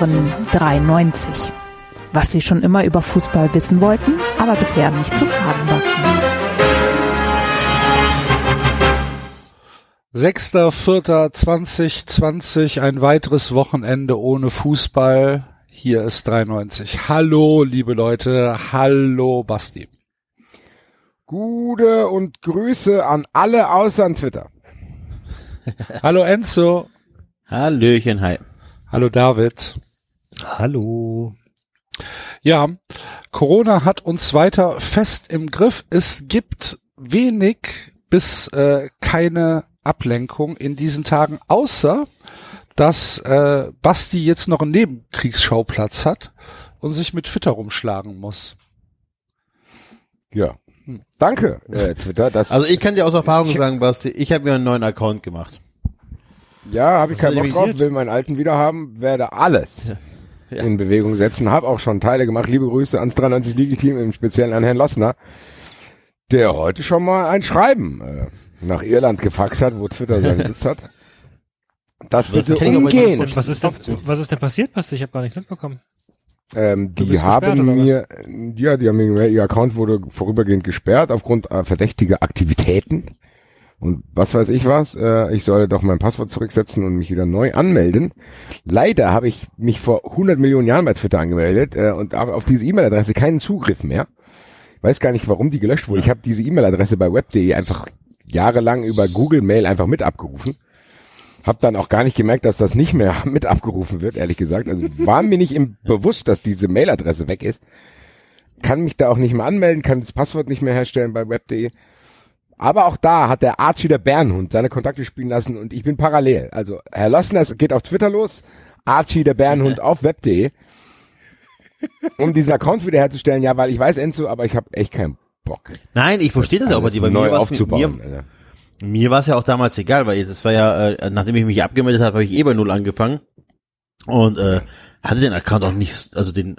Hören 93. Was Sie schon immer über Fußball wissen wollten, aber bisher nicht zu fragen war. 6.4.2020, ein weiteres Wochenende ohne Fußball. Hier ist 93. Hallo, liebe Leute. Hallo, Basti. Gute und Grüße an alle außer an Twitter. Hallo Enzo. Hallöchen, hi. Hallo David. Hallo. Ja, Corona hat uns weiter fest im Griff. Es gibt wenig bis äh, keine Ablenkung in diesen Tagen, außer dass äh, Basti jetzt noch einen Nebenkriegsschauplatz hat und sich mit Twitter rumschlagen muss. Ja. Danke, äh, Twitter. Das Also ich kann dir aus Erfahrung sagen, Basti, ich habe mir einen neuen Account gemacht. ja, habe ich keinen Bock drauf, will meinen alten wieder haben, werde alles Ja. in Bewegung setzen. Hab auch schon Teile gemacht. Liebe Grüße ans 93 League Team, im Speziellen an Herrn Lossner, der heute schon mal ein Schreiben äh, nach Irland gefaxt hat, wo Twitter seinen Sitz hat. Das mal, umgehen. Was ist denn, was ist denn passiert, Basti? Ich habe gar nichts mitbekommen. Ähm, die haben mir, ja, die haben mir, ihr Account wurde vorübergehend gesperrt aufgrund äh, verdächtiger Aktivitäten. Und was weiß ich was, äh, ich solle doch mein Passwort zurücksetzen und mich wieder neu anmelden. Leider habe ich mich vor 100 Millionen Jahren bei Twitter angemeldet äh, und habe auf diese E-Mail-Adresse keinen Zugriff mehr. Weiß gar nicht, warum die gelöscht wurde. Ich habe diese E-Mail-Adresse bei web.de einfach jahrelang über Google Mail einfach mit abgerufen. Hab dann auch gar nicht gemerkt, dass das nicht mehr mit abgerufen wird, ehrlich gesagt. Also war mir nicht im bewusst, dass diese Mailadresse weg ist. Kann mich da auch nicht mehr anmelden, kann das Passwort nicht mehr herstellen bei web.de. Aber auch da hat der Archie der Bärenhund seine Kontakte spielen lassen und ich bin parallel. Also Herr Lossner es geht auf Twitter los, Archie der Bärenhund auf web.de, um diesen Account wiederherzustellen. Ja, weil ich weiß Enzo, aber ich habe echt keinen Bock. Nein, ich verstehe das, aber alles die bei mir aufzubauen. Mir, mir war es ja auch damals egal, weil das war ja, äh, nachdem ich mich abgemeldet habe, habe ich eh bei Null angefangen und äh, hatte den Account auch nicht, also den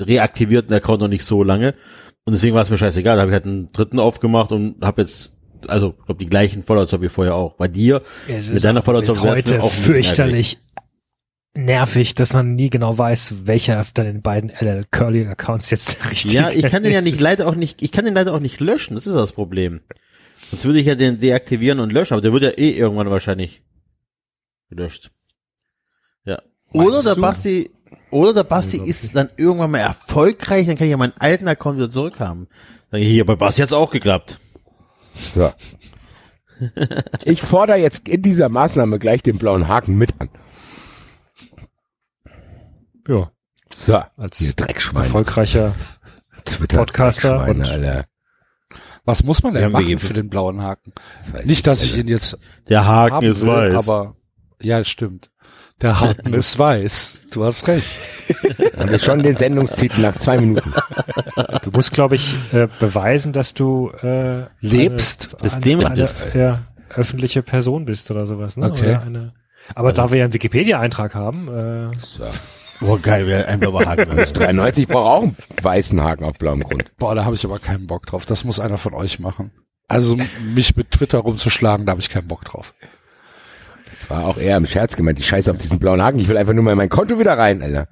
reaktivierten Account noch nicht so lange und deswegen war es mir scheißegal. Da habe ich halt einen dritten aufgemacht und habe jetzt, also glaube die gleichen Followers wie vorher auch. Bei dir Es mit deiner Follower bis heute fürchterlich nervig, dass man nie genau weiß, welcher von den beiden LL Curly Accounts jetzt der richtige Ja, ich kann den ja nicht leider auch nicht, ich kann den leider auch nicht löschen, das ist das Problem. Sonst würde ich ja den deaktivieren und löschen, aber der wird ja eh irgendwann wahrscheinlich gelöscht. Ja. Oder der du? Basti, oder der Basti ist dann irgendwann mal erfolgreich, dann kann ich ja meinen alten Account wieder zurückhaben. Dann hier bei Basti hat's auch geklappt. So. Ich fordere jetzt in dieser Maßnahme gleich den blauen Haken mit an. Ja, So. als Ihr Dreckschweine. erfolgreicher Twitter Podcaster und- Alter. Was muss man denn machen für den blauen Haken? Weiß Nicht, dass ich ihn jetzt Der Haken haben ist will, weiß. aber ja, stimmt. Der Haken ist weiß. Du hast recht. Haben wir schon den Sendungstitel nach zwei Minuten. du musst, glaube ich, äh, beweisen, dass du äh, Lebst. eine, Systemrad eine, bist. eine ja, öffentliche Person bist oder sowas. Ne? Okay. Oder eine, aber da wir ja einen Wikipedia-Eintrag haben, äh, So. Oh geil, wäre ein blauer Haken. Das 93 braucht auch einen weißen Haken auf blauem Grund. Boah, da habe ich aber keinen Bock drauf. Das muss einer von euch machen. Also mich mit Twitter rumzuschlagen, da habe ich keinen Bock drauf. Das war auch eher im Scherz gemeint. Ich scheiße auf diesen blauen Haken. Ich will einfach nur mal in mein Konto wieder rein, Alter.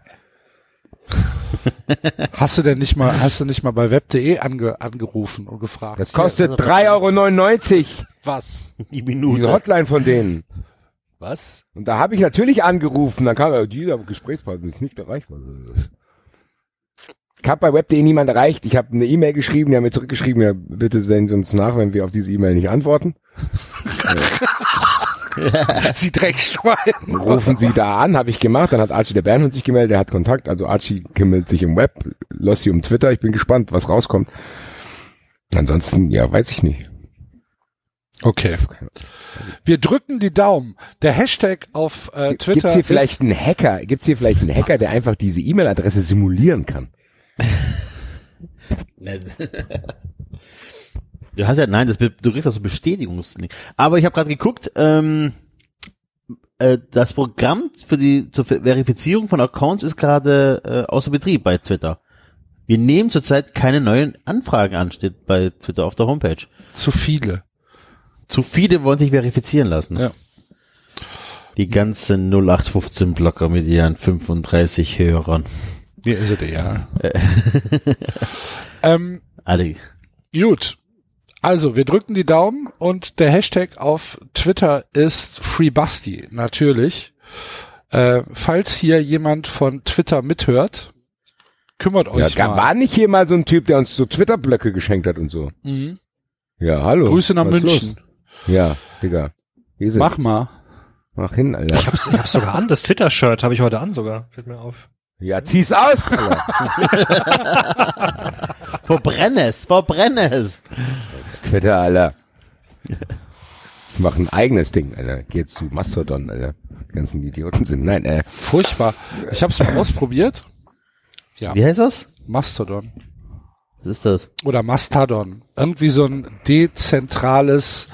Hast du denn nicht mal, hast du nicht mal bei web.de ange, angerufen und gefragt? Das kostet 3,99 Euro. was? Die Die Minute. Hotline von denen. Was? Und da habe ich natürlich angerufen. Dann kam, äh, dieser Gesprächspartner ist nicht erreichbar. Ich habe bei web.de niemand erreicht. Ich habe eine E-Mail geschrieben, die haben mir zurückgeschrieben, ja, bitte sehen Sie uns nach, wenn wir auf diese E-Mail nicht antworten. Sie Dreckschwein. Rufen Sie da an, habe ich gemacht. Dann hat Archie der Bernhund sich gemeldet, der hat Kontakt. Also Archie kümmert sich im Web, Lossi um Twitter. Ich bin gespannt, was rauskommt. Ansonsten, ja, weiß ich nicht. Okay. Wir drücken die Daumen. Der Hashtag auf äh, Twitter Gibt's hier vielleicht einen Hacker? Gibt's hier vielleicht einen Hacker, der einfach diese E-Mail-Adresse simulieren kann? Du hast ja, nein, das, du kriegst das so Bestätigungslink. Aber ich habe gerade geguckt, ähm, äh, das Programm für die zur Ver- Verifizierung von Accounts ist gerade äh, außer Betrieb bei Twitter. Wir nehmen zurzeit keine neuen Anfragen an, steht bei Twitter auf der Homepage. zu viele. Zu viele wollen sich verifizieren lassen. Ja. Die ganzen 0815 Blocker mit ihren 35 Hörern. Mir ist es ja. ähm, Alle. gut. Also, wir drücken die Daumen und der Hashtag auf Twitter ist FreeBusty, natürlich. Äh, falls hier jemand von Twitter mithört, kümmert Ja, euch ga- mal. war nicht hier mal so ein Typ, der uns so Twitter-Blöcke geschenkt hat und so. Mhm. Ja, hallo. Grüße nach München. Los? Ja, Digga. Mach mal. Mach hin, Alter. Ich hab's, ich hab's sogar an, das Twitter-Shirt habe ich heute an sogar. Fällt mir auf. Ja, zieh's aus. Verbrenn es, verbrenn es. Das Twitter, Alter. Ich mach ein eigenes Ding, Alter. Geh jetzt zu Mastodon, Alter. Die ganzen Idioten sind. Nein, äh, Furchtbar. Ich habe es mal ausprobiert. Ja, Wie heißt das? Mastodon. Was ist das? Oder Mastodon. Irgendwie so ein dezentrales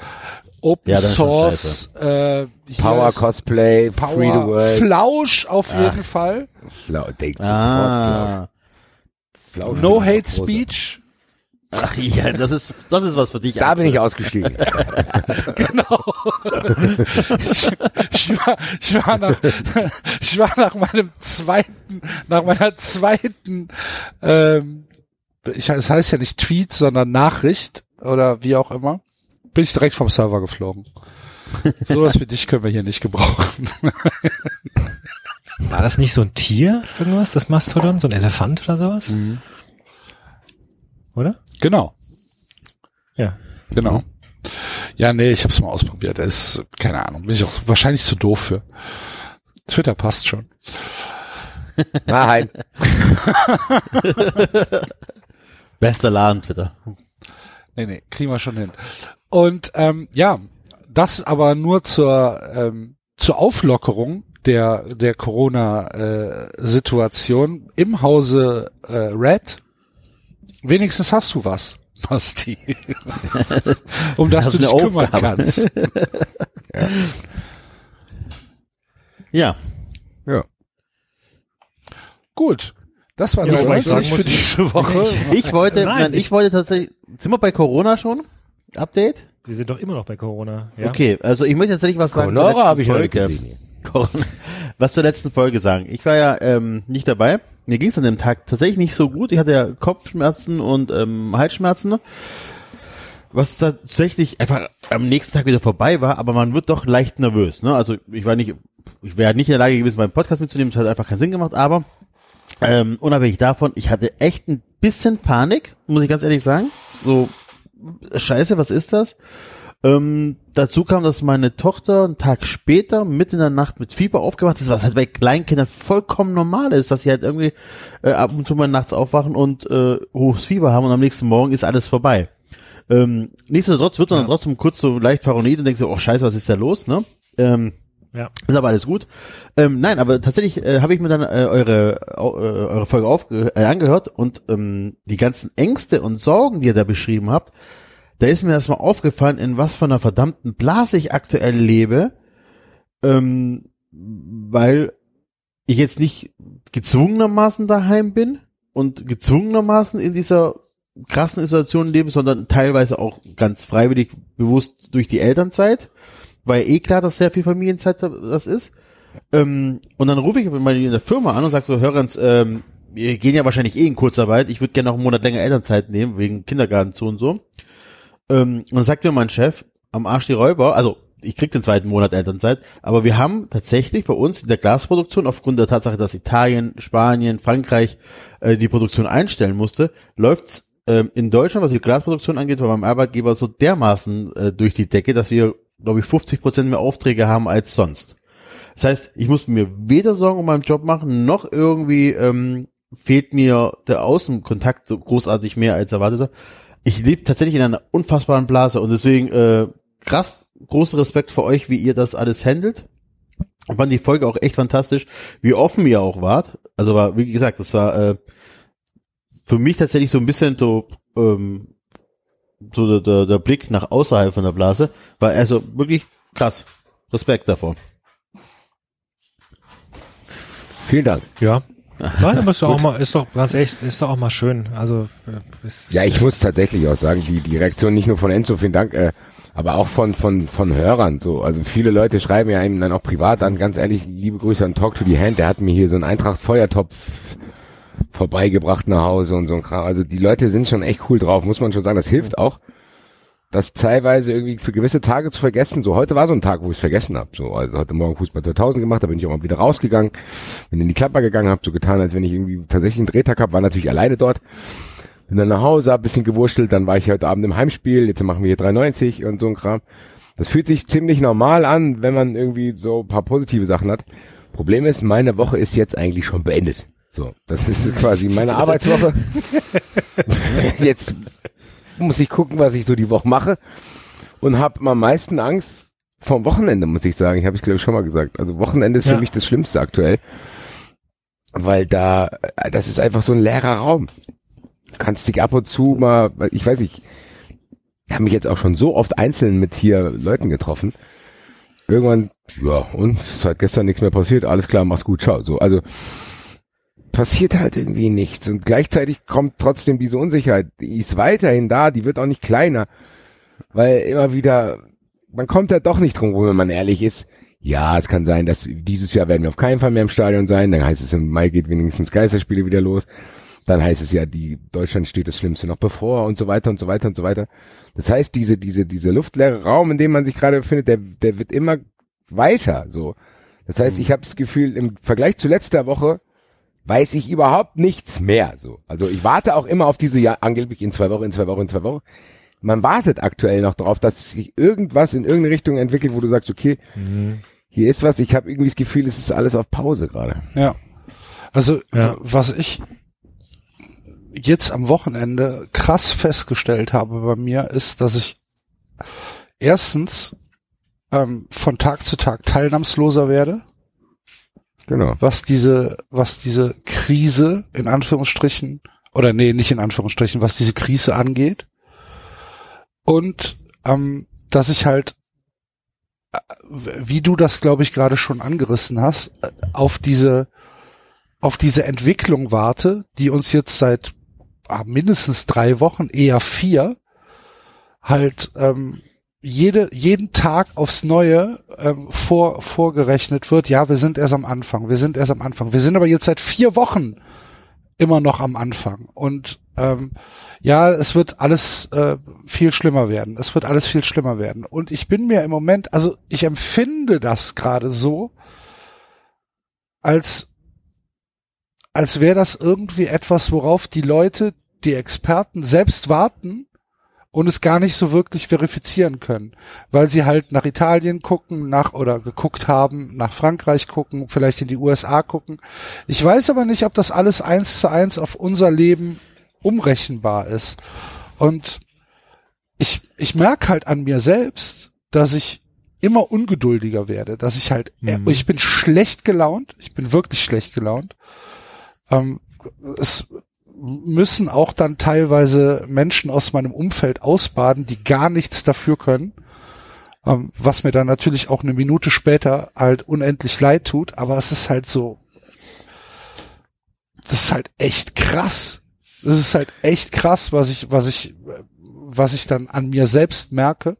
Open Ja, Source äh, Power Cosplay, Free the Power World. Flausch auf jeden Fall. Flau, denkt Ah. sofort Flausch. No Flausch. Hate Großer. Speech. Ach ja, das ist, das ist was für dich. Da bin Axel. ich ausgestiegen. Genau. ich, ich, war, ich war nach, ich war nach meinem zweiten, nach meiner zweiten, ähm, ich, es heißt ja nicht Tweet, sondern Nachricht oder wie auch immer, bin ich direkt vom Server geflogen. Sowas wie dich können wir hier nicht gebrauchen. War das nicht so ein Tier, irgendwas, das Mastodon? So ein Elefant oder sowas? Oder? Genau, Ja. genau. Ja, nee, ich hab's mal ausprobiert. Das ist, keine Ahnung, bin ich auch wahrscheinlich zu doof für. Twitter passt schon. Nein. Bester Laden, Twitter. Nee, nee, kriegen wir schon hin. Und ähm, ja, das aber nur zur, ähm, zur Auflockerung der, der Corona-Situation im Hause äh, Red. Wenigstens hast du was, Basti. um das du dich kümmern Aufgabe. kannst. Ja. Ja. Gut. Das war Ja, ja, ich sagen für muss, diese Woche. Ich wollte, Nein, nein, ich wollte tatsächlich, sind wir bei Corona schon? Update? Wir sind doch immer noch bei Corona. Ja? Okay, also ich möchte tatsächlich was sagen. letzten habe ich heute gesehen. Corona. Was zur letzten Folge sagen. Ich war ja ähm, nicht dabei. Mir ging es an dem Tag tatsächlich nicht so gut. Ich hatte ja Kopfschmerzen und ähm, Halsschmerzen. Was tatsächlich einfach am nächsten Tag wieder vorbei war, aber man wird doch leicht nervös. Ne? Also ich war nicht, ich wäre nicht in der Lage gewesen, beim Podcast mitzunehmen. Das hat einfach keinen Sinn gemacht. Aber ähm, unabhängig davon, ich hatte echt ein bisschen Panik, muss ich ganz ehrlich sagen. So, scheiße, was ist das? Ähm, dazu kam, dass meine Tochter einen Tag später, mitten in der Nacht mit Fieber aufgewacht ist, was halt bei Kleinkindern vollkommen normal ist, dass sie halt irgendwie äh, ab und zu mal nachts aufwachen und äh, hohes Fieber haben und am nächsten Morgen ist alles vorbei. Ähm, nichtsdestotrotz wird man dann trotzdem kurz so leicht paranoid und denkt so, oh scheiße, was ist da los, ne? Ähm, Ja. ist aber alles gut. Ähm, nein, aber tatsächlich äh, habe ich mir dann äh, eure äh, eure Folge aufge äh, angehört und ähm, die ganzen Ängste und Sorgen, die ihr da beschrieben habt, da ist mir erstmal aufgefallen, in was für einer verdammten Blase ich aktuell lebe, ähm, weil ich jetzt nicht gezwungenermaßen daheim bin und gezwungenermaßen in dieser krassen Isolation lebe, sondern teilweise auch ganz freiwillig bewusst durch die Elternzeit ja eh klar, dass sehr viel Familienzeit das ist. Ähm, und dann rufe ich mal in der Firma an und sage so, Hörens, ähm, wir gehen ja wahrscheinlich eh in Kurzarbeit. Ich würde gerne noch einen Monat länger Elternzeit nehmen, wegen Kindergarten zu und so. Ähm, und dann sagt mir mein Chef, am Arsch die Räuber, also ich krieg den zweiten Monat Elternzeit, aber wir haben tatsächlich bei uns in der Glasproduktion, aufgrund der Tatsache, dass Italien, Spanien, Frankreich äh, die Produktion einstellen musste, läuft's ähm, in Deutschland, was die Glasproduktion angeht, bei meinem Arbeitgeber so dermaßen äh, durch die Decke, dass wir, glaube ich, 50 Prozent mehr Aufträge haben als sonst. Das heißt, ich muss mir weder Sorgen um meinen Job machen, noch irgendwie ähm, fehlt mir der Außenkontakt so großartig mehr als erwartet. Ich lebe tatsächlich in einer unfassbaren Blase und deswegen äh, krass großen Respekt für euch, wie ihr das alles handelt. Und fand die Folge auch echt fantastisch, wie offen ihr auch wart. Also war, wie gesagt, das war äh, für mich tatsächlich so ein bisschen so, ähm, so der, der, der Blick nach außerhalb von der Blase. War also wirklich krass. Respekt davor. Vielen Dank. Ja. Nein, aber ist doch auch mal, ist doch ganz echt, ist doch auch mal schön. Also, äh, Ja, ich muss tatsächlich auch sagen, die, die Reaktion nicht nur von Enzo, vielen Dank, äh, Aber auch von, von, von Hörern so. Also viele Leute schreiben ja einem dann auch privat an, ganz ehrlich, liebe Grüße an Talk to the Hand, der hat mir hier so einen Eintracht Feuertopf vorbeigebracht nach Hause und so ein Kram. Also die Leute sind schon echt cool drauf, muss man schon sagen. Das hilft auch, das teilweise irgendwie für gewisse Tage zu vergessen. So heute war so ein Tag, wo ich es vergessen habe. So also heute Morgen Fußball 2000 gemacht, da bin ich auch mal wieder rausgegangen, bin in die Klapper gegangen, habe so getan, als wenn ich irgendwie tatsächlich einen Drehtag habe, war natürlich alleine dort. Bin dann nach Hause, hab bisschen gewurschtelt, dann war ich heute Abend im Heimspiel, jetzt machen wir hier 390 und so ein Kram. Das fühlt sich ziemlich normal an, wenn man irgendwie so ein paar positive Sachen hat. Problem ist, meine Woche ist jetzt eigentlich schon beendet. So, das ist quasi meine Arbeitswoche. Jetzt muss ich gucken, was ich so die Woche mache und habe am meisten Angst vom Wochenende, muss ich sagen. Ich habe ich glaube ich schon mal gesagt. Also Wochenende ist für Ja. mich das Schlimmste aktuell, weil da das ist einfach so ein leerer Raum. Du kannst dich ab und zu mal, ich weiß nicht, ich habe mich jetzt auch schon so oft einzeln mit hier Leuten getroffen. Irgendwann, ja, und seit gestern nichts mehr passiert, alles klar, mach's gut, ciao. So, also passiert halt irgendwie nichts. Und gleichzeitig kommt trotzdem diese Unsicherheit. Die ist weiterhin da, die wird auch nicht kleiner. Weil immer wieder, man kommt da doch nicht drum, rum, wenn man ehrlich ist. Ja, es kann sein, dass dieses Jahr werden wir auf keinen Fall mehr im Stadion sein. Dann heißt es, im Mai geht wenigstens Geisterspiele wieder los. Dann heißt es ja, die Deutschland steht das Schlimmste noch bevor und so weiter und so weiter und so weiter. Das heißt, diese, diese, diese luftleere Raum, in dem man sich gerade befindet, der, der wird immer weiter, so. Das heißt, ich habe das Gefühl, im Vergleich zu letzter Woche weiß ich überhaupt nichts mehr, so. Also ich warte auch immer auf diese, ja, angeblich in zwei Wochen, in zwei Wochen, in zwei Wochen. Man wartet aktuell noch darauf, dass sich irgendwas in irgendeine Richtung entwickelt, wo du sagst, okay, hier ist was, ich habe irgendwie das Gefühl, es ist alles auf Pause gerade. Ja. Also, Ja. was ich jetzt am Wochenende krass festgestellt habe bei mir, ist, dass ich erstens ähm, von Tag zu Tag teilnahmsloser werde, Genau. was diese, was diese Krise in Anführungsstrichen, oder nee, nicht in Anführungsstrichen, was diese Krise angeht. Und ähm, dass ich halt, wie du das, glaube ich, gerade schon angerissen hast, auf diese, auf diese Entwicklung warte, die uns jetzt seit ah, mindestens drei Wochen, eher vier, halt ähm, jede, jeden Tag aufs Neue ähm, vor, vorgerechnet wird, ja, wir sind erst am Anfang, wir sind erst am Anfang. Wir sind aber jetzt seit vier Wochen immer noch am Anfang. Und ähm, ja, es wird alles äh, viel schlimmer werden. Es wird alles viel schlimmer werden. Und ich bin mir im Moment, also ich empfinde das gerade so, als als wäre das irgendwie etwas, worauf die Leute, die Experten selbst warten und es gar nicht so wirklich verifizieren können, weil sie halt nach Italien gucken, nach oder geguckt haben, nach Frankreich gucken, vielleicht in die USA gucken. Ich weiß aber nicht, ob das alles eins zu eins auf unser Leben umrechenbar ist. Und ich, ich merke halt an mir selbst, dass ich immer ungeduldiger werde, dass ich halt, Mhm. ich bin schlecht gelaunt, ich bin wirklich schlecht gelaunt. Ähm, es müssen auch dann teilweise Menschen aus meinem Umfeld ausbaden, die gar nichts dafür können. Ähm, was mir dann natürlich auch eine Minute später halt unendlich leid tut, aber es ist halt so, das ist halt echt krass. Das ist halt echt krass, was ich, was ich, was ich dann an mir selbst merke.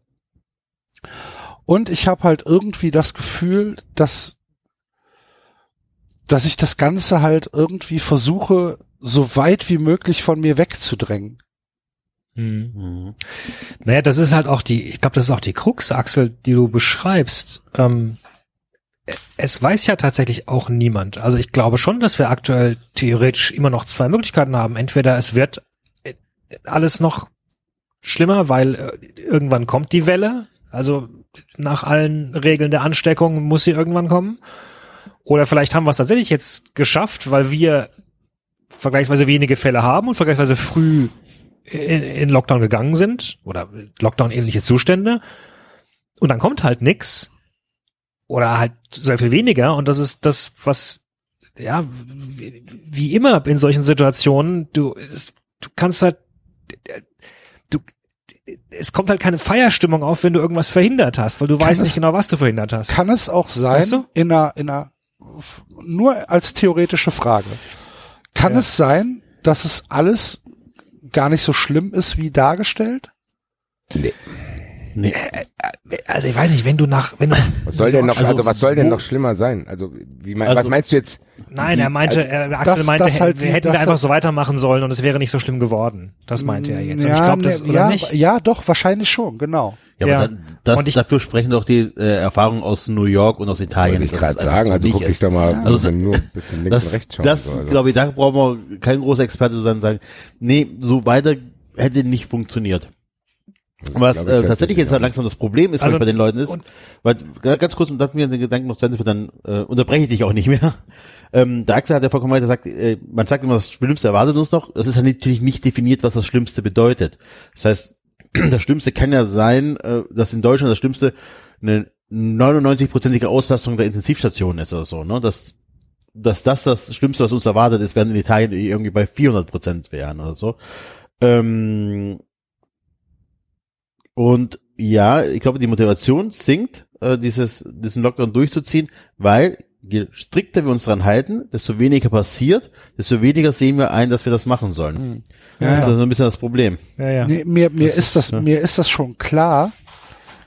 Und ich habe halt irgendwie das Gefühl, dass, dass ich das Ganze halt irgendwie versuche, so weit wie möglich von mir wegzudrängen. Mhm. Mhm. Naja, das ist halt auch die, ich glaube, das ist auch die Krux, Axel, die du beschreibst. Ähm, es weiß ja tatsächlich auch niemand. Also ich glaube schon, dass wir aktuell theoretisch immer noch zwei Möglichkeiten haben. Entweder es wird äh, alles noch schlimmer, weil äh, irgendwann kommt die Welle. Also nach allen Regeln der Ansteckung muss sie irgendwann kommen. Oder vielleicht haben wir es tatsächlich jetzt geschafft, weil wir vergleichsweise wenige Fälle haben und vergleichsweise früh in, in Lockdown gegangen sind oder Lockdown-ähnliche Zustände und dann kommt halt nix oder halt sehr viel weniger und das ist das, was ja wie, wie immer in solchen Situationen du es, du kannst halt du es kommt halt keine Feierstimmung auf, wenn du irgendwas verhindert hast, weil du Kann weißt es- nicht genau, was du verhindert hast. Kann es auch sein, Weißt du? in einer, in einer, nur als theoretische Frage, kann Ja. es sein, dass es alles gar nicht so schlimm ist, wie dargestellt? Nee. Nee. Also ich weiß nicht, wenn du nach, wenn du Was soll denn noch, Also, also, was soll denn noch schlimmer sein? Also, wie mein, Also- was meinst du jetzt? Nein, Die- er meinte, also, er, Axel das- meinte, das halt hätten wir einfach halt- so weitermachen sollen und es wäre nicht so schlimm geworden. Das meinte er jetzt. Und ja, ich glaube, das, ne, oder ja, nicht? ja, doch, wahrscheinlich schon, genau. Ja, Ja. aber dann, das, Und ich- dafür sprechen doch die äh, Erfahrungen aus New York und aus Italien. Wollte ich gerade sagen, so also nicht guck dich ist. da mal, Also, wenn nur ein bisschen links und Das, rechts schauen. das so, also. glaube ich, da brauchen wir kein großer Experte zu sein und sagen, nee, so weiter hätte nicht funktioniert. Was glaub ich äh, tatsächlich jetzt auch halt langsam das Problem ist, Also- was bei den Leuten ist, weil ga- ganz kurz, und dann mir den Gedanken noch zu Ende für dann äh, unterbreche ich dich auch nicht mehr. Ähm, der Axel hat ja vollkommen recht, er sagt, äh, man sagt immer, das Schlimmste erwartet uns noch. Das ist ja natürlich nicht definiert, was das Schlimmste bedeutet. Das heißt, das Schlimmste kann ja sein, äh, dass in Deutschland das Schlimmste eine 99-prozentige Auslastung der Intensivstation ist oder so, ne? Dass, dass das das Schlimmste, was uns erwartet ist, während in Italien irgendwie bei 400 Prozent wären oder so. Ähm, und ja, ich glaube, die Motivation sinkt, äh, dieses, diesen Lockdown durchzuziehen, weil je strikter wir uns dran halten, desto weniger passiert, desto weniger sehen wir ein, dass wir das machen sollen. Ja, das ist ja. so ein bisschen das Problem. Ja, ja. Nee, mir mir Das ist ist, das ja. mir ist das schon klar.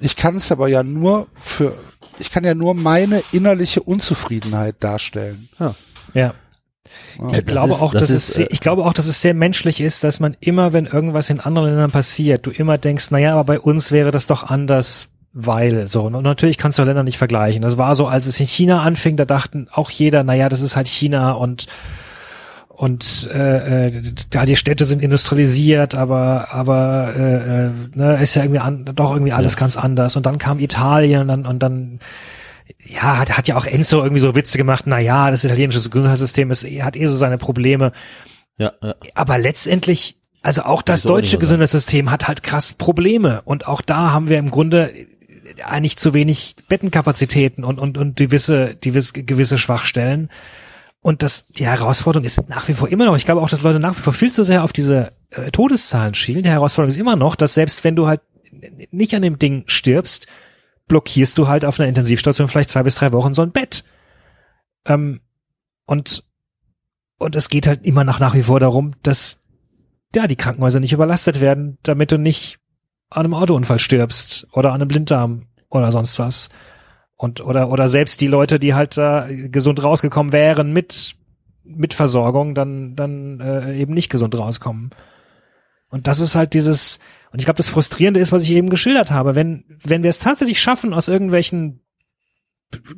Ich kann es aber ja nur für ich kann ja nur meine innerliche Unzufriedenheit darstellen. Ja. Ja, Ich das glaube ist- auch, das dass ist, es sehr, äh, ich glaube auch, dass es sehr menschlich ist, dass man immer, wenn irgendwas in anderen Ländern passiert, du immer denkst, naja, aber bei uns wäre das doch anders, weil so. Und natürlich kannst du Länder nicht vergleichen. Das war so, als es in China anfing, da dachten auch jeder, naja, das ist halt China und und äh, äh, ja, die Städte sind industrialisiert, aber aber äh, äh, ne, ist ja irgendwie an, doch irgendwie alles ganz anders. Und dann kam Italien und dann, und dann ja, hat, hat ja auch Enzo irgendwie so Witze gemacht, na ja, das italienische Gesundheitssystem ist, hat eh so seine Probleme. ja, ja. Aber letztendlich, also auch das auch nicht deutsche sagen. Gesundheitssystem hat halt krass Probleme. Und auch da haben wir im Grunde eigentlich zu wenig Bettenkapazitäten und, und, und gewisse, gewisse, gewisse Schwachstellen. Und das, die Herausforderung ist nach wie vor immer noch, ich glaube auch, dass Leute nach wie vor viel zu sehr auf diese äh, Todeszahlen schielen. Die Herausforderung ist immer noch, dass selbst wenn du halt nicht an dem Ding stirbst, blockierst du halt auf einer Intensivstation vielleicht zwei bis drei Wochen so ein Bett. Ähm, und, und es geht halt immer noch nach wie vor darum, dass ja, die Krankenhäuser nicht überlastet werden, damit du nicht an einem Autounfall stirbst oder an einem Blinddarm oder sonst was. Und, oder, oder selbst die Leute, die halt da gesund rausgekommen wären mit, mit Versorgung, dann, dann äh, eben nicht gesund rauskommen. Und das ist halt dieses, und ich glaube, das Frustrierende ist, was ich eben geschildert habe, wenn, wenn wir es tatsächlich schaffen, aus irgendwelchen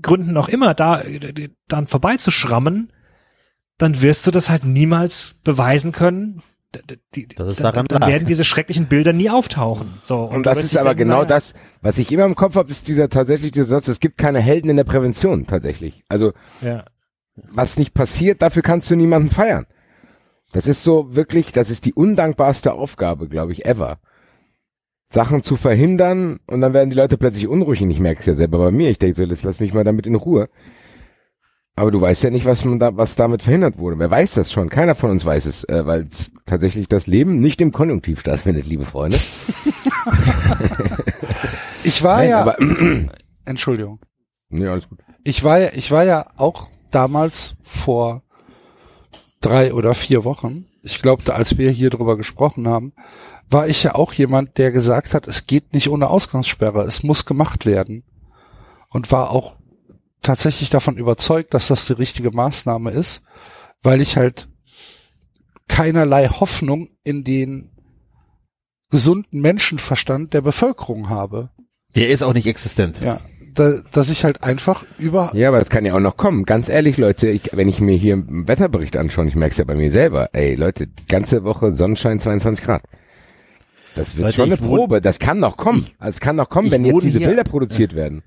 Gründen auch immer, da äh, dann vorbeizuschrammen, dann wirst du das halt niemals beweisen können. Die, es dann, daran dann lag. werden diese schrecklichen Bilder nie auftauchen. So, Und du das ist aber denken, genau naja, das, was ich immer im Kopf habe, ist dieser tatsächlich dieser Satz, es gibt keine Helden in der Prävention tatsächlich. Also Ja. was nicht passiert, dafür kannst du niemanden feiern. Das ist so wirklich, das ist die undankbarste Aufgabe, glaube ich, ever. Sachen zu verhindern und dann werden die Leute plötzlich unruhig und ich merke es ja selber bei mir. Ich denke so, jetzt lass mich mal damit in Ruhe. Aber du weißt ja nicht, was man da, was damit verhindert wurde. Wer weiß das schon? Keiner von uns weiß es, äh, weil es tatsächlich das Leben nicht im Konjunktiv stattfindet, liebe Freunde. Ich war Nein, ja aber Entschuldigung. nee, alles gut. Ich war ja, ich war ja auch damals vor drei oder vier Wochen, ich glaube, als wir hier drüber gesprochen haben, war ich ja auch jemand, der gesagt hat, es geht nicht ohne Ausgangssperre, es muss gemacht werden. Und war auch tatsächlich davon überzeugt, dass das die richtige Maßnahme ist, weil ich halt keinerlei Hoffnung in den gesunden Menschenverstand der Bevölkerung habe. Der ist auch nicht existent. Ja, da, dass ich halt einfach über Ja, aber es kann ja auch noch kommen. Ganz ehrlich, Leute, ich, wenn ich mir hier einen Wetterbericht anschaue, ich merke es ja bei mir selber, ey, Leute, die ganze Woche Sonnenschein 22 Grad. Das wird Leute, schon eine Probe. Das kann noch kommen. Es kann noch kommen, wenn jetzt diese hier- Bilder produziert werden.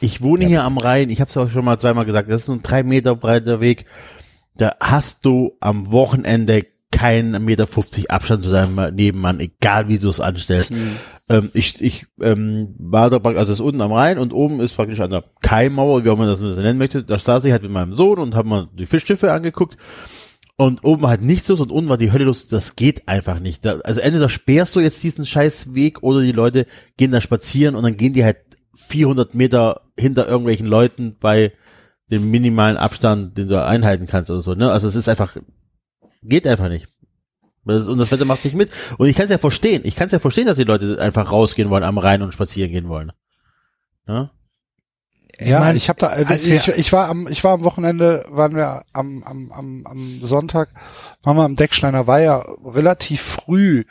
Ich wohne hier am Rhein, ich habe es auch schon mal zweimal gesagt, das ist ein drei Meter breiter Weg. Da hast du am Wochenende keinen Meter 50 Abstand zu deinem Nebenmann, egal wie du es anstellst. Ähm, ich ich ähm, war da, praktisch- also es ist unten am Rhein und oben ist praktisch an der Kaimauer, wie auch man das nennen möchte. Da saß ich halt mit meinem Sohn und haben mal die Fischschiffe angeguckt. Und oben war halt nichts los und unten war die Hölle los. Das geht einfach nicht. Da, also entweder sperrst du jetzt diesen scheiß Weg oder die Leute gehen da spazieren und dann gehen die halt 400 Meter hinter irgendwelchen Leuten bei dem minimalen Abstand, den du einhalten kannst oder so. Ne? Also es ist einfach, geht einfach nicht. Und das Wetter macht nicht mit. Und ich kann es ja verstehen. Ich kann es ja verstehen, dass die Leute einfach rausgehen wollen am Rhein und spazieren gehen wollen. Ja? Ja, mein, ich habe da, also als ich, ich war am, ich war am Wochenende, waren wir am, am, am, am Sonntag, waren wir am Decksteiner Weiher relativ früh,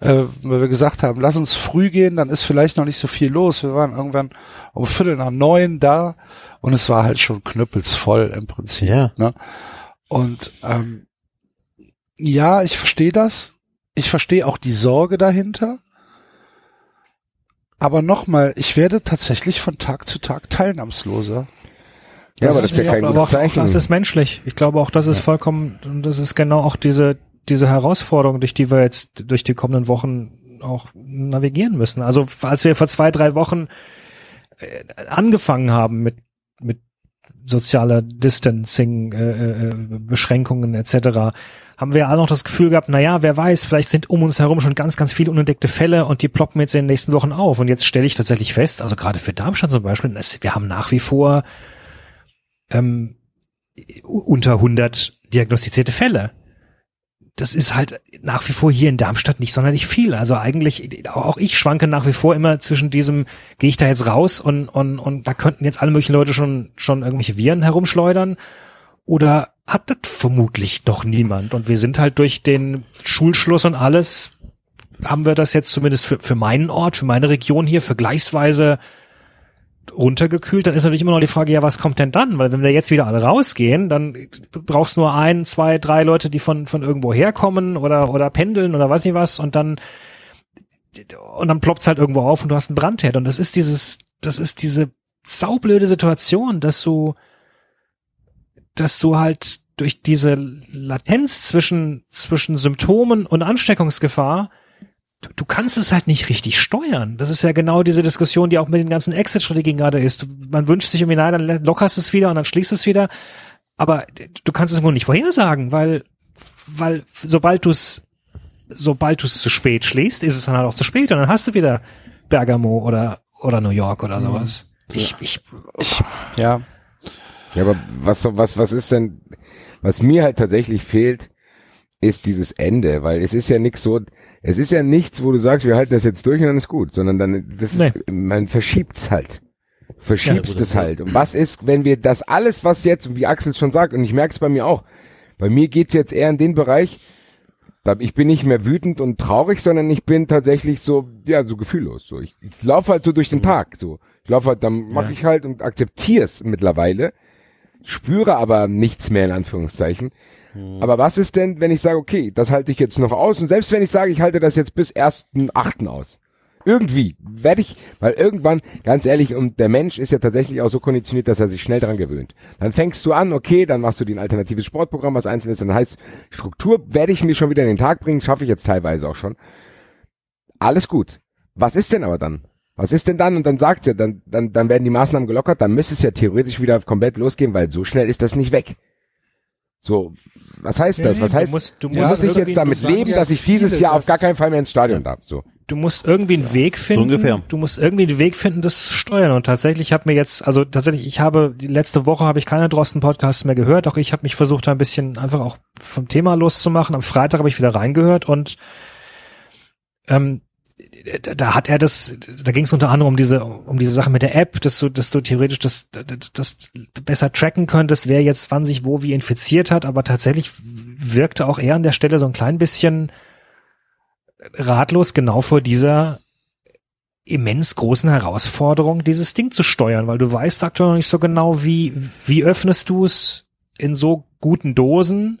äh, weil wir gesagt haben, lass uns früh gehen, dann ist vielleicht noch nicht so viel los. Wir waren irgendwann um Viertel nach neun da und es war halt schon knüppelsvoll im Prinzip. Ja. Ne? Und ähm, ja, ich verstehe das. Ich verstehe auch die Sorge dahinter. Aber nochmal, ich werde tatsächlich von Tag zu Tag teilnahmsloser. Ja, aber das ist ja kein gutes auch, auch Zeichen. das ist menschlich. Ich glaube auch, das ist vollkommen, und das ist genau auch diese, diese Herausforderung, durch die wir jetzt durch die kommenden Wochen auch navigieren müssen. Also als wir vor zwei, drei Wochen äh, angefangen haben mit, mit sozialer Distancing, äh, äh, Beschränkungen etc., haben wir alle noch das Gefühl gehabt, na ja, wer weiß, vielleicht sind um uns herum schon ganz, ganz viele unentdeckte Fälle und die ploppen jetzt in den nächsten Wochen auf. Und jetzt stelle ich tatsächlich fest, also gerade für Darmstadt zum Beispiel, wir haben nach wie vor ähm, unter 100 diagnostizierte Fälle. Das ist halt nach wie vor hier in Darmstadt nicht sonderlich viel. Also eigentlich, auch ich schwanke nach wie vor immer zwischen diesem, gehe ich da jetzt raus und, und, und da könnten jetzt alle möglichen Leute schon, schon irgendwelche Viren herumschleudern oder hat das vermutlich noch niemand. Und wir sind halt durch den Schulschluss und alles, haben wir das jetzt zumindest für, für meinen Ort, für meine Region hier vergleichsweise runtergekühlt, dann ist natürlich immer noch die Frage, ja, was kommt denn dann? Weil wenn wir jetzt wieder alle rausgehen, dann brauchst du nur ein, zwei, drei Leute, die von, von irgendwo herkommen oder, oder pendeln oder weiß nicht was und dann, und dann ploppt's halt irgendwo auf und du hast einen Brandherd. Und das ist dieses, das ist diese saublöde Situation, dass du, dass du halt durch diese Latenz zwischen, zwischen Symptomen und Ansteckungsgefahr du, du kannst es halt nicht richtig steuern. Das ist ja genau diese Diskussion, die auch mit den ganzen Exit-Strategien gerade ist. Du, man wünscht sich irgendwie, nein, dann lockerst es wieder und dann schließt es wieder. Aber du kannst es wohl nicht vorhersagen, weil, weil sobald du es, sobald du es zu spät schließt, ist es dann halt auch zu spät und dann hast du wieder Bergamo oder, oder New York oder sowas. Ich, ich, Ja. Ja, aber was, was, was ist denn, was mir halt tatsächlich fehlt, ist dieses Ende, weil es ist ja nix so, es ist ja nichts, wo du sagst, wir halten das jetzt durch und dann ist gut, sondern dann, das ist, man verschiebt's halt. Verschiebst Ja, es halt. Und was ist, wenn wir das alles, was jetzt, wie Axel schon sagt, und ich merke es bei mir auch, bei mir geht's jetzt eher in den Bereich, da- ich bin nicht mehr wütend und traurig, sondern ich bin tatsächlich so, ja, so gefühllos. So, ich, ich laufe halt so durch den Tag. So, ich laufe halt, dann mache ich halt und akzeptiere es mittlerweile, spüre aber nichts mehr in Anführungszeichen. Aber was ist denn, wenn ich sage, okay, das halte ich jetzt noch aus und selbst wenn ich sage, ich halte das jetzt bis 1.8. aus. Irgendwie werde ich, weil irgendwann, ganz ehrlich, und der Mensch ist ja tatsächlich auch so konditioniert, dass er sich schnell dran gewöhnt. Dann fängst du an, okay, dann machst du dir ein alternatives Sportprogramm, was einzeln ist, dann heißt, Struktur werde ich mir schon wieder in den Tag bringen, schaffe ich jetzt teilweise auch schon. Alles gut. Was ist denn aber dann? Was ist denn dann? Und dann sagt ja, dann, dann, dann werden die Maßnahmen gelockert, dann müsste es ja theoretisch wieder komplett losgehen, weil so schnell ist das nicht weg. So, was heißt das? Was du heißt, musst- du muss musst ich irgendwie- jetzt damit leben, ja dass ich dieses Jahr auf gar keinen Fall mehr ins Stadion darf? So. du musst irgendwie einen Weg finden. ungefähr. Du musst irgendwie einen Weg finden, das zu steuern. Und tatsächlich hat mir jetzt, also tatsächlich, ich habe die letzte Woche habe ich keine Drosten-Podcasts mehr gehört. Auch ich habe mich versucht, da ein bisschen einfach auch vom Thema loszumachen. Am Freitag habe ich wieder reingehört und ähm, da, hat er das, da ging es unter anderem um diese, um diese Sache mit der App, dass du, dass du theoretisch das, das, das besser tracken könntest, wer jetzt wann sich wo wie infiziert hat, aber tatsächlich wirkte auch er an der Stelle so ein klein bisschen ratlos genau vor dieser immens großen Herausforderung, dieses Ding zu steuern, weil du weißt aktuell noch nicht so genau, wie, wie öffnest du es in so guten Dosen,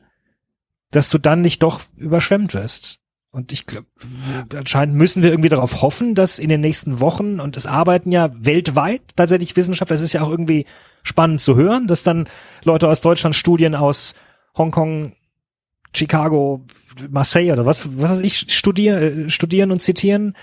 dass du dann nicht doch überschwemmt wirst. Und ich glaube, anscheinend müssen wir irgendwie darauf hoffen, dass in den nächsten Wochen, und es arbeiten ja weltweit tatsächlich Wissenschaftler, es ist ja auch irgendwie spannend zu hören, dass dann Leute aus Deutschland Studien aus Hongkong, Chicago, Marseille oder was, was weiß ich, studier, äh, studieren und zitieren.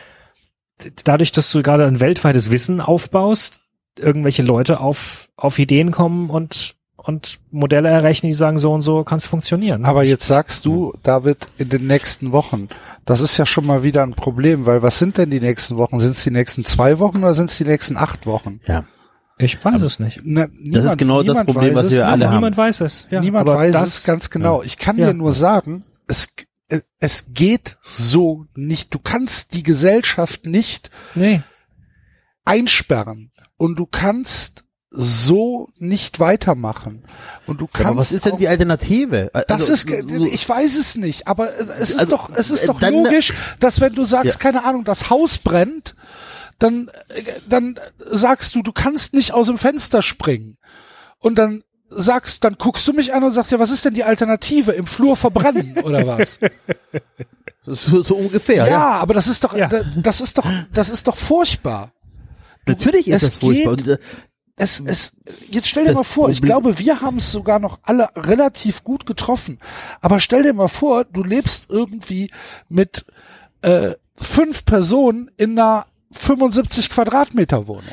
Dadurch, dass du gerade ein weltweites Wissen aufbaust, irgendwelche Leute auf, auf Ideen kommen und, und Modelle errechnen, die sagen, so und so kann es funktionieren. Aber jetzt sagst du, David, in den nächsten Wochen. Das ist ja schon mal wieder ein Problem, weil was sind denn die nächsten Wochen? Sind es die nächsten zwei Wochen oder sind es die nächsten acht Wochen? Ja. ich weiß es nicht. Na, Das ist genau das Problem, was es, wir alle haben. Niemand weiß es. Ja, niemand aber weiß das, es ganz genau. Ich kann ja. dir nur sagen, es, es, es geht so nicht. Du kannst die Gesellschaft nicht Nee. einsperren und du kannst so nicht weitermachen. Und du kannst Aber was ist denn die Alternative? das Also, ist, ge- so- ich weiß es nicht, aber es ist Also, doch, es ist doch logisch, dass wenn du sagst, Ja. keine Ahnung, das Haus brennt, dann, dann sagst du, du kannst nicht aus dem Fenster springen. Und dann sagst, dann guckst du mich an und sagst, ja, was ist denn die Alternative? Im Flur verbrennen oder was? so, so ungefähr, ja, ja. aber das ist doch, Ja. da- das ist doch, das ist doch furchtbar. Natürlich ist es das furchtbar. geht- Und, äh, Es, es, jetzt stell dir Das mal vor, ich glaube, wir haben es sogar noch alle relativ gut getroffen. Aber stell dir mal vor, du lebst irgendwie mit äh, fünf Personen in einer 75 Quadratmeter Wohnung.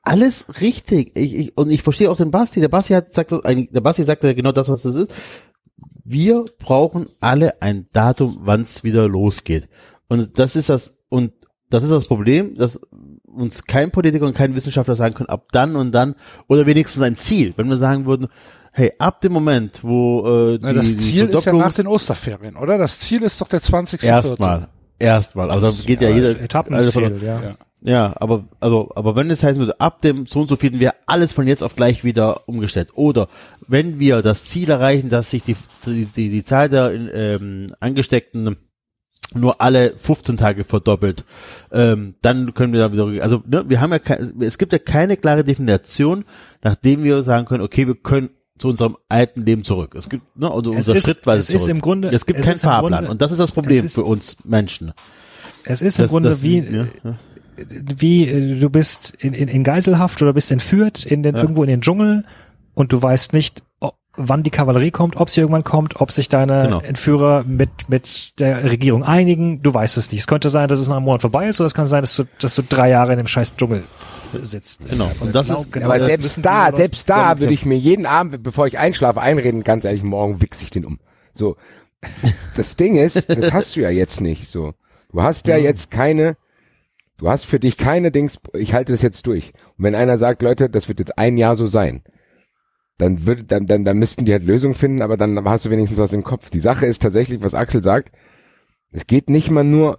Alles richtig. Ich, ich, und ich verstehe auch den Basti. Der Basti hat sagt der Basti sagt ja genau das, was das ist. Wir brauchen alle ein Datum, wann es wieder losgeht. Und das ist das, und das ist das Problem, dass uns kein Politiker und kein Wissenschaftler sagen können, ab dann und dann, oder wenigstens ein Ziel. Wenn wir sagen würden, hey, ab dem Moment, wo äh, die, Na, das die Ziel ist ja nach den Osterferien, oder? Das Ziel ist doch der 20. Erstmal. Erstmal. Also da geht ja, Das jeder. Etappenziel, also, ja. Ja. Ja, aber, aber, aber wenn es heißen würde, ab dem so und so vielen wir alles von jetzt auf gleich wieder umgestellt. Oder wenn wir das Ziel erreichen, dass sich die, die, die, die Zahl der ähm, Angesteckten nur alle 15 Tage verdoppelt, ähm, dann können wir da wieder, also ne, wir haben ja, kein, es gibt ja keine klare Definition, nachdem wir sagen können, okay, wir können zu unserem alten Leben zurück. Es gibt, ne, also Es unser ist- schrittweise es ist zurück. im Grunde- es gibt es keinen ist Fahrplan Grunde- und das ist das Problem ist- für uns Menschen. Es ist im Das- Grunde das- wie, ja, ja. wie äh, du bist in, in, in Geiselhaft oder bist entführt in den, Ja. irgendwo in den Dschungel und du weißt nicht, wann die Kavallerie kommt, ob sie irgendwann kommt, ob sich deine Genau. Entführer mit, mit der Regierung einigen. Du weißt es nicht. Es könnte sein, dass es nach einem Monat vorbei ist oder es kann sein, dass du, dass du drei Jahre in dem scheiß Dschungel sitzt. Genau. Und das Genau, ist, genau aber das selbst da, selbst da Ja, würde ich mir jeden Abend, bevor ich einschlafe, einreden, ganz ehrlich, morgen wichse ich den um. So. Das Ding ist, das hast du ja jetzt nicht, so. Du hast ja jetzt keine, du hast für dich keine Dings, ich halte das jetzt durch. Und wenn einer sagt, Leute, das wird jetzt ein Jahr so sein, dann würde, dann, dann, dann müssten die halt Lösungen finden, aber dann hast du wenigstens was im Kopf. Die Sache ist tatsächlich, was Axel sagt, es geht nicht mal nur,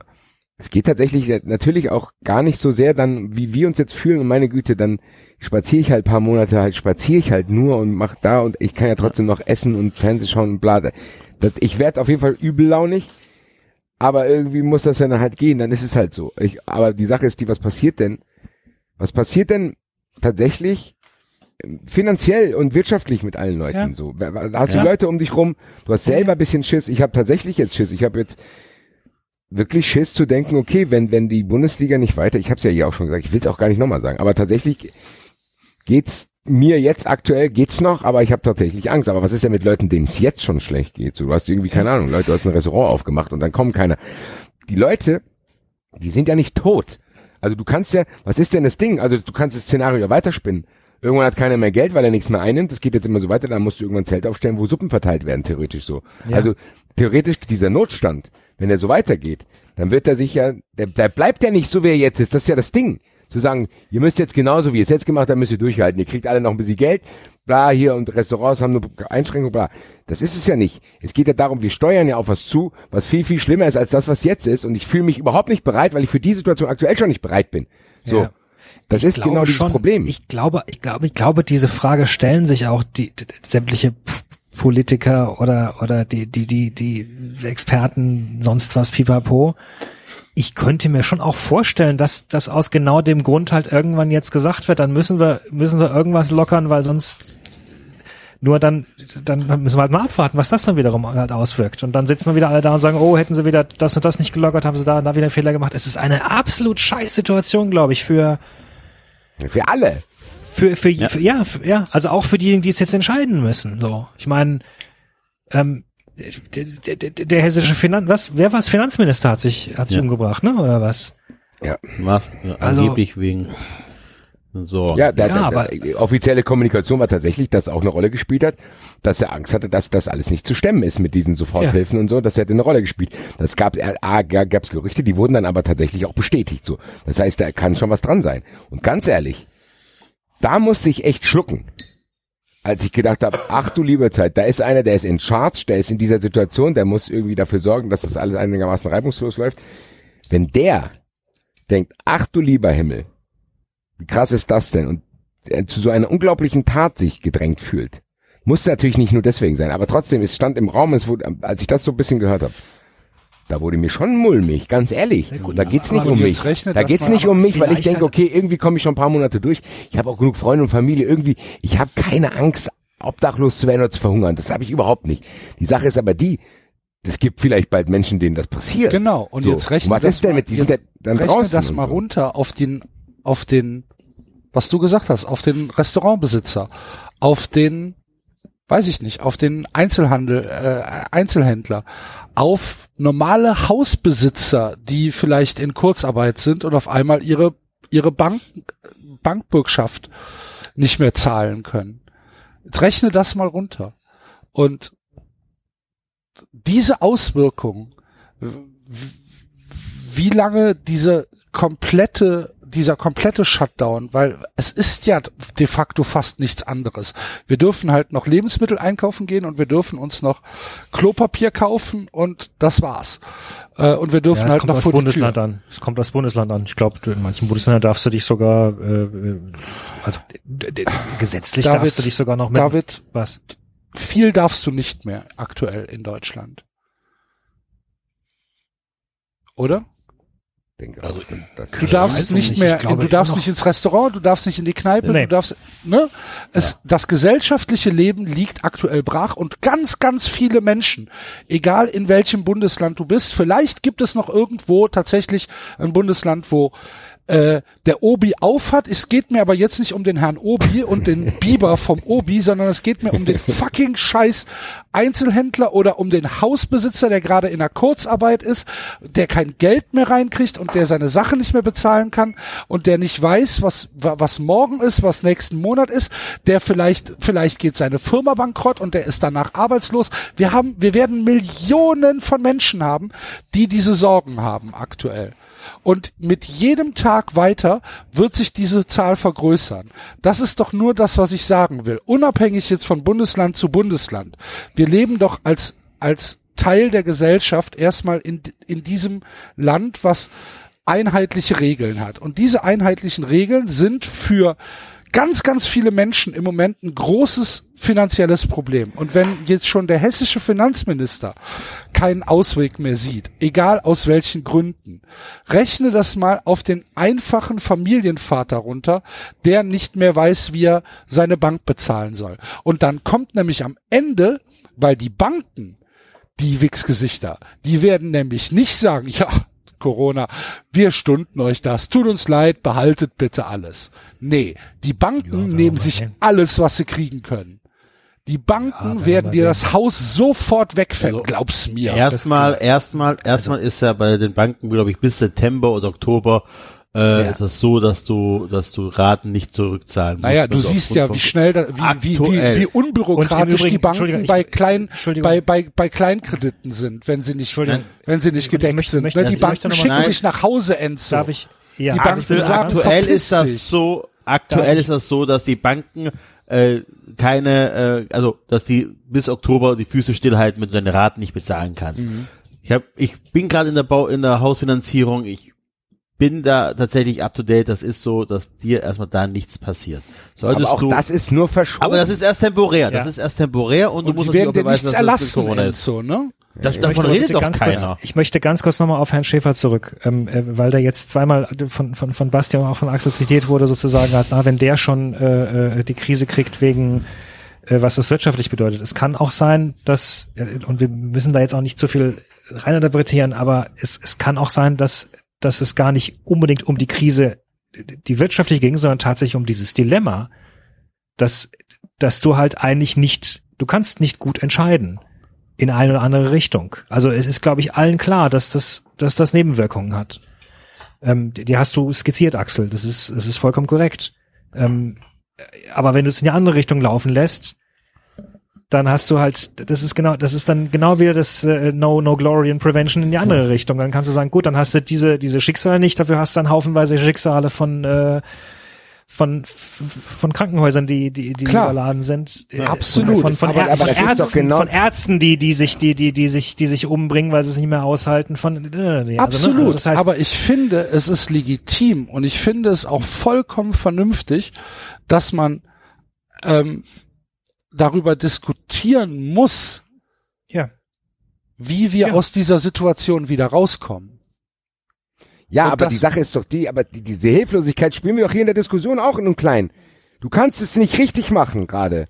es geht tatsächlich natürlich auch gar nicht so sehr dann, wie wir uns jetzt fühlen und meine Güte, dann spaziere ich halt paar Monate, halt spaziere ich halt nur und mach da und ich kann ja trotzdem noch essen und Fernseh schauen und bla. Das, ich werde auf jeden Fall übellaunig, aber irgendwie muss das dann halt gehen, dann ist es halt so. Ich, aber die Sache ist die, was passiert denn? Was passiert denn tatsächlich finanziell und wirtschaftlich mit allen Leuten Ja. so? Wer- Hast Ja. du Leute um dich rum? Du hast selber ein bisschen Schiss. Ich habe tatsächlich jetzt Schiss. Ich habe jetzt wirklich Schiss zu denken, okay, wenn wenn die Bundesliga nicht weiter, ich habe es ja hier auch schon gesagt, ich will es auch gar nicht nochmal sagen, aber tatsächlich geht's mir jetzt aktuell geht's noch, aber ich habe tatsächlich Angst. Aber was ist denn mit Leuten, denen es jetzt schon schlecht geht? So, du hast irgendwie keine Ahnung, Leute, du hast ein Restaurant aufgemacht und dann kommen keiner. Die Leute, die sind ja nicht tot. Also du kannst ja, was ist denn das Ding? Also du kannst das Szenario ja weiterspinnen. Irgendwann hat keiner mehr Geld, weil er nichts mehr einnimmt. Das geht jetzt immer so weiter. Dann musst du irgendwann ein Zelt aufstellen, wo Suppen verteilt werden, theoretisch so. Ja. Also theoretisch dieser Notstand, wenn er so weitergeht, dann wird er sich ja, der, der bleibt ja nicht so, wie er jetzt ist. Das ist ja das Ding. Zu sagen, ihr müsst jetzt genauso, wie ihr es jetzt gemacht habt, müsst ihr durchhalten. Ihr kriegt alle noch ein bisschen Geld, bla, hier und Restaurants haben nur Einschränkungen, bla. Das ist es ja nicht. Es geht ja darum, wir steuern ja auf was zu, was viel, viel schlimmer ist als das, was jetzt ist. Und ich fühle mich überhaupt nicht bereit, weil ich für die Situation aktuell schon nicht bereit bin. So. Ja. Das Ich ist genau dieses schon, Problem. Ich glaube, ich glaube, ich glaube, diese Frage stellen sich auch die, die sämtliche P- Politiker oder oder die die die die Experten sonst was pipapo. Ich könnte mir schon auch vorstellen, dass das aus genau dem Grund halt irgendwann jetzt gesagt wird, dann müssen wir müssen wir irgendwas lockern, weil sonst nur dann, dann müssen wir halt mal abwarten, was das dann wiederum halt auswirkt. Und dann sitzen wir wieder alle da und sagen, oh, hätten sie wieder das und das nicht gelockert, haben sie da und da wieder einen Fehler gemacht. Es ist eine absolut scheiß Situation, glaube ich, für, für alle. für, für, ja. für ja, für, ja, also auch für diejenigen, die es jetzt entscheiden müssen. So, ich meine, ähm, der, der, der, der hessische Finanz, was, wer war Finanzminister hat sich, hat sich Ja. umgebracht, ne, oder was? Was? Ja, Also- angeblich wegen so. Ja, der, Ja, der, aber- die offizielle Kommunikation war tatsächlich, dass auch eine Rolle gespielt hat, dass er Angst hatte, dass das alles nicht zu stemmen ist mit diesen Soforthilfen und so. Das hätte eine Rolle gespielt. Das gab, äh, A, gab es Gerüchte, die wurden dann aber tatsächlich auch bestätigt. So, das heißt, da kann schon was dran sein. Und ganz ehrlich, da musste ich echt schlucken, als ich gedacht habe, ach du liebe Zeit, da ist einer, der ist in Charge, der ist in dieser Situation, der muss irgendwie dafür sorgen, dass das alles einigermaßen reibungslos läuft. Wenn der denkt, ach du lieber Himmel, wie krass ist das denn? Und er zu so einer unglaublichen Tat sich gedrängt fühlt. Muss natürlich nicht nur deswegen sein, aber trotzdem, es stand im Raum, es wurde, als ich das so ein bisschen gehört habe, da wurde mir schon mulmig, ganz ehrlich. gut, da geht's nicht um mich. rechnet Da geht's nicht um mich, weil ich denke, okay, irgendwie komme ich schon ein paar Monate durch. Ich habe auch genug Freunde und Familie. Irgendwie, ich habe keine Angst, obdachlos zu werden oder zu verhungern. Das habe ich überhaupt nicht. Die Sache ist aber die, es gibt vielleicht bald Menschen, denen das passiert. Genau. Und So. jetzt rechne Was das ist denn mit, die sind jetzt ja dann draußen. das mal so. runter auf den, auf den, was du gesagt hast, auf den Restaurantbesitzer, auf den, weiß ich nicht, auf den Einzelhandel, äh, Einzelhändler, auf normale Hausbesitzer, die vielleicht in Kurzarbeit sind und auf einmal ihre, ihre Bank, Bankbürgschaft nicht mehr zahlen können. Jetzt rechne das mal runter. Und diese Auswirkungen, wie lange diese komplette, dieser komplette Shutdown, weil es ist ja de facto fast nichts anderes. Wir dürfen halt noch Lebensmittel einkaufen gehen und wir dürfen uns noch Klopapier kaufen und das war's. Äh, und wir dürfen Ja, halt kommt noch aufs vor Bundesland Tür. an. Es kommt aufs Bundesland an. Ich glaube, in manchen Bundesländern darfst du dich sogar, äh, also gesetzlich David, darfst du dich sogar noch mit. David, was? viel darfst du nicht mehr aktuell in Deutschland. Oder? Denke Also, auch, das, das Du darfst nicht nicht. mehr, glaube du darfst nicht ins Restaurant, du darfst nicht in die Kneipe, Nee. du darfst, ne? Es, das gesellschaftliche Leben liegt aktuell brach und ganz, ganz viele Menschen, egal in welchem Bundesland du bist, vielleicht gibt es noch irgendwo tatsächlich ein Bundesland, wo äh, der Obi aufhat. Es geht mir aber jetzt nicht um den Herrn Obi und den Biber vom Obi, sondern es geht mir um den fucking Scheiß Einzelhändler oder um den Hausbesitzer, der gerade in einer Kurzarbeit ist, der kein Geld mehr reinkriegt und der seine Sachen nicht mehr bezahlen kann und der nicht weiß, was wa- was morgen ist, was nächsten Monat ist, der vielleicht vielleicht geht seine Firma bankrott und der ist danach arbeitslos. Wir haben wir werden Millionen von Menschen haben, die diese Sorgen haben aktuell. Und mit jedem Tag weiter wird sich diese Zahl vergrößern. Das ist doch nur das, was ich sagen will. Unabhängig jetzt von Bundesland zu Bundesland. Wir leben doch als, als Teil der Gesellschaft erstmal in, in diesem Land, was einheitliche Regeln hat. Und diese einheitlichen Regeln sind für ganz, ganz viele Menschen im Moment ein großes finanzielles Problem. Und wenn jetzt schon der hessische Finanzminister keinen Ausweg mehr sieht, egal aus welchen Gründen, rechne das mal auf den einfachen Familienvater runter, der nicht mehr weiß, wie er seine Bank bezahlen soll. Und dann kommt nämlich am Ende, weil die Banken die Wichsgesichter, die werden nämlich nicht sagen, ja, Corona, wir stunden euch das, tut uns leid, behaltet bitte alles. Nee, die Banken Ja, nehmen sich sehen. alles, was sie kriegen können. Die Banken Ja, werden dir sehen. das Haus sofort wegfällen, Also, glaub's mir. Erstmal, erstmal, erstmal ist ja bei den Banken, glaube ich, bis September oder Oktober äh, ist das so, dass du, dass du Raten nicht zurückzahlen musst. Naja, du siehst ja, wie schnell, da, wie, wie, wie, wie unbürokratisch Übrigen, die Banken bei ich- kleinen, Entschuldigung. bei, bei, bei Kleinkrediten sind, wenn sie nicht, wenn sie nicht Ich gedeckt möchte- sind. möchte- ne? Die ich möchte Banken schicken Nein. nach Hause, Enzo. Darf ich? Ja, Die Banken Axel, sagen, aktuell ist das so, aktuell ist das so, dass die Banken äh, keine, äh, also dass die bis Oktober die Füße stillhalten, wenn du deine Raten nicht bezahlen kannst. Mhm. Ich hab, ich bin gerade in der Bau, in der Hausfinanzierung. Ich bin da tatsächlich up to date. Das ist so, dass dir erstmal da nichts passiert. Solltest aber auch du, das ist nur verschoben. aber das ist erst temporär. Das Ja. ist erst temporär und, du und musst die werden natürlich auch beweisen, dass das Corona ist. Enzo, ne? Das, Ich davon redet doch ganz keiner. Kurz, ich möchte ganz kurz nochmal auf Herrn Schäfer zurück, ähm, äh, weil der jetzt zweimal von, von, von Bastian und auch von Axel zitiert wurde, sozusagen als, na, wenn der schon äh, äh, die Krise kriegt wegen äh, was das wirtschaftlich bedeutet. Es kann auch sein, dass, äh, und wir müssen da jetzt auch nicht zu viel reininterpretieren, aber es, es kann auch sein, dass, dass es gar nicht unbedingt um die Krise, die wirtschaftlich ging, sondern tatsächlich um dieses Dilemma, dass, dass du halt eigentlich nicht, du kannst nicht gut entscheiden in eine oder andere Richtung. Also es ist, glaube ich, allen klar, dass das, dass das Nebenwirkungen hat. Ähm, die, die hast du skizziert, Axel. Das ist, das ist vollkommen korrekt. Ähm, aber wenn du es in die andere Richtung laufen lässt, dann hast du halt, das ist genau, das ist dann genau wieder das äh, No No Glory and Prevention in die andere Richtung. Dann kannst du sagen, gut, dann hast du diese diese Schicksale nicht, dafür hast du dann haufenweise Schicksale von äh, von von Krankenhäusern, die die die Klar. überladen sind. Absolut. Von, von, Aber- aber von, Ärzten, genau- von Ärzten, die die sich die die die sich die sich umbringen, weil sie es nicht mehr aushalten. Von äh, nee, also, Absolut. ne, also das heißt, aber ich finde, es ist legitim und ich finde es auch vollkommen vernünftig, dass man ähm, darüber diskutieren muss, ja, wie wir Ja. aus dieser Situation wieder rauskommen. Ja, Und aber die Sache ist doch die, aber die, diese Hilflosigkeit spielen wir doch hier in der Diskussion auch in einem Kleinen. Du kannst es nicht richtig machen gerade.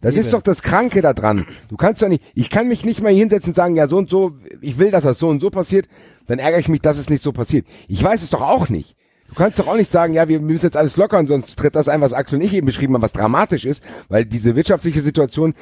Das Eben. ist doch das Kranke da dran. Du kannst doch nicht, ich kann mich nicht mal hier hinsetzen und sagen, ja, so und so, ich will, dass das so und so passiert, dann ärgere ich mich, dass es nicht so passiert. Ich weiß es doch auch nicht. Du kannst doch auch nicht sagen, ja, wir müssen jetzt alles lockern, sonst tritt das ein, was Axel und ich eben beschrieben haben, was dramatisch ist, weil diese wirtschaftliche Situation,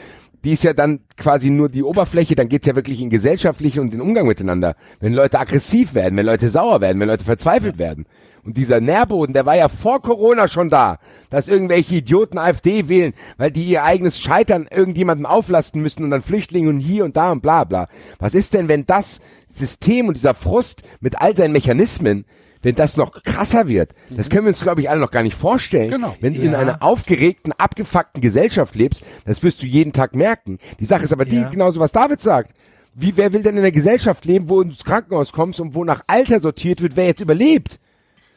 die ist ja dann quasi nur die Oberfläche, dann geht's ja wirklich in gesellschaftliche und den Umgang miteinander. Wenn Leute aggressiv werden, wenn Leute sauer werden, wenn Leute verzweifelt werden. Und dieser Nährboden, der war ja vor Corona schon da, dass irgendwelche Idioten AfD wählen, weil die ihr eigenes Scheitern irgendjemandem auflasten müssen und dann Flüchtlinge und hier und da und bla bla. Was ist denn, wenn das System und dieser Frust mit all seinen Mechanismen, wenn das noch krasser wird, das können wir uns, glaube ich, alle noch gar nicht vorstellen. Genau. Wenn du in einer aufgeregten, abgefuckten Gesellschaft lebst, das wirst du jeden Tag merken. Die Sache ist aber die, Ja. genauso was David sagt. Wie, wer will denn in einer Gesellschaft leben, wo du ins Krankenhaus kommst und wo nach Alter sortiert wird, wer jetzt überlebt?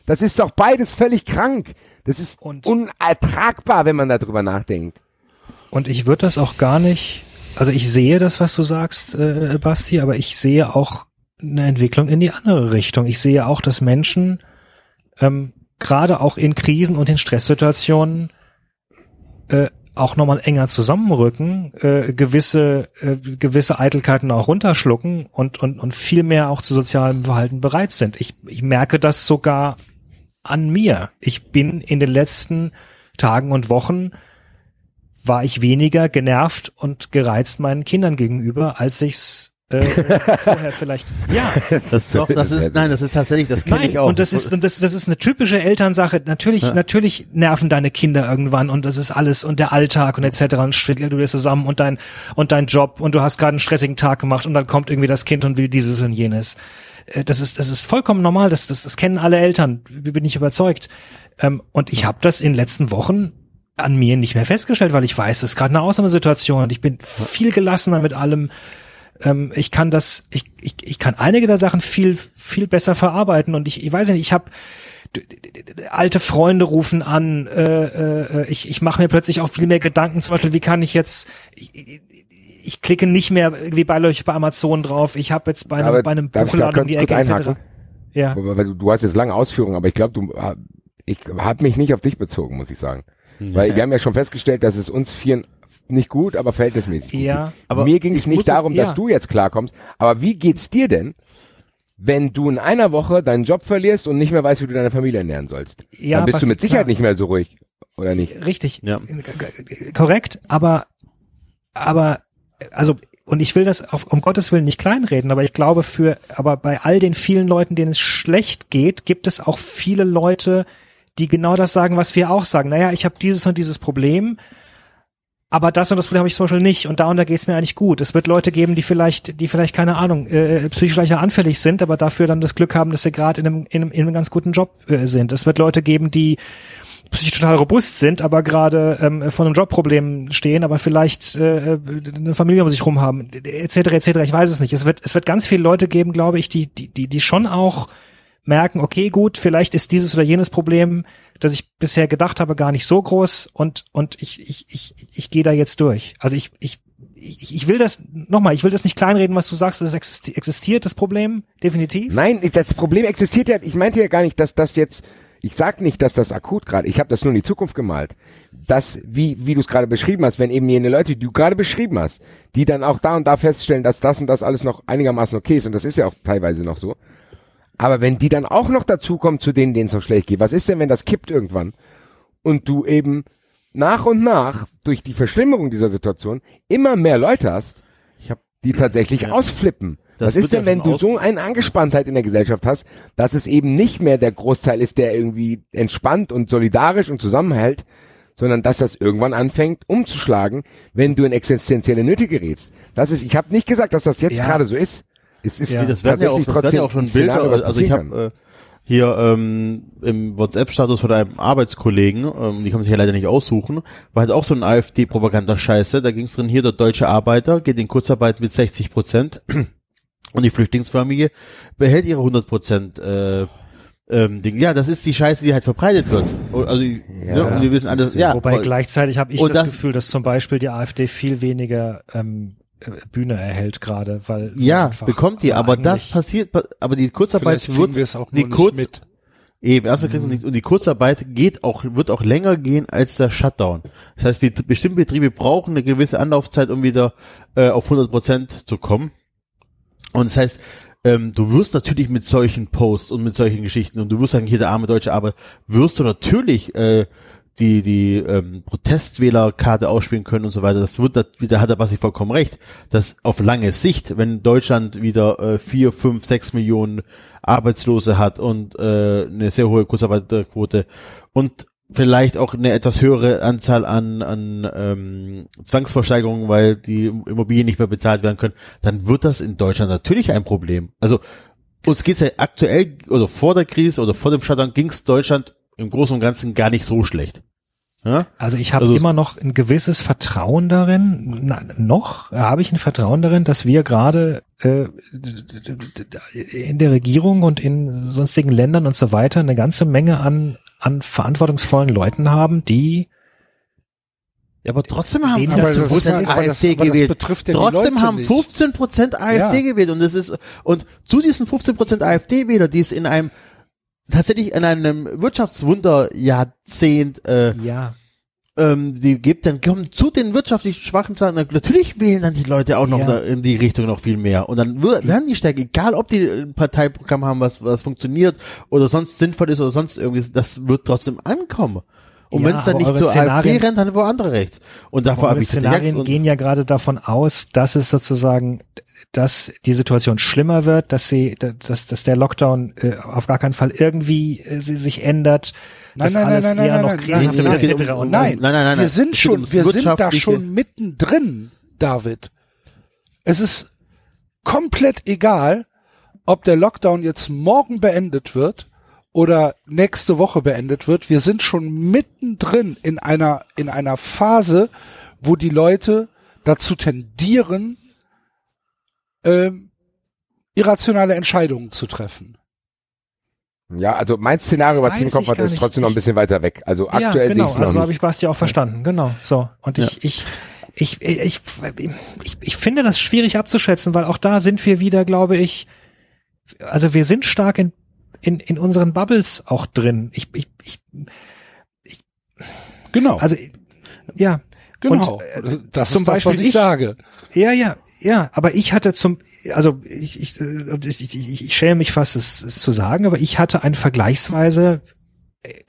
Das ist doch beides völlig krank. Das ist Und- unertragbar, wenn man darüber nachdenkt. Und ich würde das auch gar nicht, also ich sehe das, was du sagst, äh, Basti, aber ich sehe auch eine Entwicklung in die andere Richtung. Ich sehe auch, dass Menschen ähm, gerade auch in Krisen und in Stresssituationen äh, auch nochmal enger zusammenrücken, äh, gewisse äh, gewisse Eitelkeiten auch runterschlucken und und und viel mehr auch zu sozialem Verhalten bereit sind. Ich ich merke das sogar an mir. Ich bin in den letzten Tagen und Wochen war ich weniger genervt und gereizt meinen Kindern gegenüber, als ich's äh, vorher vielleicht. Ja, Das, doch, das ist, nein, das ist tatsächlich, das kenne nein. ich auch. Und das ist und das, das ist eine typische Elternsache. Natürlich, natürlich nerven deine Kinder irgendwann und das ist alles und der Alltag und etc. und schüttelt du dir zusammen und dein und dein Job und du hast gerade einen stressigen Tag gemacht und dann kommt irgendwie das Kind und will dieses und jenes. Äh, Das ist das ist vollkommen normal. Das das, das kennen alle Eltern. Bin ich überzeugt. Ähm, und ich habe das in den letzten Wochen an mir nicht mehr festgestellt, weil ich weiß, es ist gerade eine Ausnahmesituation und ich bin viel gelassener mit allem. Ähm, ich kann das, ich, ich, ich kann einige der Sachen viel, viel besser verarbeiten und ich, ich weiß nicht, ich habe alte Freunde rufen an, äh, äh, ich, ich mache mir plötzlich auch viel mehr Gedanken, zum Beispiel, wie kann ich jetzt, ich, ich, klicke nicht mehr wie bei euch bei Amazon drauf, ich habe jetzt bei einem, Aber bei einem Buchladen um die Ecke etc. Ja. Du, du hast jetzt lange Ausführungen, aber ich glaube, du, ich habe mich nicht auf dich bezogen, muss ich sagen. Weil wir haben ja schon festgestellt, dass es uns vieren nicht gut, aber verhältnismäßig gut Ja, aber Mir ging es ich nicht darum, dass ja. du jetzt klarkommst, aber wie geht's dir denn, wenn du in einer Woche deinen Job verlierst und nicht mehr weißt, wie du deine Familie ernähren sollst? Ja, Dann bist du mit Sicherheit klar. nicht mehr so ruhig, oder nicht? Richtig. Ja. Korrekt, aber, aber, also, und ich will das auf, um Gottes Willen nicht kleinreden, aber ich glaube für, aber bei all den vielen Leuten, denen es schlecht geht, gibt es auch viele Leute, die genau das sagen, was wir auch sagen. Naja, ich habe dieses und dieses Problem, aber das und das Problem habe ich zum Beispiel nicht und da und da geht's mir eigentlich gut. Es wird Leute geben, die vielleicht, die vielleicht keine Ahnung, äh, psychisch leichter anfällig sind, aber dafür dann das Glück haben, dass sie gerade in einem, in, einem, in einem ganz guten Job äh, sind. Es wird Leute geben, die psychisch total robust sind, aber gerade ähm, vor einem Jobproblem stehen, aber vielleicht äh, eine Familie um sich rum haben, etc. etc. Ich weiß es nicht. Es wird es wird ganz viele Leute geben, glaube ich, die die die die schon auch merken, okay, gut, vielleicht ist dieses oder jenes Problem, das ich bisher gedacht habe, gar nicht so groß und und ich ich ich ich gehe da jetzt durch. Also ich ich ich, ich will das nochmal, ich will das nicht kleinreden, was du sagst, existi- existiert das Problem definitiv. Nein, das Problem existiert ja, ich meinte ja gar nicht, dass das jetzt, ich sag nicht, dass das akut gerade, ich habe das nur in die Zukunft gemalt. Das, wie, wie du es gerade beschrieben hast, wenn eben jene Leute, die du gerade beschrieben hast, die dann auch da und da feststellen, dass das und das alles noch einigermaßen okay ist, und das ist ja auch teilweise noch so, aber wenn die dann auch noch dazukommen zu denen, denen es so schlecht geht, was ist denn, wenn das kippt irgendwann und du eben nach und nach durch die Verschlimmerung dieser Situation immer mehr Leute hast, hab, die tatsächlich Ja. ausflippen. Das Was ist denn, ja wenn du so eine Angespanntheit in der Gesellschaft hast, dass es eben nicht mehr der Großteil ist, der irgendwie entspannt und solidarisch und zusammenhält, sondern dass das irgendwann anfängt umzuschlagen, wenn du in existenzielle Nöte gerätst. Das ist, ich habe nicht gesagt, dass das jetzt Ja. gerade so ist. Es ist Ja. das werden ja auch, das werden ja auch schon Bilder, was also ich habe hier ähm, im WhatsApp-Status von einem Arbeitskollegen, ähm, die kann man sich ja leider nicht aussuchen, war halt auch so ein AfD-Propaganda-Scheiße. Da ging es drin, hier der deutsche Arbeiter geht in Kurzarbeit mit 60 Prozent und die Flüchtlingsfamilie behält ihre 100 Prozent. Äh, ähm, Ding. Ja, das ist die Scheiße, die halt verbreitet wird. Also, ja, ne, und wir wissen alles. Ja, Wobei gleichzeitig habe ich das, das- Gefühl, dass zum Beispiel die AfD viel weniger ähm, äh, Bühne erhält gerade, weil ja, bekommt die, aber das passiert, aber die Kurzarbeit kriegen wird wir es auch die Kurz- mit. Eben, erstmal kriegst du nichts. Und die Kurzarbeit geht auch, wird auch länger gehen als der Shutdown. Das heißt, bet- bestimmte Betriebe brauchen eine gewisse Anlaufzeit, um wieder äh, auf 100 Prozent zu kommen. Und das heißt, ähm, du wirst natürlich mit solchen Posts und mit solchen Geschichten und du wirst sagen, hier der arme Deutsche, aber wirst du natürlich äh, die die ähm, Protestwählerkarte ausspielen können und so weiter. Das wird, da da hat der Basti vollkommen recht, dass auf lange Sicht, wenn Deutschland wieder äh, vier, fünf, sechs Millionen Arbeitslose hat und äh, eine sehr hohe Kurzarbeiterquote und vielleicht auch eine etwas höhere Anzahl an, an ähm, Zwangsversteigerungen, weil die Immobilien nicht mehr bezahlt werden können, dann wird das in Deutschland natürlich ein Problem. Also uns geht's ja aktuell, oder vor der Krise oder vor dem Shutdown ging's Deutschland im Großen und Ganzen gar nicht so schlecht. Ja? Also ich habe Also es- immer noch ein gewisses Vertrauen darin, na, noch habe ich ein Vertrauen darin, dass wir gerade äh, in der Regierung und in sonstigen Ländern und so weiter eine ganze Menge an, an verantwortungsvollen Leuten haben, die Ja, aber trotzdem haben Aber das das, bewusst aber ist, AfD aber das gewählt. betrifft ja die Trotzdem Leute haben nicht. 15 Prozent AfD Ja. gewählt und das ist und zu diesen 15 Prozent AfD-Wähler, die es in einem tatsächlich in einem Wirtschaftswunderjahrzehnt äh, ja ähm, die gibt, dann kommen zu den wirtschaftlich schwachen Zahlen, natürlich wählen dann die Leute auch noch Ja. da in die Richtung noch viel mehr. Und dann werden die stärker, egal ob die ein Parteiprogramm haben, was, was funktioniert oder sonst sinnvoll ist oder sonst irgendwie, das wird trotzdem ankommen. Und Ja, wenn es dann nicht zur AfD rennt, dann wo andere rechts. Und davor habe ich Szenarien gehen ja gerade davon aus, dass es sozusagen, dass die Situation schlimmer wird, dass sie, dass, dass der Lockdown äh, auf gar keinen Fall irgendwie äh, sie sich ändert, Nein, dass nein, nein, alles nein, eher nein, noch nein, krisenhafter nein, wird, nein, nein, Und Nein, Nein, nein, nein, wir nein. sind schon, wir sind da schon mittendrin, David. Es ist komplett egal, ob der Lockdown jetzt morgen beendet wird oder nächste Woche beendet wird. Wir sind schon mittendrin in einer, in einer Phase, wo die Leute dazu tendieren, ähm, irrationale Entscheidungen zu treffen. Ja, also mein Szenario, was ich im Weiß Kopf ich hatte, gar ist trotzdem noch ein bisschen weiter weg. Also aktuell ja, sehe genau, ich es noch also so habe ich Basti auch verstanden, genau. So. Und ich, ich, ich, ich, ich, ich finde das schwierig abzuschätzen, weil auch da sind wir wieder, glaube ich, also wir sind stark in, in, in unseren Bubbles auch drin. Ich, ich, ich Genau, also ja, genau. und, das zum ist das, was Beispiel ich ich- sage. Ja, ja, ja, aber ich hatte zum, also ich, ich, äh, ich, ich, ich schäme mich fast, es, es zu sagen, aber ich hatte ein vergleichsweise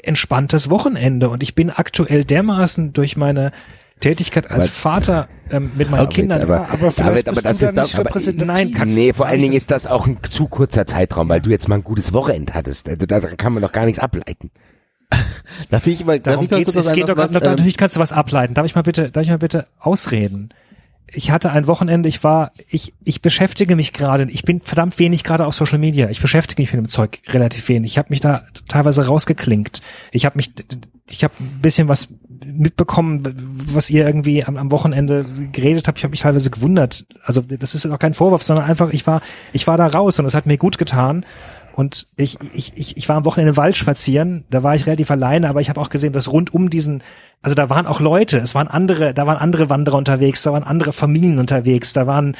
entspanntes Wochenende und ich bin aktuell dermaßen durch meine Tätigkeit als Aber- Vater ähm, mit meinen David, Kindern. aber- Ja, aber vielleicht David, aber das du da ist- nicht aber- repräsentativ. Nein, kann- Nee, vor allen Dingen ist das auch ein zu kurzer Zeitraum, weil du jetzt mal ein gutes Wochenende hattest. Also da kann man doch gar nichts ableiten. darf ich mal, darf Darum ich mal geht's, kurz es was geht doch, was, ähm, natürlich kannst du was ableiten. Darf ich mal bitte, darf ich mal bitte ausreden? Ich hatte ein Wochenende, ich war, ich, ich beschäftige mich gerade, ich bin verdammt wenig gerade auf Social Media. Ich beschäftige mich mit dem Zeug relativ wenig. Ich habe mich da teilweise rausgeklinkt. Ich habe mich, ich habe ein bisschen was mitbekommen, was ihr irgendwie am, am Wochenende geredet habt. Ich habe mich teilweise gewundert. Also das ist auch kein Vorwurf, sondern einfach, ich war, ich war da raus und es hat mir gut getan. Und ich, ich, ich, ich war am Wochenende im Wald spazieren, da war ich relativ alleine, aber ich habe auch gesehen, dass rund um diesen, also da waren auch Leute, es waren andere, da waren andere Wanderer unterwegs, da waren andere Familien unterwegs, da waren,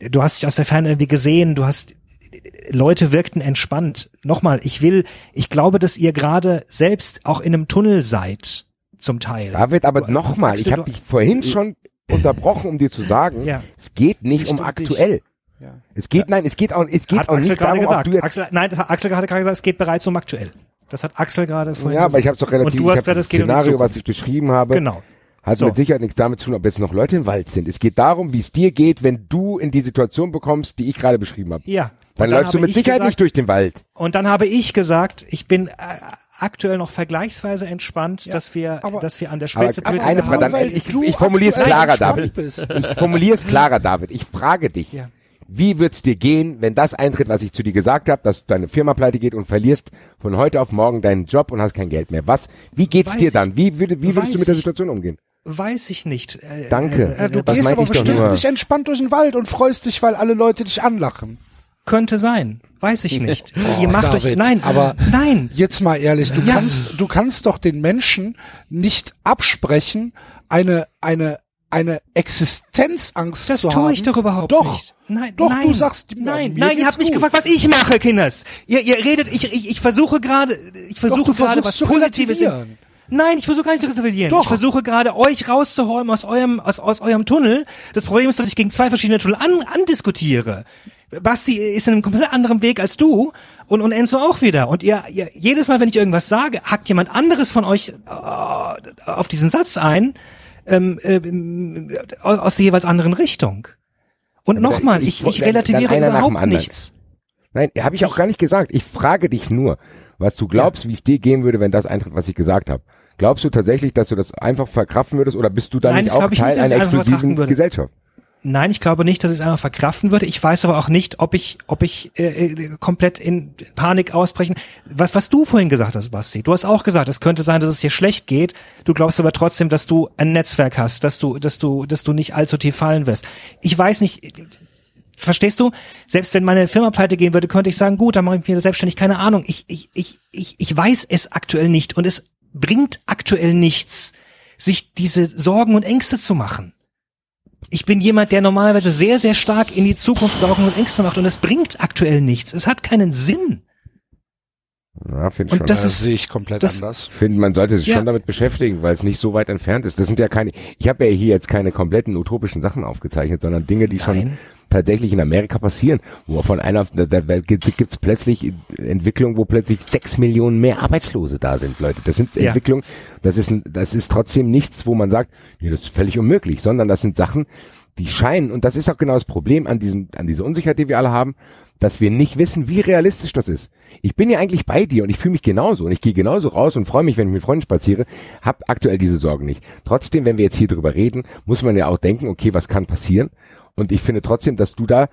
du hast dich aus der Ferne irgendwie gesehen, du hast, Leute wirkten entspannt. Nochmal, ich will, ich glaube, dass ihr gerade selbst auch in einem Tunnel seid, zum Teil. David, aber nochmal, ich habe dich vorhin schon unterbrochen, um dir zu sagen, Ja. es geht nicht um aktuell. Ja. Es geht, nein, es geht auch, es geht hat auch Axel nicht gerade darum, ob gesagt. du jetzt, Axel, nein, das hat Axel gerade gerade gesagt, es geht bereits um aktuell. Das hat Axel gerade vorhin ja, aber ich gesagt. habe doch relativ, Und du ich hast gesagt, das geht um Szenario, was ich beschrieben habe, Genau. Hat So. mit Sicherheit nichts damit zu tun, ob jetzt noch Leute im Wald sind. Es geht darum, wie es dir geht, wenn du in die Situation bekommst, die ich gerade beschrieben habe. Ja. Dann Und läufst du mit ich Sicherheit gesagt, nicht durch den Wald. Und dann habe ich gesagt, ich bin äh, aktuell noch vergleichsweise entspannt, dass wir, aber- dass wir an der Aber Spitze eine Frage, dann, weil ich, ich formuliere es klarer, David. bist. Ich formuliere es klarer, David. Ich frage dich. Ja. Wie wird's dir gehen, wenn das eintritt, was ich zu dir gesagt habe, dass deine Firma pleite geht und verlierst von heute auf morgen deinen Job und hast kein Geld mehr? Was? Wie geht's Weiß dir dann? Wie, würde, wie würdest du mit der. Situation umgehen? Weiß ich nicht. Äh, Danke. Ja, du das gehst aber bestimmt nicht entspannt durch den Wald und freust dich, weil alle Leute dich anlachen. Könnte sein. Weiß ich nicht. Ihr macht euch, David, nein, aber- nein. Jetzt mal ehrlich, du Ja. kannst, du kannst doch den Menschen nicht absprechen, eine, eine, eine Existenzangst Das zu tue haben. ich doch überhaupt doch. nicht. Nein, Doch, nein, du sagst, nein, mir nein, ihr habt mich gefragt, was ich mache, Kinders. Ihr, ihr redet, ich, ich, ich versuche gerade, ich versuche gerade was Positives. In. Nein, ich versuche gar nicht zu relativieren. Doch. Ich versuche gerade euch rauszuräumen aus eurem, aus, aus eurem Tunnel. Das Problem ist, dass ich gegen zwei verschiedene Tunnel an, andiskutiere. Basti ist in einem komplett anderen Weg als du und, und Enzo auch wieder. Und ihr, ihr, jedes Mal, wenn ich irgendwas sage, hackt jemand anderes von euch äh, auf diesen Satz ein, ähm, ähm, aus der jeweils anderen Richtung. Und nochmal, ich- ich, relativiere dann überhaupt nichts. Nein, habe ich auch gar nicht gesagt. Ich frage dich nur, was du glaubst, wie es dir gehen würde, wenn das eintritt, was ich gesagt habe. Glaubst du tatsächlich, dass du das einfach verkraften würdest oder bist du dann Nein, nicht auch Teil nicht, einer exklusiven. Gesellschaft? Nein, ich glaube nicht, dass ich es einfach verkraften würde. Ich weiß aber auch nicht, ob ich, ob ich äh, äh, komplett in Panik ausbrechen. Was, was du vorhin gesagt hast, Basti. Du hast auch gesagt, es könnte sein, dass es dir schlecht geht. Du glaubst aber trotzdem, dass du ein Netzwerk hast, dass du, dass du, dass du nicht allzu tief fallen wirst. Ich weiß nicht. Verstehst du? Selbst wenn meine Firma pleite gehen würde, könnte ich sagen, gut, dann mache ich mir selbstständig. Keine Ahnung. Ich, ich, ich, ich, ich weiß es aktuell nicht und es bringt aktuell nichts, sich diese Sorgen und Ängste zu machen. Ich bin jemand, der normalerweise sehr, sehr stark in die Zukunft Sorgen und Ängste macht und es bringt aktuell nichts. Es hat keinen Sinn. Ja, finde Und schon. das Das ist- sehe ich komplett das- anders. Ich finde, man sollte sich Ja. schon damit beschäftigen, weil es nicht so weit entfernt ist. Das sind ja keine, ich habe ja hier jetzt keine kompletten utopischen Sachen aufgezeichnet, sondern Dinge, die schon Nein. Tatsächlich in Amerika passieren, wo von einer der Welt gibt es plötzlich Entwicklungen, wo plötzlich sechs Millionen mehr Arbeitslose da sind, Leute. Das sind Ja. Entwicklungen, das ist das ist trotzdem nichts, wo man sagt, nee, das ist völlig unmöglich, sondern das sind Sachen, die scheinen, und das ist auch genau das Problem an diesem, an dieser Unsicherheit, die wir alle haben, dass wir nicht wissen, wie realistisch das ist. Ich bin ja eigentlich bei dir und ich fühle mich genauso und ich gehe genauso raus und freue mich, wenn ich mit Freunden spaziere, hab aktuell diese Sorgen nicht. Trotzdem, wenn wir jetzt hier drüber reden, muss man ja auch denken, okay, was kann passieren? Und ich finde trotzdem, dass du da,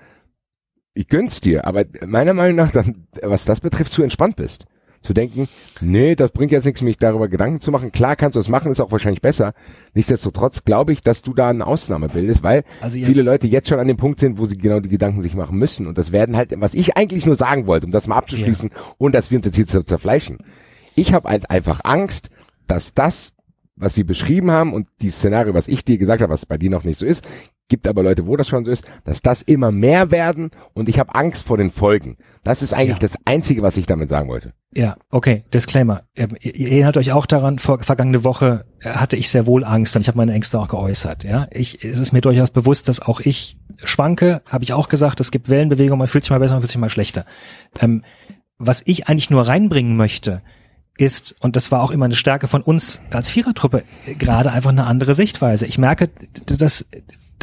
ich gönn's dir, aber meiner Meinung nach, dann, was das betrifft, zu entspannt bist. Zu denken, nee, das bringt jetzt nichts, mich darüber Gedanken zu machen. Klar kannst du das machen, ist auch wahrscheinlich besser. Nichtsdestotrotz glaube ich, dass du da eine Ausnahme bildest, weil Also viele Leute jetzt schon an dem Punkt sind, wo sie genau die Gedanken sich machen müssen. Und das werden halt, was ich eigentlich nur sagen wollte, um das mal abzuschließen und dass wir uns jetzt hier zer- zerfleischen. Ich habe halt einfach Angst, dass das, was wir beschrieben haben und die Szenario, was ich dir gesagt habe, was bei dir noch nicht so ist, gibt aber Leute, wo das schon so ist, dass das immer mehr werden und ich habe Angst vor den Folgen. Das ist eigentlich Ja. das Einzige, was ich damit sagen wollte. Ja, okay, Disclaimer. Ähm, Ihr, erinnert euch auch daran, vor, vergangene Woche äh, hatte ich sehr wohl Angst und ich habe meine Ängste auch geäußert. Ja, ich, es ist mir durchaus bewusst, dass auch ich schwanke, habe ich auch gesagt, es gibt Wellenbewegungen, man fühlt sich mal besser, man fühlt sich mal schlechter. Ähm, was ich eigentlich nur reinbringen möchte, ist, und das war auch immer eine Stärke von uns als Vierertruppe, äh, gerade einfach eine andere Sichtweise. Ich merke, dass,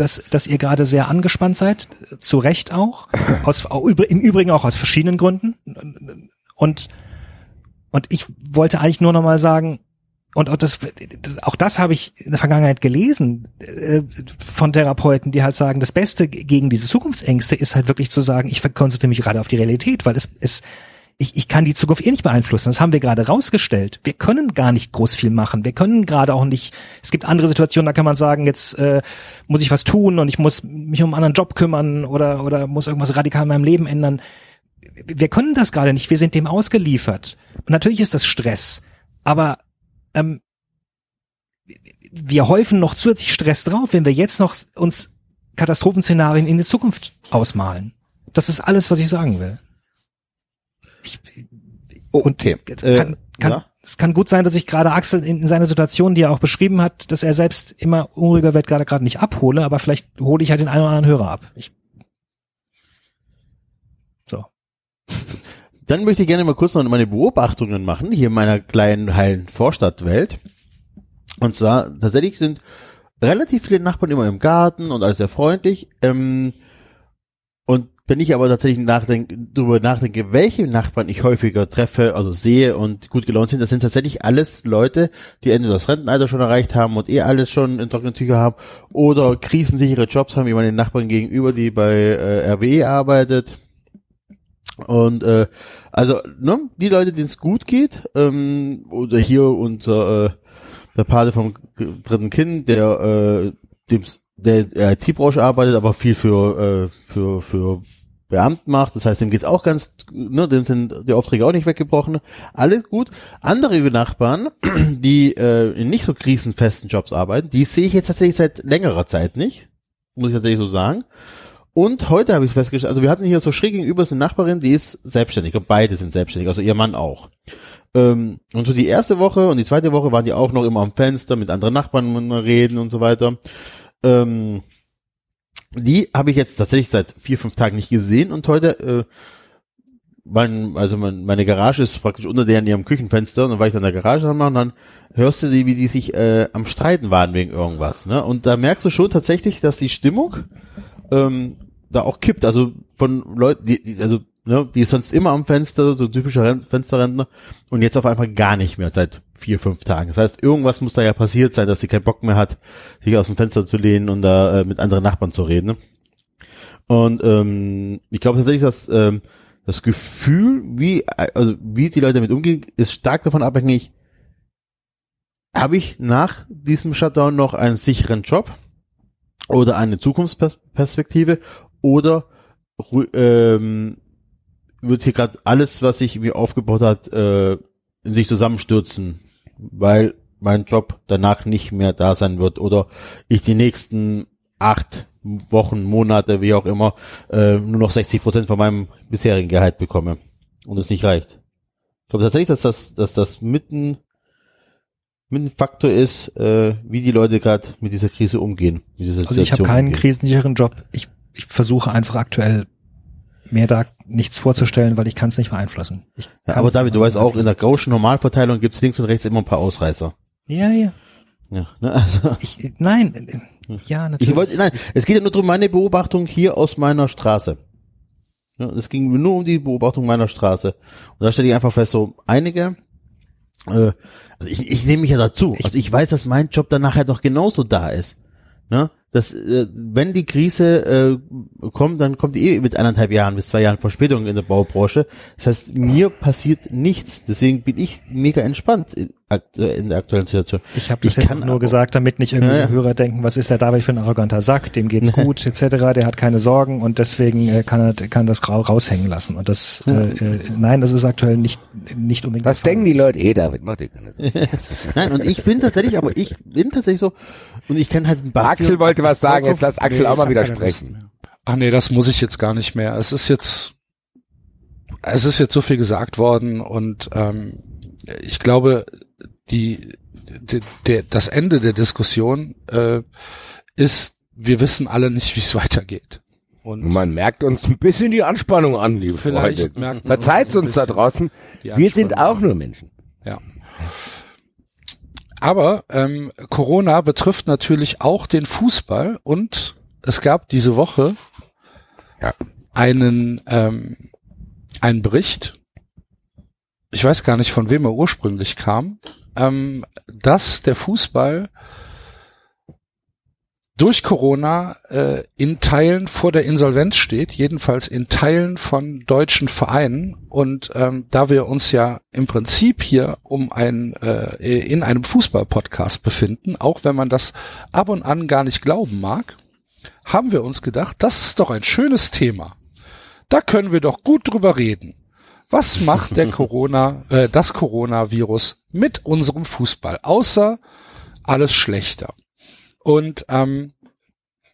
dass, dass ihr gerade sehr angespannt seid, zu Recht auch, aus, im Übrigen auch aus verschiedenen Gründen. Und und ich wollte eigentlich nur noch mal sagen, und auch das, das- auch das habe ich in der Vergangenheit gelesen äh, von Therapeuten, die halt sagen, das Beste gegen diese Zukunftsängste ist halt wirklich zu sagen, ich konzentriere mich gerade auf die Realität, weil es, es ich, ich kann die Zukunft eh nicht beeinflussen. Das haben wir gerade rausgestellt. Wir können gar nicht groß viel machen. Wir können gerade auch nicht. Es gibt andere Situationen, da kann man sagen, jetzt äh, muss ich was tun und ich muss mich um einen anderen Job kümmern oder oder muss irgendwas radikal in meinem Leben ändern wir können das gerade nicht, wir sind dem ausgeliefert. Und natürlich ist das Stress, aber ähm, wir häufen noch zusätzlich Stress drauf, wenn wir jetzt noch uns Katastrophenszenarien in die Zukunft ausmalen. Das ist alles, was ich sagen will. Ich, und Okay. kann, Äh, kann, ja. Es kann gut sein, dass ich gerade Axel in, in seiner Situation, die er auch beschrieben hat, dass er selbst immer unruhiger wird, gerade gerade nicht abhole, aber vielleicht hole ich halt den einen oder anderen Hörer ab. Ich, so. Dann möchte ich gerne mal kurz noch meine Beobachtungen machen, hier in meiner kleinen heilen Vorstadtwelt. Und zwar, tatsächlich sind relativ viele Nachbarn immer im Garten und alles sehr freundlich. Ähm, wenn ich aber tatsächlich nachdenke, darüber nachdenke, welche Nachbarn ich häufiger treffe, also sehe und gut gelaunt sind, das sind tatsächlich alles Leute, die entweder das Rentenalter schon erreicht haben und eh alles schon in trockenen Tücher haben oder krisensichere Jobs haben, wie meine Nachbarn gegenüber, die bei äh, RWE arbeitet. Und äh, also ne, die Leute, denen es gut geht, ähm, oder hier unser äh, der Pate vom dritten Kind, der äh, dem der IT-Branche arbeitet, aber viel für äh, für für Beamten macht. Das heißt, dem geht's auch ganz, ne, dem sind die Aufträge auch nicht weggebrochen. Alles gut. Andere Nachbarn, die äh, in nicht so krisenfesten Jobs arbeiten, die sehe ich jetzt tatsächlich seit längerer Zeit nicht. Muss ich tatsächlich so sagen. Und heute habe ich festgestellt, also wir hatten hier so schräg gegenüber eine Nachbarin, die ist selbstständig. Und beide sind selbstständig, also ihr Mann auch. Ähm, und so die erste Woche und die zweite Woche waren die auch noch immer am Fenster mit anderen Nachbarn reden und so weiter. Ähm, die habe ich jetzt tatsächlich seit vier, fünf Tagen nicht gesehen und heute, äh, mein, also mein, meine Garage ist praktisch unter der in ihrem Küchenfenster und dann war ich dann in der Garage und dann hörst du die, wie die sich äh, am Streiten waren wegen irgendwas. Ne? Und da merkst du schon tatsächlich, dass die Stimmung ähm, da auch kippt. Also von Leuten, die, die, also ne, die ist sonst immer am Fenster, so typischer Ren Fensterrentner und jetzt auf einmal gar nicht mehr seit vier, fünf Tagen. Das heißt, irgendwas muss da ja passiert sein, dass sie keinen Bock mehr hat, sich aus dem Fenster zu lehnen und da äh, mit anderen Nachbarn zu reden. Ne? Und ähm, ich glaube tatsächlich, dass ähm, das Gefühl, wie also wie die Leute damit umgehen, ist stark davon abhängig. Habe ich nach diesem Shutdown noch einen sicheren Job oder eine Zukunftsperspektive oder ähm, wird hier gerade alles, was sich mir aufgebaut hat, äh, in sich zusammenstürzen, weil mein Job danach nicht mehr da sein wird oder ich die nächsten acht Wochen, Monate, wie auch immer, äh, nur noch 60 Prozent von meinem bisherigen Gehalt bekomme und es nicht reicht. Ich glaube tatsächlich, dass das, dass das mitten, mitten Faktor ist, äh, wie die Leute gerade mit dieser Krise umgehen. also ich habe keinen umgehen. krisensicheren Job. Ich, ich versuche einfach aktuell mir da nichts vorzustellen, weil ich kann es nicht beeinflussen. Ja, aber David, du weißt auch, in der Gaußschen Normalverteilung gibt's links und rechts immer ein paar Ausreißer. Ja, ja. Ja, ne, also. Ich, nein, äh, ja, natürlich. Ich wollte, nein, es geht ja nur darum, meine Beobachtung hier aus meiner Straße. Ja, es ging nur um die Beobachtung meiner Straße. Und da stelle ich einfach fest, so einige, äh, also ich, ich nehme mich ja dazu. Also ich weiß, dass mein Job dann nachher doch genauso da ist. Ne? Dass äh, wenn die Krise äh, kommt, dann kommt die eh mit eineinhalb Jahren bis zwei Jahren Verspätung in der Baubranche. Das heißt, mir passiert nichts. Deswegen bin ich mega entspannt in, in der aktuellen Situation. Ich habe das ich kann nur gesagt, damit nicht irgendwelche ja, Hörer denken, was ist der David für ein arroganter Sack, dem geht's gut etc., der hat keine Sorgen und deswegen äh, kann er kann das grau raushängen lassen. Und das äh, äh, nein, das ist aktuell nicht nicht unbedingt. Was denken die Leute? Eh, David, mach dir keine Nein, und ich bin tatsächlich, aber ich bin tatsächlich so und ich kann halt einen Basti Axel wollte was sagen, jetzt lass Axel nee, auch mal wieder sprechen. Ach nee, das muss ich jetzt gar nicht mehr. Es ist jetzt, es ist jetzt so viel gesagt worden und ähm, ich glaube, die, die der, das Ende der Diskussion äh, ist, wir wissen alle nicht, wie es weitergeht. Und man merkt uns ein bisschen die Anspannung an, liebe Vielleicht Freunde. Verzeiht uns da draußen. Wir sind auch nur Menschen. Ja. Aber ähm, Corona betrifft natürlich auch den Fußball und es gab diese Woche ja. einen, ähm, einen Bericht, ich weiß gar nicht, von wem er ursprünglich kam, ähm, dass der Fußball durch Corona äh, in Teilen vor der Insolvenz steht, jedenfalls in Teilen von deutschen Vereinen. Und ähm, da wir uns ja im Prinzip hier um ein äh, in einem Fußball-Podcast befinden, auch wenn man das ab und an gar nicht glauben mag, haben wir uns gedacht, das ist doch ein schönes Thema. Da können wir doch gut drüber reden. Was macht der Corona, äh, das Coronavirus mit unserem Fußball, außer alles schlechter? Und ähm,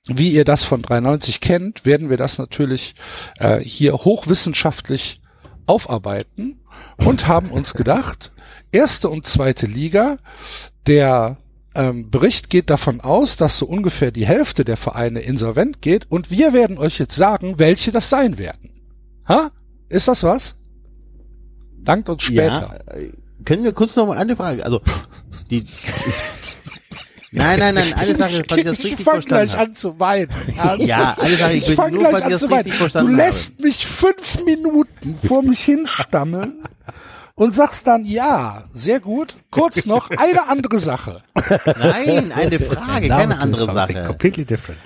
wie ihr das von 93 kennt, werden wir das natürlich äh, hier hochwissenschaftlich aufarbeiten und haben uns gedacht, erste und zweite Liga, der ähm, Bericht geht davon aus, dass so ungefähr die Hälfte der Vereine insolvent geht und wir werden euch jetzt sagen, welche das sein werden. Ha? Ist das was? Dankt uns später. Ja, äh, können wir kurz noch mal eine Frage, also die Nein, nein, nein, eine Sache, falls ich das ich richtig fang verstanden gleich habe. an zu weinen. Ernsthaft? Ja, eine Sache, ich ich will fang nur, gleich falls ich an das zu weinen. Du lässt mich fünf Minuten vor mich hinstammeln und sagst dann, ja, sehr gut. Kurz noch eine andere Sache. habe. Nein, eine Frage, keine andere Sache. Completely different.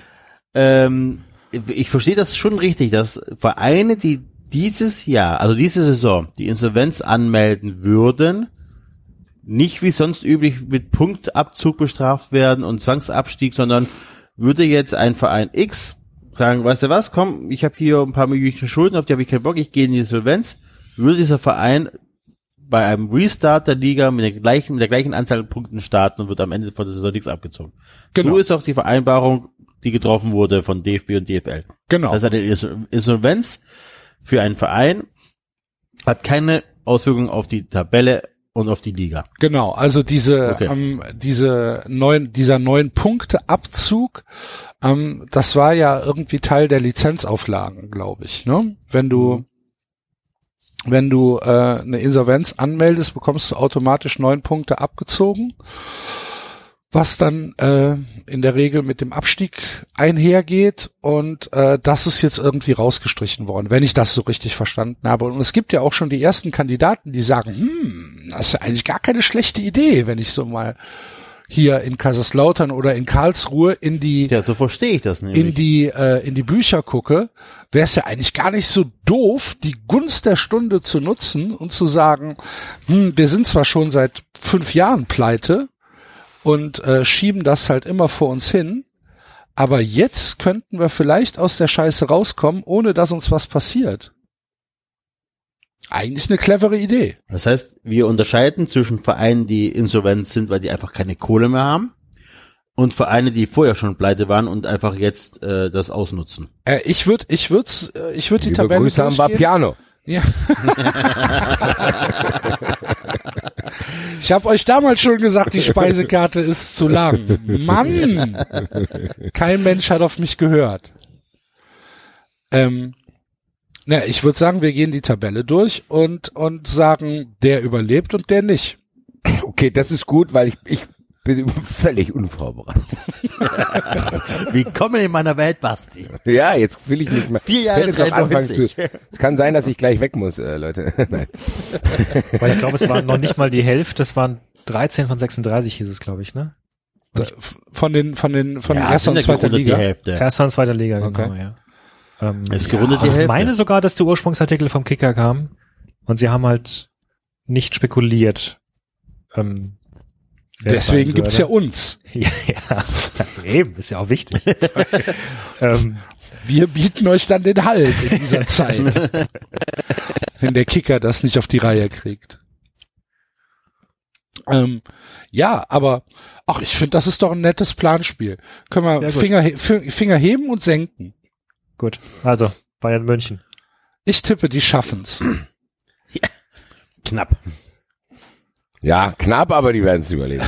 Ähm, ich verstehe das schon richtig, dass Vereine, die dieses Jahr, also diese Saison, die Insolvenz anmelden würden, nicht wie sonst üblich mit Punktabzug bestraft werden und Zwangsabstieg, sondern würde jetzt ein Verein X sagen, weißt du was, komm, ich habe hier ein paar Millionen Schulden, auf die habe ich keinen Bock, ich gehe in die Insolvenz, würde dieser Verein bei einem Restart der Liga mit der gleichen, mit der gleichen Anzahl an Punkten starten und wird am Ende von der Saison nichts abgezogen. Genau. So ist auch die Vereinbarung, die getroffen wurde von DFB und DFL. Genau. Das heißt, eine Insol- Insolvenz für einen Verein hat keine Auswirkungen auf die Tabelle und auf die Liga. Genau, also diese, Okay. ähm, diese neuen, dieser neun Punkte Abzug, ähm, das war ja irgendwie Teil der Lizenzauflagen, glaube ich. Ne? Wenn du, wenn du äh, eine Insolvenz anmeldest, bekommst du automatisch neun Punkte abgezogen, was dann äh, in der Regel mit dem Abstieg einhergeht und äh, das ist jetzt irgendwie rausgestrichen worden, wenn ich das so richtig verstanden habe. Und es gibt ja auch schon die ersten Kandidaten, die sagen, hm, das ist ja eigentlich gar keine schlechte Idee, wenn ich so mal hier in Kaiserslautern oder in Karlsruhe in die Ja, so verstehe ich das nämlich. in die äh, in die Bücher gucke, wäre es ja eigentlich gar nicht so doof, die Gunst der Stunde zu nutzen und zu sagen, hm, wir sind zwar schon seit fünf Jahren pleite und äh, schieben das halt immer vor uns hin, aber jetzt könnten wir vielleicht aus der Scheiße rauskommen, ohne dass uns was passiert. Eigentlich eine clevere Idee. das heißt, wir unterscheiden zwischen Vereinen, die insolvent sind, weil die einfach keine Kohle mehr haben, und Vereine, die vorher schon pleite waren und einfach jetzt äh, das ausnutzen. Äh, ich würde, ich würde, äh, ich würde die Liebe Tabelle Grüße an durchgehen. Vapiano. Ja. ich habe euch damals schon gesagt, die Speisekarte ist zu lang. Mann! Kein Mensch hat auf mich gehört. Ähm, na, ich würde sagen, wir gehen die Tabelle durch und, und sagen, der überlebt und der nicht. Okay, das ist gut, weil ich, ich bin völlig unvorbereitet. Willkommen in meiner Welt, Basti. Ja, jetzt will ich nicht mehr. Vier Jahre Ich anfangen 93. zu. Es kann sein, dass ich gleich weg muss, äh, Leute. Nein. Weil ich glaube, es waren noch nicht mal die Hälfte, es waren 13 von 36 hieß es, glaube ich, ne? Von den, von den, von ja, der ersten sind und ja zweiten gerundet Liga. die Hälfte. Erster und zweiter Liga, Okay. genau, ja. Ähm, Es ist gerundet die ich Hälfte. meine sogar, dass der Ursprungsartikel vom Kicker kam und sie haben halt nicht spekuliert. Ähm, Deswegen gibt's ja uns. ja, ja, eben, ist ja auch wichtig. ähm, Wir bieten euch dann den Halt in dieser Zeit. wenn der Kicker das nicht auf die Reihe kriegt. Ähm, ja, aber ach, ich finde, das ist doch ein nettes Planspiel. Können wir Ja. Finger, he- Finger heben und senken. gut, also Bayern München. Ich tippe, die schaffen's. Knapp. Ja, knapp, aber die werden es überleben.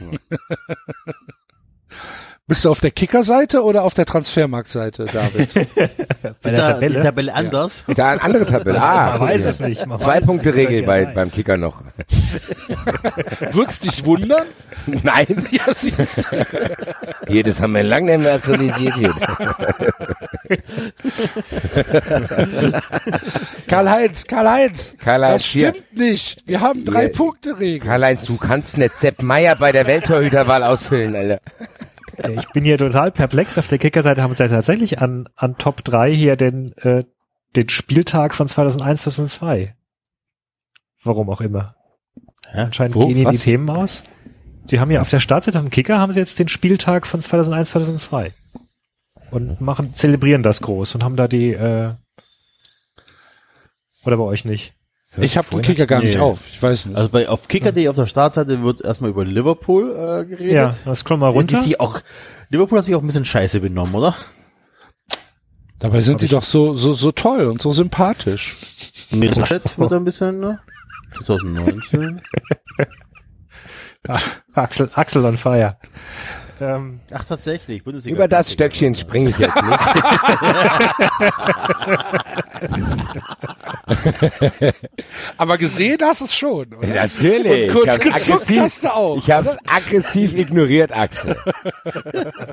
Bist du auf der Kickerseite oder auf der Transfermarktseite, David? Bei ist der Tabelle. die Tabelle anders? Ist ja eine andere Tabelle. Ah, man weiß es nicht. Man Zwei Punkte Regel bei, beim Kicker noch. Würd's dich wundern? Nein. Ja, siehst du. Hier, das haben wir lange nicht mehr aktualisiert hier. Karl-Heinz, Karl-Heinz. Karl-Heinz, Das hier. stimmt nicht. Wir haben drei Hier. Punkte Regel. Karl-Heinz, du kannst nicht Sepp Meier bei der Welttorhüterwahl ausfüllen, Alter. Ja, Ich bin hier total perplex. Auf der Kickerseite haben sie ja tatsächlich an, an Top 3 hier den, äh, den Spieltag von 2001, 2002. Warum auch immer. Hä? Anscheinend Wo? gehen die Was? Themen aus. Die haben ja auf der Startseite vom Kicker haben sie jetzt den Spieltag von 2001, 2002. Und machen, zelebrieren das groß und haben da die, äh, oder bei euch nicht? Ich habe den Kicker gar nicht Nee. auf. Ich weiß nicht. Also bei auf Kicker.de auf der Startseite wird erstmal über Liverpool äh, geredet. Ja, das scroll mal Die, runter. die auch, Liverpool hat sich auch ein bisschen scheiße benommen, oder? Dabei sind die doch so, so, so toll und so sympathisch. Mit Chat wird ein bisschen, ne? 2019. Axel, Axel on fire. Ähm, Ach, tatsächlich. Bundesliga. Über das Stöckchen springe ich jetzt nicht. Aber gesehen hast du es schon, oder? Natürlich. Und kurz ich hab's aggressiv, hast du auch, Ich hab's aggressiv ignoriert, Axel.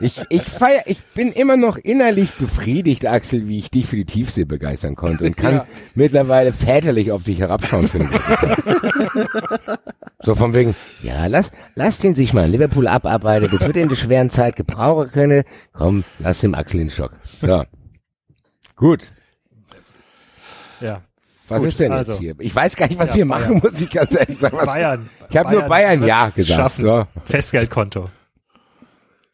Ich, ich feier, ich bin immer noch innerlich befriedigt, Axel, wie ich dich für die Tiefsee begeistern konnte und kann Ja. mittlerweile väterlich auf dich herabschauen für den Zeit. So von wegen, ja, lass, lass den sich mal in Liverpool abarbeiten, das wird in der schweren Zeit gebrauchen können. Komm, lass dem Axel den Schock. So. Gut. ja. Was Gut, ist denn also. jetzt hier? Ich weiß gar nicht, was Ja, wir Bayern. machen, muss ich ganz ehrlich sagen. Was, Bayern. ich habe nur Bayern ja gesagt. Schaffen. So. Festgeldkonto.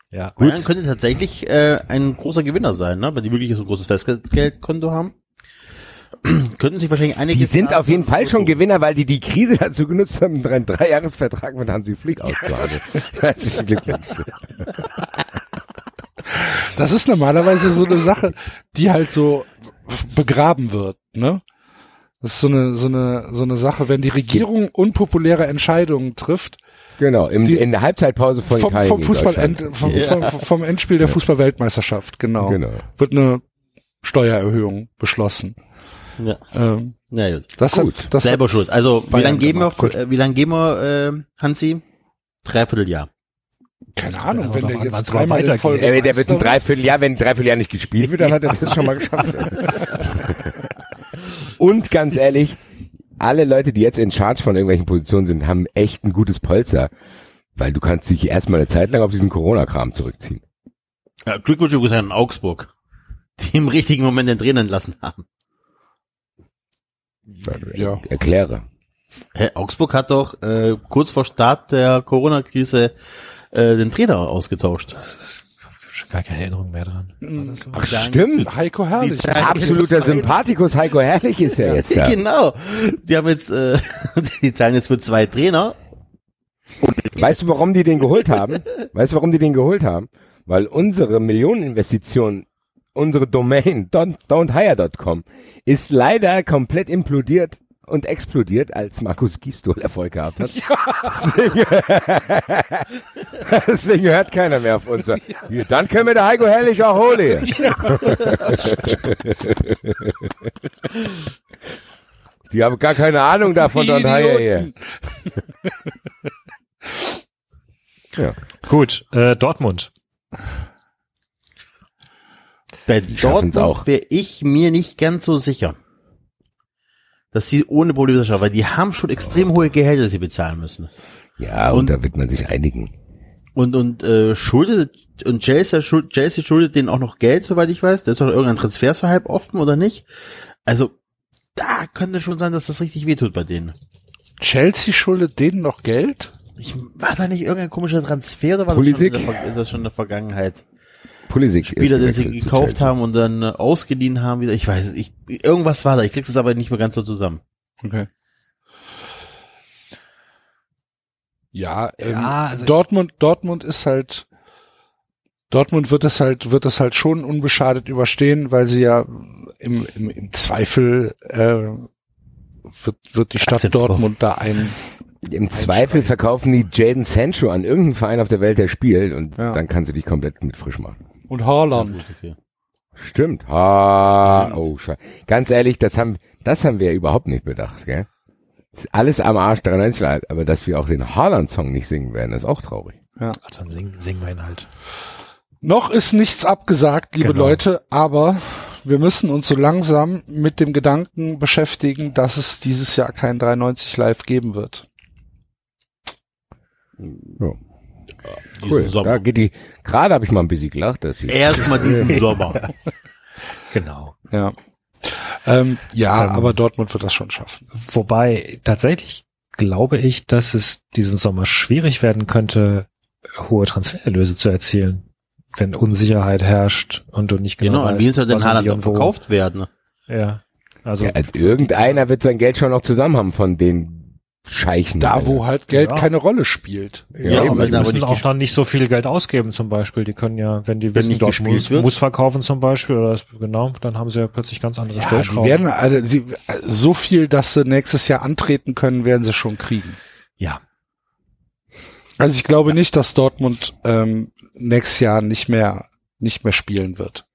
Ja. Bayern könnte tatsächlich äh, ein großer Gewinner sein, ne? Weil die wirklich so ein großes Festgeldkonto haben. Könnten sich wahrscheinlich einige... Die sind auf jeden Fall schon Gewinner, weil die die Krise dazu genutzt haben, einen Dreijahresvertrag mit Hansi Flick auszuhandeln. Herzlichen Glückwunsch. Das ist normalerweise so eine Sache, die halt so begraben wird, ne? Das ist so eine, so eine, so eine Sache, wenn die Regierung unpopuläre Entscheidungen trifft, Genau, im, Die- in der Halbzeitpause von vom, Italien vom Fußball, end, vom, vom, vom Endspiel der Fußball-Weltmeisterschaft, genau, Genau. wird eine Steuererhöhung beschlossen. Ja, Ähm, na gut. das Gut. hat, das Selber hat, schuld. Also, wie lange geben wir, gemacht. äh, wie lange geben wir, äh, Hansi? Dreivierteljahr. keine Ahnung, wenn der jetzt dreimal weitergeht. in Folge Äh, der wird ein Dreivierteljahr, wenn ein Dreivierteljahr nicht gespielt wird, dann hat er das schon mal geschafft. Und ganz ehrlich, alle Leute, die jetzt in Charge von irgendwelchen Positionen sind, haben echt ein gutes Polster. Weil du kannst dich erstmal eine Zeit lang auf diesen Corona-Kram zurückziehen. Ja, Glückwunsch übrigens an Augsburg, die im richtigen Moment den Trainer entlassen haben. Ja. Erkläre. Hä, Augsburg hat doch äh, kurz vor Start der Corona-Krise äh, den Trainer ausgetauscht. Schon gar keine Erinnerung mehr dran. Das so? Ach, stimmt. Heiko Herrlich. Die- Absoluter Sympathikus Heiko Herrlich ist ja jetzt da. Genau. Die haben jetzt, äh, die zahlen jetzt für zwei Trainer. Weißt du, warum die den geholt haben? Weißt du, warum die den geholt haben? Weil unsere Millioneninvestition, unsere Domain don't, don'thire.com ist leider komplett implodiert und explodiert, als Markus Gisdol Erfolg gehabt hat. Deswegen, deswegen hört keiner mehr auf uns. Ja, dann können wir der Heiko Herrlich auch holen. Die haben gar keine Ahnung davon, Don't Hire hier. Ja. Gut, äh, Dortmund. Bei Dortmund auch. wäre ich mir nicht ganz so sicher, dass sie ohne Probleme schaffen, weil die haben schon extrem hohe Gehälter, die sie bezahlen müssen. Ja, und, Und- da wird man sich einigen. Und, und äh, schuldet, und Chelsea, schuld, Chelsea schuldet denen auch noch Geld, soweit ich weiß. Da ist doch irgendein Transfer so halb offen, oder nicht? Also, da könnte schon sein, dass das richtig wehtut bei denen. Chelsea schuldet denen noch Geld? Ich, war da nicht irgendein komischer Transfer oder war das schon, in der, Ver- ist das schon in der Vergangenheit? Pulisic Spieler, die sie gekauft Chelsea. haben und dann äh, ausgeliehen haben wieder. Ich weiß es, ich, irgendwas war da. Ich krieg's aber nicht mehr ganz so zusammen. Okay. Ja, ähm, Ja, also ich- Dortmund, Dortmund ist halt, Dortmund wird es halt, wird es halt schon unbeschadet überstehen, weil sie ja im, im, im Zweifel äh, wird, wird die Stadt. Dortmund da ein. Im Zweifel verkaufen die Jaden Sancho an irgendeinen Verein auf der Welt, der spielt und Ja. dann kannst du dich komplett mit frisch machen. Und Haaland. Okay. Stimmt. Ah, oh, scheiße. Ganz ehrlich, das haben, das haben wir überhaupt nicht bedacht, gell? Alles am Arsch 93 leid, aber dass wir auch den Haaland-Song nicht singen werden, ist auch traurig. Ach, dann singen, singen wir ihn halt. Noch ist nichts abgesagt, liebe Genau. Leute, aber wir müssen uns so langsam mit dem Gedanken beschäftigen, dass es dieses Jahr kein 93 Live geben wird. Ja. Cool. Da Sommer. geht die, gerade habe ich mal ein bisschen gelacht, dass sie, Erstmal diesen Sommer. Genau. Ja. Ähm, ja, Ähm, aber Dortmund wird das schon schaffen. Wobei, tatsächlich glaube ich, dass es diesen Sommer schwierig werden könnte, hohe Transfererlöse zu erzielen, wenn Unsicherheit herrscht und du nicht genau, Genau, an weißt, wen soll denn Haaland auch verkauft werden? Ja. Also, ja, irgendeiner wird sein Geld schon noch zusammen haben von den Scheichen. Da, wo halt Geld Ja. keine Rolle spielt. Ja, ja, aber weil die müssen auch dann nicht so viel Geld ausgeben zum Beispiel. Die können ja, wenn die wissen, nicht dort muss, wird. muss verkaufen zum Beispiel, oder das, genau, dann haben sie ja plötzlich ganz andere Ja, die Stellschrauben. werden also, die, so viel, dass sie nächstes Jahr antreten können, werden sie schon kriegen. ja. Also ich glaube nicht, dass Dortmund ähm, nächstes Jahr nicht mehr nicht mehr spielen wird.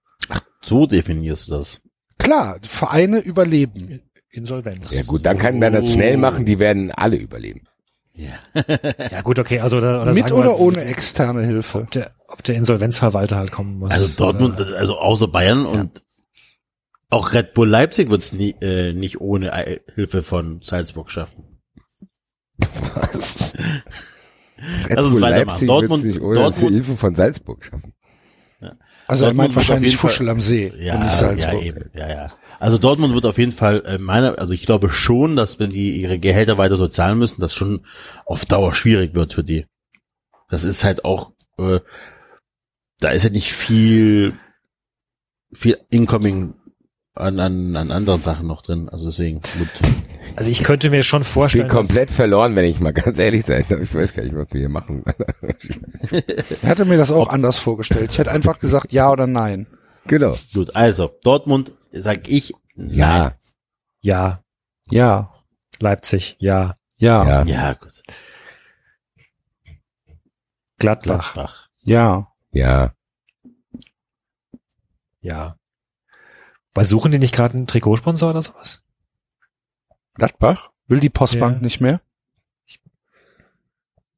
So definierst du das. Klar, Vereine überleben. Insolvenz. Ja gut, dann kann man das schnell machen, die werden alle überleben. Ja gut, okay, also oder, oder Mit wir oder mal, ohne externe Hilfe. ob der, ob der Insolvenzverwalter halt kommen muss. Also Dortmund, Oder- also außer Bayern und auch Red Bull Leipzig wird es nie, äh, nicht ohne Ei- Hilfe von Salzburg schaffen. Was? Lass uns weitermachen. Dortmund- wird's nicht ohne Dortmund- Hilfe von Salzburg schaffen. Also er Dortmund meint wird auf wahrscheinlich jeden Fall- Fuschel am See Ja, und nicht ja, Salzburg. eben, ja, ja. Also Dortmund wird auf jeden Fall äh, meiner, also ich glaube schon, dass wenn die ihre Gehälter weiter so zahlen müssen, das schon auf Dauer schwierig wird für die. Das ist halt auch, äh, da ist ja nicht viel, viel Incoming an, an, an anderen Sachen noch drin. Also deswegen gut. Also ich könnte mir schon Ich bin vorstellen, komplett verloren, wenn ich mal ganz ehrlich sein darf. Ich weiß gar nicht, was wir hier machen. Ich hatte mir das auch anders vorgestellt. Ich hätte einfach gesagt ja oder nein. genau. Gut, also Dortmund, sag ich, Ja, ja, Ja, Leipzig, ja, ja, ja. ja. ja, gut. Gladbach, Gladbach. ja. Ja. ja. Weil suchen die nicht gerade einen Trikotsponsor oder sowas? Gladbach? Will die Postbank Ja. nicht mehr?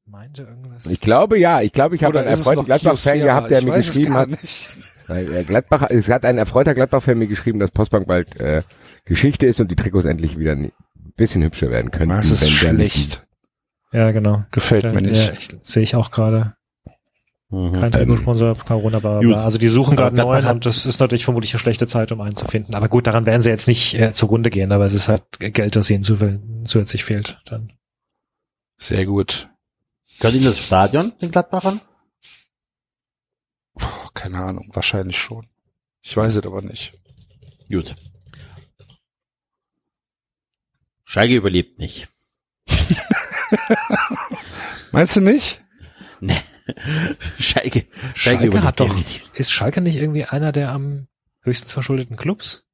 Meinte irgendwas. Ich glaube ja. Ich glaube, ich habe einen erfreuten Gladbach-Fan gehabt, der Ich mir geschrieben hat, nicht. Weil, äh, Gladbach, es hat ein erfreuter Gladbach-Fan mir geschrieben, dass Postbank bald äh, Geschichte ist und die Trikots endlich wieder ein bisschen hübscher werden können. Das ist wenn der nicht- schlecht. ja, genau. Gefällt mir nicht. ja, ich, sehe ich auch gerade. Mhm. Kein Trikotsponsor, Corona, bla, bla, Gut. Also die suchen gerade neuen hat- und das ist natürlich vermutlich eine schlechte Zeit, um einen zu finden. Aber gut, daran werden sie jetzt nicht äh, zugrunde gehen, aber es ist halt Geld, das ihnen zu- zusätzlich fehlt. Dann. Sehr gut. Gehört Ihnen das Stadion, den Gladbachern? Puh, keine Ahnung, wahrscheinlich schon. Ich weiß es aber nicht. Gut. Schalke überlebt nicht. Meinst du nicht? Schalke, Schalke, Schalke hat doch, ist Schalke nicht irgendwie einer der am höchsten verschuldeten Clubs?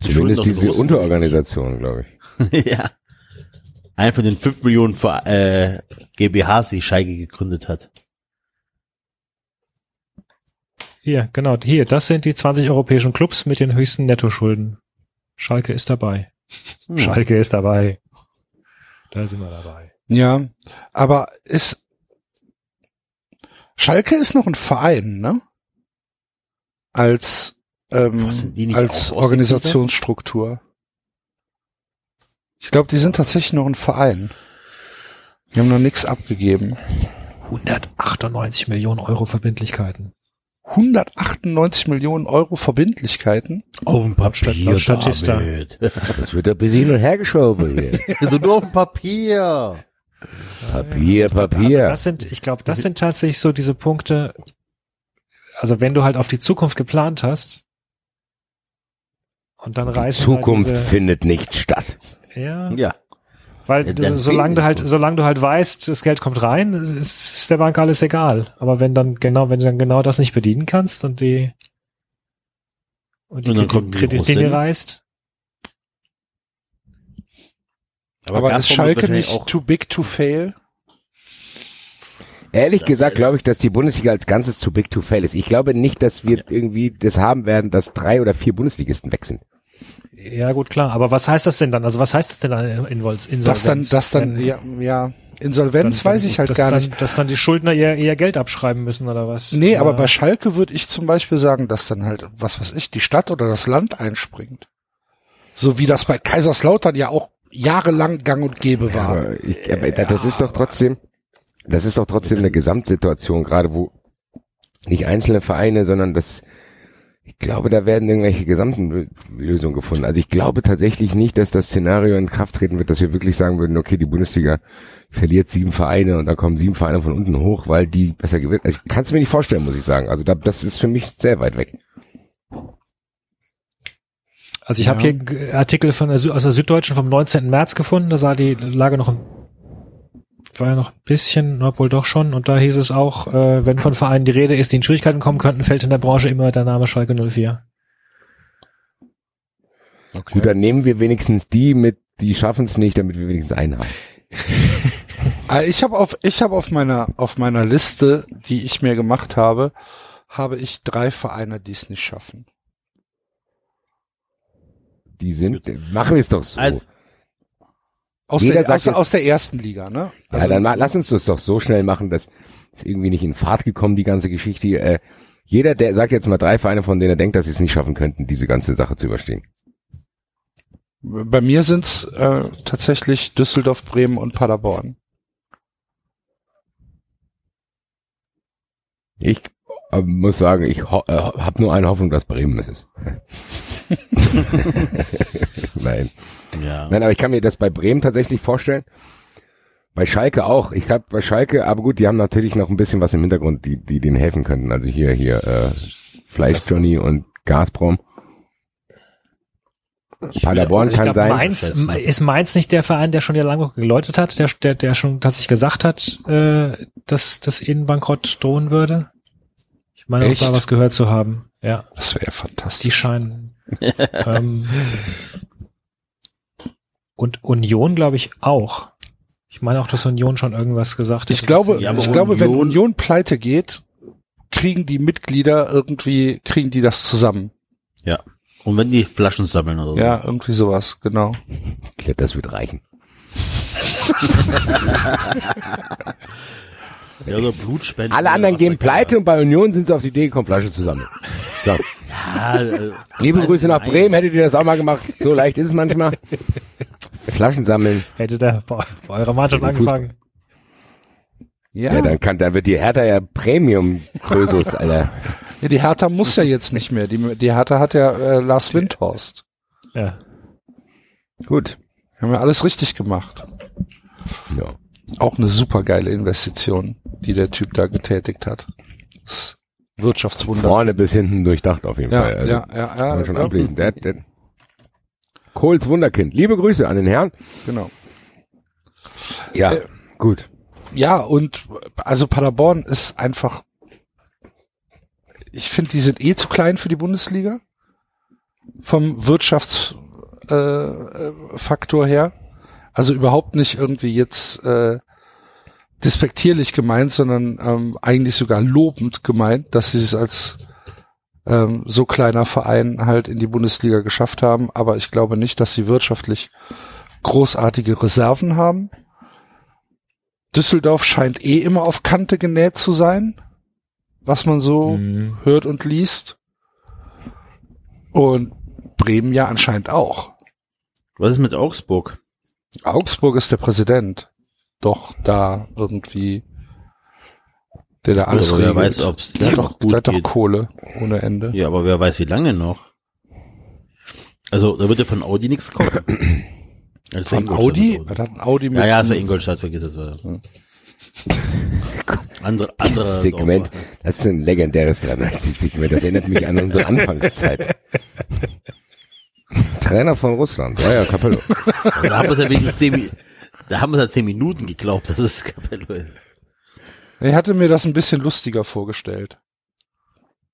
Zumindest diese. Unterorganisation, glaube ich. ja. Ein von den fünf Millionen äh, GmbHs, die Schalke gegründet hat. Hier, genau, hier, das sind die 20 europäischen Clubs mit den höchsten Nettoschulden. Schalke ist dabei. Hm. Schalke ist dabei. Da sind wir dabei. Ja, aber ist Schalke ist noch ein Verein, ne? Als ähm, als Organisationsstruktur. Ich glaube, die sind tatsächlich noch ein Verein. Die haben noch nichts abgegeben. 198 Millionen Euro Verbindlichkeiten. 198 Millionen Euro Verbindlichkeiten. Auf dem Papier, Statista. Das wird ein bisschen hin und her geschoben hier. Also nur auf dem Papier. Papier, Also Papier. das sind, ich glaube, das sind tatsächlich so diese Punkte. Also wenn du halt auf die Zukunft geplant hast und dann Die reißen Zukunft halt diese, findet nicht statt. ja, Ja. weil Ja, das, solange du halt, solange du halt weißt, das Geld kommt rein, ist, ist der Bank alles egal. Aber wenn dann genau, wenn du dann genau das nicht bedienen kannst und die und die Und dann Kredit- kommt die Kreditlinie reißt, Aber, ist Gazprom wird Schalke nicht auch too big to fail? Ehrlich gesagt glaube ich, dass die Bundesliga als Ganzes zu big to fail ist. Ich glaube nicht, dass wir irgendwie das haben werden, dass drei oder vier Bundesligisten weg sind. ja gut klar. Aber was heißt das denn dann? Also was heißt das denn dann in Insolvenz? Das dann, das dann, ja, ja Insolvenz weiß ich halt gar dann, nicht. Dass dann die Schuldner ihr, ihr Geld abschreiben müssen oder was? Nee, aber Oder- bei Schalke würde ich zum Beispiel sagen, dass dann halt, was weiß ich, die Stadt oder das Land einspringt. So wie das bei Kaiserslautern ja auch jahrelang gang und gäbe war. Aber, ich, aber das ist doch trotzdem, das ist doch trotzdem eine Gesamtsituation, gerade wo nicht einzelne Vereine, sondern das, ich glaube, da werden irgendwelche gesamten Lösungen gefunden. Also ich glaube tatsächlich nicht, dass das Szenario in Kraft treten wird, dass wir wirklich sagen würden, okay, die Bundesliga verliert sieben Vereine und dann kommen sieben Vereine von unten hoch, weil die besser gewinnen. Also ich kann es mir nicht vorstellen, muss ich sagen. Also da, das ist für mich sehr weit weg. Also ich Ja. habe hier Artikel von der, aus der Süddeutschen vom 19. März gefunden, da sah die Lage noch ein, war ja noch ein bisschen, obwohl doch schon, und da hieß es auch, äh, wenn von Vereinen die Rede ist, die in Schwierigkeiten kommen könnten, fällt in der Branche immer der Name Schalke 04. Gut, dann nehmen wir wenigstens die mit, die schaffen es nicht, damit wir wenigstens einen haben. Äh, Ich habe auf, ich habe auf meiner, auf meiner Liste, die ich mir gemacht habe, habe ich drei Vereine, die es nicht schaffen. Die sind, machen wir es doch so. Als, Aus, Jeder der, sagt aus, jetzt- aus der ersten Liga, ne? ja, dann ma- lass uns das doch so schnell machen, dass ist irgendwie nicht in Fahrt gekommen, die ganze Geschichte. Äh, jeder, der sagt jetzt mal drei Vereine, von denen er denkt, dass sie es nicht schaffen könnten, diese ganze Sache zu überstehen. Bei mir sind's äh, tatsächlich Düsseldorf, Bremen und Paderborn. Ich äh, muss sagen, ich ho äh, habe nur eine Hoffnung, dass Bremen es ist. Nein. ja. Nein, aber ich kann mir das bei Bremen tatsächlich vorstellen. Bei Schalke auch. Ich habe bei Schalke, aber gut, die haben natürlich noch ein bisschen was im Hintergrund, die, die denen helfen könnten. Also hier, hier, äh, Fleisch Johnny und Gazprom. Paderborn Ich kann glaube, sein. Mainz, ist Mainz nicht der Verein, der schon ja lange geläutet hat, der, der, der schon tatsächlich gesagt hat, äh, dass, dass ihnen Bankrott drohen würde? Ich meine, auch Echt? da was gehört zu haben. Ja, Das wäre die fantastisch. scheinen. ähm, und Union, glaube ich, auch. Ich meine auch, dass Union schon irgendwas gesagt hat. Ich glaube, Ja, ich glaube, wenn Union- Union pleite geht, kriegen die Mitglieder irgendwie, kriegen die das zusammen. ja. Und wenn die Flaschen sammeln oder so. Ja, irgendwie sowas, genau. Ich glaube, das wird reichen. Ja, so Blutspenden. Alle anderen gehen pleite und bei Union sind sie auf die Idee gekommen, Flasche zu sammeln. So. Ja, äh, Liebe Grüße nach nein. Bremen, hättet ihr das auch mal gemacht. So leicht ist es manchmal. Flaschen sammeln. Hätte der bei, bei eurer Mannschaft angefangen. Ja, dann kann, dann wird die Hertha ja Premium Krösus, Alter. Ja, die Hertha muss ja jetzt nicht mehr. Die, die Hertha hat ja äh, Lars Windhorst. Ja. Gut. Haben ja alles richtig gemacht. Ja. Auch eine super geile Investition, die der Typ da getätigt hat. Das Wirtschaftswunder. Vorne bis hinten durchdacht auf jeden Ja, Fall. Also, ja, ja, ja, man schon ja, ablesen. Der, der Kohls Wunderkind. Liebe Grüße an den Herrn. Genau. Ja, Äh, gut. Ja, und also Paderborn ist einfach, ich finde, die sind eh zu klein für die Bundesliga. Vom Wirtschaftsfaktor äh, äh, her. Also überhaupt nicht irgendwie jetzt äh, despektierlich gemeint, sondern ähm, eigentlich sogar lobend gemeint, dass sie es als ähm, so kleiner Verein halt in die Bundesliga geschafft haben. Aber ich glaube nicht, dass sie wirtschaftlich großartige Reserven haben. Düsseldorf scheint eh immer auf Kante genäht zu sein, was man so Mhm. hört und liest. Und Bremen ja anscheinend auch. Was ist mit Augsburg? Augsburg ist der Präsident. Doch da irgendwie, der da alles aber wer regelt. weiß, ob's der hat noch doch, gut der hat doch. Kohle ohne Ende. Ja, aber wer weiß, wie lange noch. Also, da wird ja von Audi nichts kommen. Das war Von Audi? Er hat ein Audi mit Ja, ja, es war Ingolstadt, vergiss es. War. Andere, andere Segment. Dorf. Das ist ein legendäres 93-Segment. Das erinnert mich an unsere Anfangszeit. Trainer von Russland. Ja, ja, Capello. Da haben wir es ja wenigstens zehn, Mi- da haben wir es ja zehn Minuten geglaubt, dass es Capello ist. Ich hatte mir das ein bisschen lustiger vorgestellt.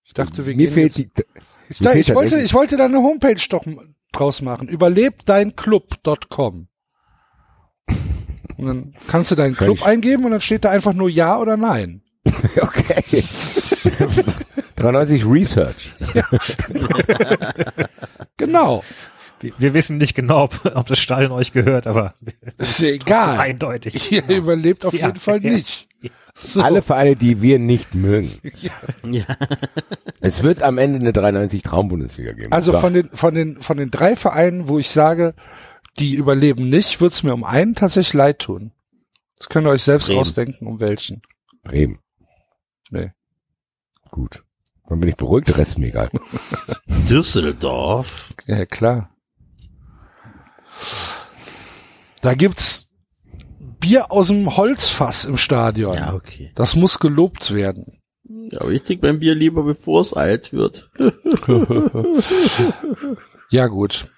Ich dachte, wir Mir gehen fehlt jetzt, die, ich, mir da, ich wollte, ich wollte da eine Homepage doch draus machen. Überlebdeinclub.com. Und dann kannst du deinen Club eingeben und dann steht da einfach nur Ja oder Nein. okay. 93 Research. Genau. Wir, wir wissen nicht genau, ob, ob das Stadion euch gehört, aber Ist ja egal. eindeutig. Ihr überlebt auf Ja, jeden Fall ja. nicht. So. Alle Vereine, die wir nicht mögen. Ja. Es wird am Ende eine 93 Traumbundesliga geben. Also So. von den, von den, von den drei Vereinen, wo ich sage, die überleben nicht, wird's mir um einen tatsächlich leid tun. Das könnt ihr euch selbst Bremen. ausdenken, um welchen. Bremen. Nee. Gut. Dann bin ich beruhigt, der Rest ist mir egal. Düsseldorf. Ja, klar. Da gibt's Bier aus dem Holzfass im Stadion. Ja, okay. Das muss gelobt werden. Ja, aber ich trinke mein Bier lieber, bevor es alt wird. Ja, gut.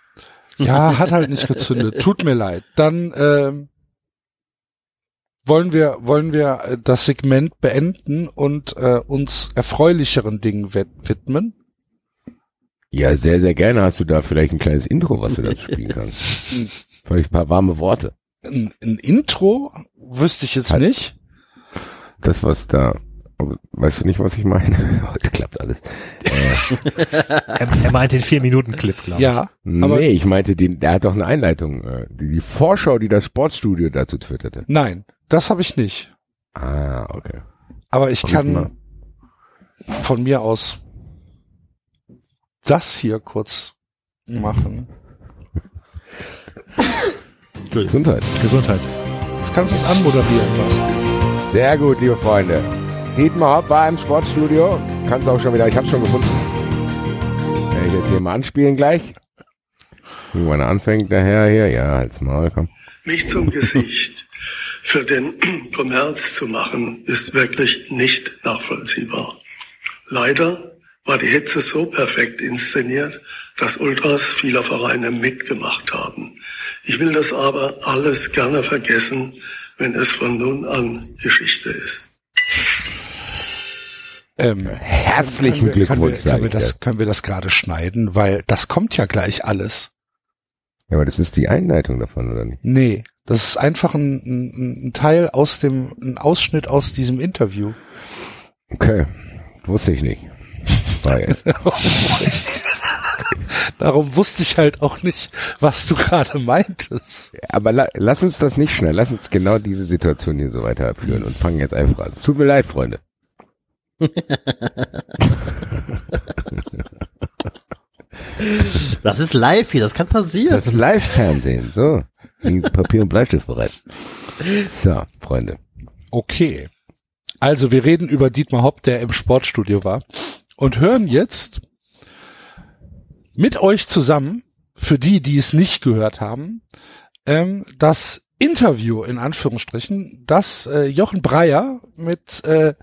Ja, hat halt nicht gezündet. Tut mir leid. Dann ähm, wollen wir wollen wir äh, das Segment beenden und äh, uns erfreulicheren Dingen wid- widmen. Ja, sehr, sehr gerne hast du da vielleicht ein kleines Intro, was du dazu spielen kannst. Vielleicht ein paar warme Worte. ein, ein Intro wüsste ich jetzt Halt. nicht. Das, was da, weißt du nicht, was ich meine? Heute klappt alles. Er, er meint den Vier-Minuten-Clip, glaube ich. Ja, aber nee, ich meinte, den, der hat doch eine Einleitung. äh, Die, die Vorschau, die das Sportstudio dazu twitterte. nein, das habe ich nicht. Ah, okay. Aber ich mal. kann von mir aus das hier kurz machen. Gesundheit. Gesundheit. Jetzt kannst du es anmoderieren, Basti. Sehr gut, liebe Freunde. Dietmar Hopp war im Sportstudio. Kannst auch schon wieder, ich hab's schon gefunden. Werde ich jetzt hier mal anspielen gleich. Irgendwann anfängt der Herr hier. Ja, halt's Maul, komm. mich zum Gesicht für den Kommerz zu machen, ist wirklich nicht nachvollziehbar. Leider war die Hitze so perfekt inszeniert, dass Ultras vieler Vereine mitgemacht haben. Ich will das aber alles gerne vergessen, wenn es von nun an Geschichte ist. Ähm, Herzlichen können wir, können wir, Glückwunsch, können wir das, können wir das gerade schneiden, weil das kommt ja gleich alles. Ja, aber das ist die Einleitung davon, oder nicht? Nee, das ist einfach ein, ein, ein Teil aus dem, ein Ausschnitt aus diesem Interview. Okay. Wusste ich nicht. Weil, Darum wusste ich halt auch nicht, was du gerade meintest. aber la, lass uns das nicht schnell. Lass uns genau diese Situation hier so weiterführen und fangen jetzt einfach an. Es tut mir leid, Freunde. Das ist live hier, das kann passieren. Das ist Live-Fernsehen. So. Legen Sie Papier und Bleistift bereit. So, Freunde. Okay. Also wir reden über Dietmar Hopp, der im Sportstudio war und hören jetzt mit euch zusammen, für die, die es nicht gehört haben, ähm, das Interview in Anführungsstrichen, das äh, Jochen Breyer mit äh,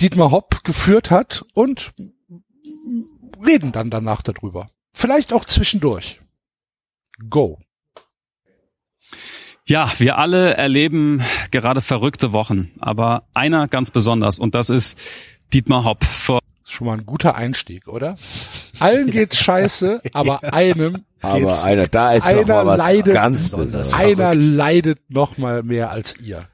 Dietmar Hopp geführt hat und reden dann danach darüber. Vielleicht auch zwischendurch. Go. Ja, wir alle erleben gerade verrückte Wochen, aber einer ganz besonders und das ist Dietmar Hopp. Vor Schon mal ein guter Einstieg, oder? Allen geht's scheiße, aber einem Aber geht's einer, da ist einer noch mal was leidet- ganz Besonders. Einer leidet noch mal mehr als ihr.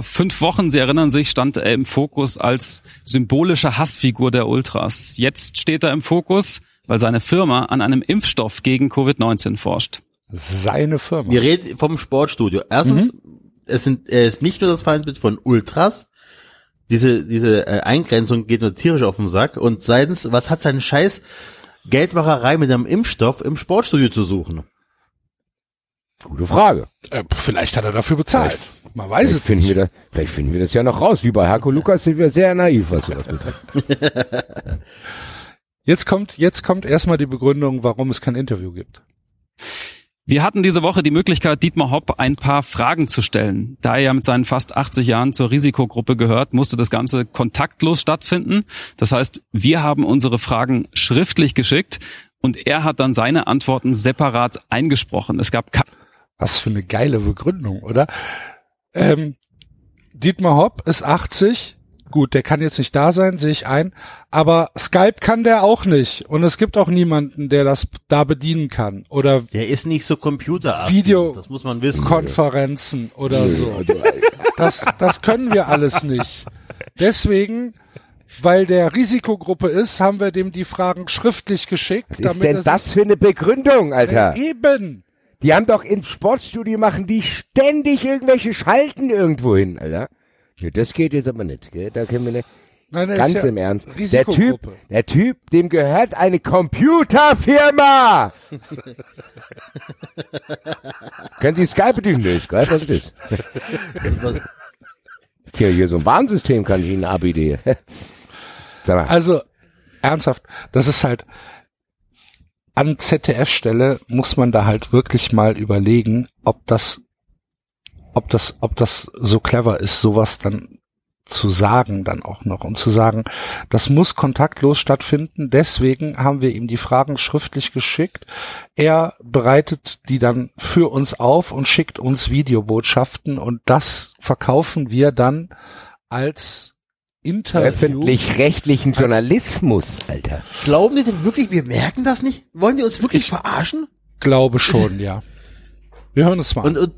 fünf Wochen, Sie erinnern sich, stand er im Fokus als symbolische Hassfigur der Ultras. Jetzt steht er im Fokus, weil seine Firma an einem Impfstoff gegen Covid-19 forscht. Seine Firma. Wir reden vom Sportstudio. Erstens, es sind, er ist nicht nur das Feindbild von Ultras. Diese, diese äh, Eingrenzung geht nur tierisch auf den Sack. Und zweitens, was hat sein Scheiß Geldmacherei mit einem Impfstoff im Sportstudio zu suchen? Gute Frage. Äh, vielleicht hat er dafür bezahlt. Man weiß Vielleicht es finden, nicht. wir das, vielleicht finden wir das ja noch raus. Wie bei Herko Lukas sind wir sehr naiv, was sowas betrifft. Jetzt kommt, jetzt kommt erstmal die Begründung, warum es kein Interview gibt. Wir hatten diese Woche die Möglichkeit, Dietmar Hopp ein paar Fragen zu stellen. Da er ja mit seinen fast 80 Jahren zur Risikogruppe gehört, musste das Ganze kontaktlos stattfinden. Das heißt, wir haben unsere Fragen schriftlich geschickt und er hat dann seine Antworten separat eingesprochen. Es gab Was für eine geile Begründung, oder? Ähm, Dietmar Hopp ist 80. Gut, der kann jetzt nicht da sein, sehe ich ein. Aber Skype kann der auch nicht. Und es gibt auch niemanden, der das da bedienen kann. Oder Der ist nicht so Computer. Video- Das muss man wissen. Konferenzen oder so. Das, das können wir alles nicht. Deswegen, weil der Risikogruppe ist, haben wir dem die Fragen schriftlich geschickt. Was ist damit denn das für eine Begründung, Alter? Eben. Die haben doch im Sportstudio machen die ständig irgendwelche Schalten irgendwo hin, Alter. Ja, das geht jetzt aber nicht, gell? Da können wir nicht. Nein, er Ganz ist ja im Ernst. Der Typ, der Typ, dem gehört eine Computerfirma. Können Sie Skype bedienen? Nee, Skype, was ist das? Hier, hier so ein Warnsystem kann ich Ihnen anbieten. Also, ernsthaft, das ist halt, an ZDF-Stelle muss man da halt wirklich mal überlegen, ob das, ob das, ob das so clever ist, sowas dann zu sagen dann auch noch und zu sagen, das muss kontaktlos stattfinden, deswegen haben wir ihm die Fragen schriftlich geschickt. Er bereitet die dann für uns auf und schickt uns Videobotschaften und das verkaufen wir dann als Interview. öffentlich-rechtlichen Journalismus, Alter. Glauben die denn wirklich, wir merken das nicht? Wollen die uns wirklich verarschen? Glaube schon, ja. Wir hören uns mal. Und, und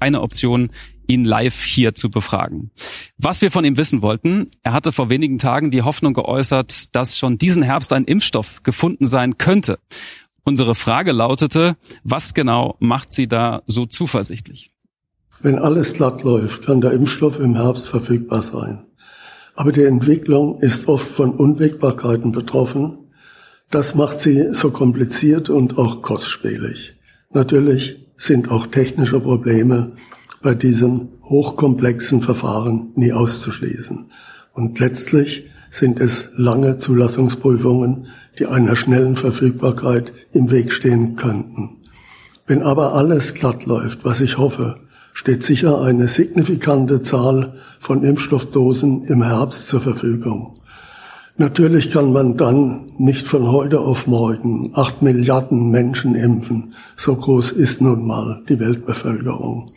eine Option, ihn live hier zu befragen. Was wir von ihm wissen wollten, er hatte vor wenigen Tagen die Hoffnung geäußert, dass schon diesen Herbst ein Impfstoff gefunden sein könnte. Unsere Frage lautete, was genau macht Sie da so zuversichtlich? Wenn alles glatt läuft, kann der Impfstoff im Herbst verfügbar sein. Aber die Entwicklung ist oft von Unwägbarkeiten betroffen. Das macht sie so kompliziert und auch kostspielig. Natürlich sind auch technische Probleme bei diesem hochkomplexen Verfahren nie auszuschließen. Und letztlich sind es lange Zulassungsprüfungen, die einer schnellen Verfügbarkeit im Weg stehen könnten. Wenn aber alles glatt läuft, was ich hoffe, steht sicher eine signifikante Zahl von Impfstoffdosen im Herbst zur Verfügung. Natürlich kann man dann nicht von heute auf morgen acht Milliarden Menschen impfen. So groß ist nun mal die Weltbevölkerung.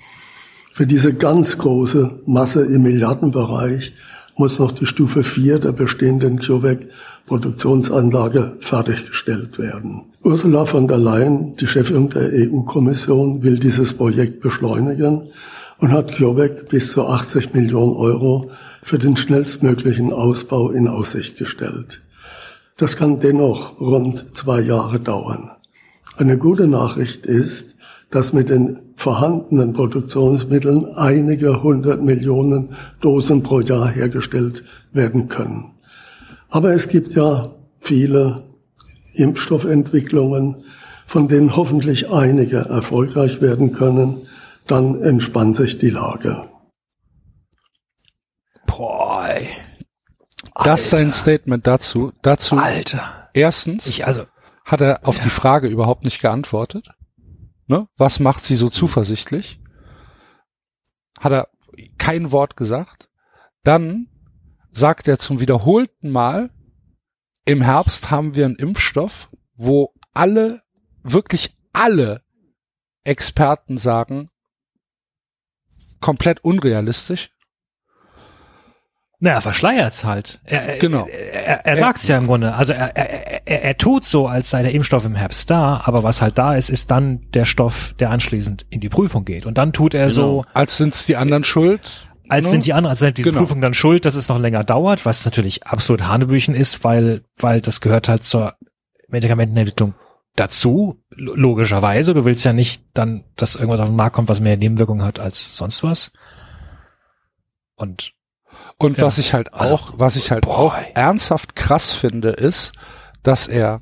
Für diese ganz große Masse im Milliardenbereich muss noch die Stufe 4 der bestehenden CureVac-Produktionsanlage fertiggestellt werden. Ursula von der Leyen, die Chefin der EU-Kommission, will dieses Projekt beschleunigen und hat CureVac bis zu 80 Millionen Euro für den schnellstmöglichen Ausbau in Aussicht gestellt. Das kann dennoch rund zwei Jahre dauern. Eine gute Nachricht ist, dass mit den vorhandenen Produktionsmitteln einige hundert Millionen Dosen pro Jahr hergestellt werden können. Aber es gibt ja viele Impfstoffentwicklungen, von denen hoffentlich einige erfolgreich werden können. Dann entspannt sich die Lage. Boah, ey. Das ist sein Statement dazu. Dazu Alter. erstens Ich, also, hat er auf die Frage überhaupt nicht geantwortet. Ne? Was macht sie so zuversichtlich? Hat er kein Wort gesagt. Dann sagt er zum wiederholten Mal, im Herbst haben wir einen Impfstoff, wo alle, wirklich alle Experten sagen, komplett unrealistisch. Naja, er verschleiert's halt. Er, Genau. Er, er, er sagt's ja im Grunde. Also er, er, er, er tut so, als sei der Impfstoff im Herbst da, aber was halt da ist, ist dann der Stoff, der anschließend in die Prüfung geht. Und dann tut er so, Als sind's die anderen schuld. als ne? sind die anderen, als sind diese Genau. Prüfung dann schuld, dass es noch länger dauert, was natürlich absolut Hanebüchen ist, weil, weil das gehört halt zur Medikamentenentwicklung dazu, lo- logischerweise. Du willst ja nicht dann, dass irgendwas auf den Markt kommt, was mehr Nebenwirkungen hat als sonst was. Und Und Ja. was ich halt Also, auch, was ich halt boy. auch ernsthaft krass finde, ist, dass er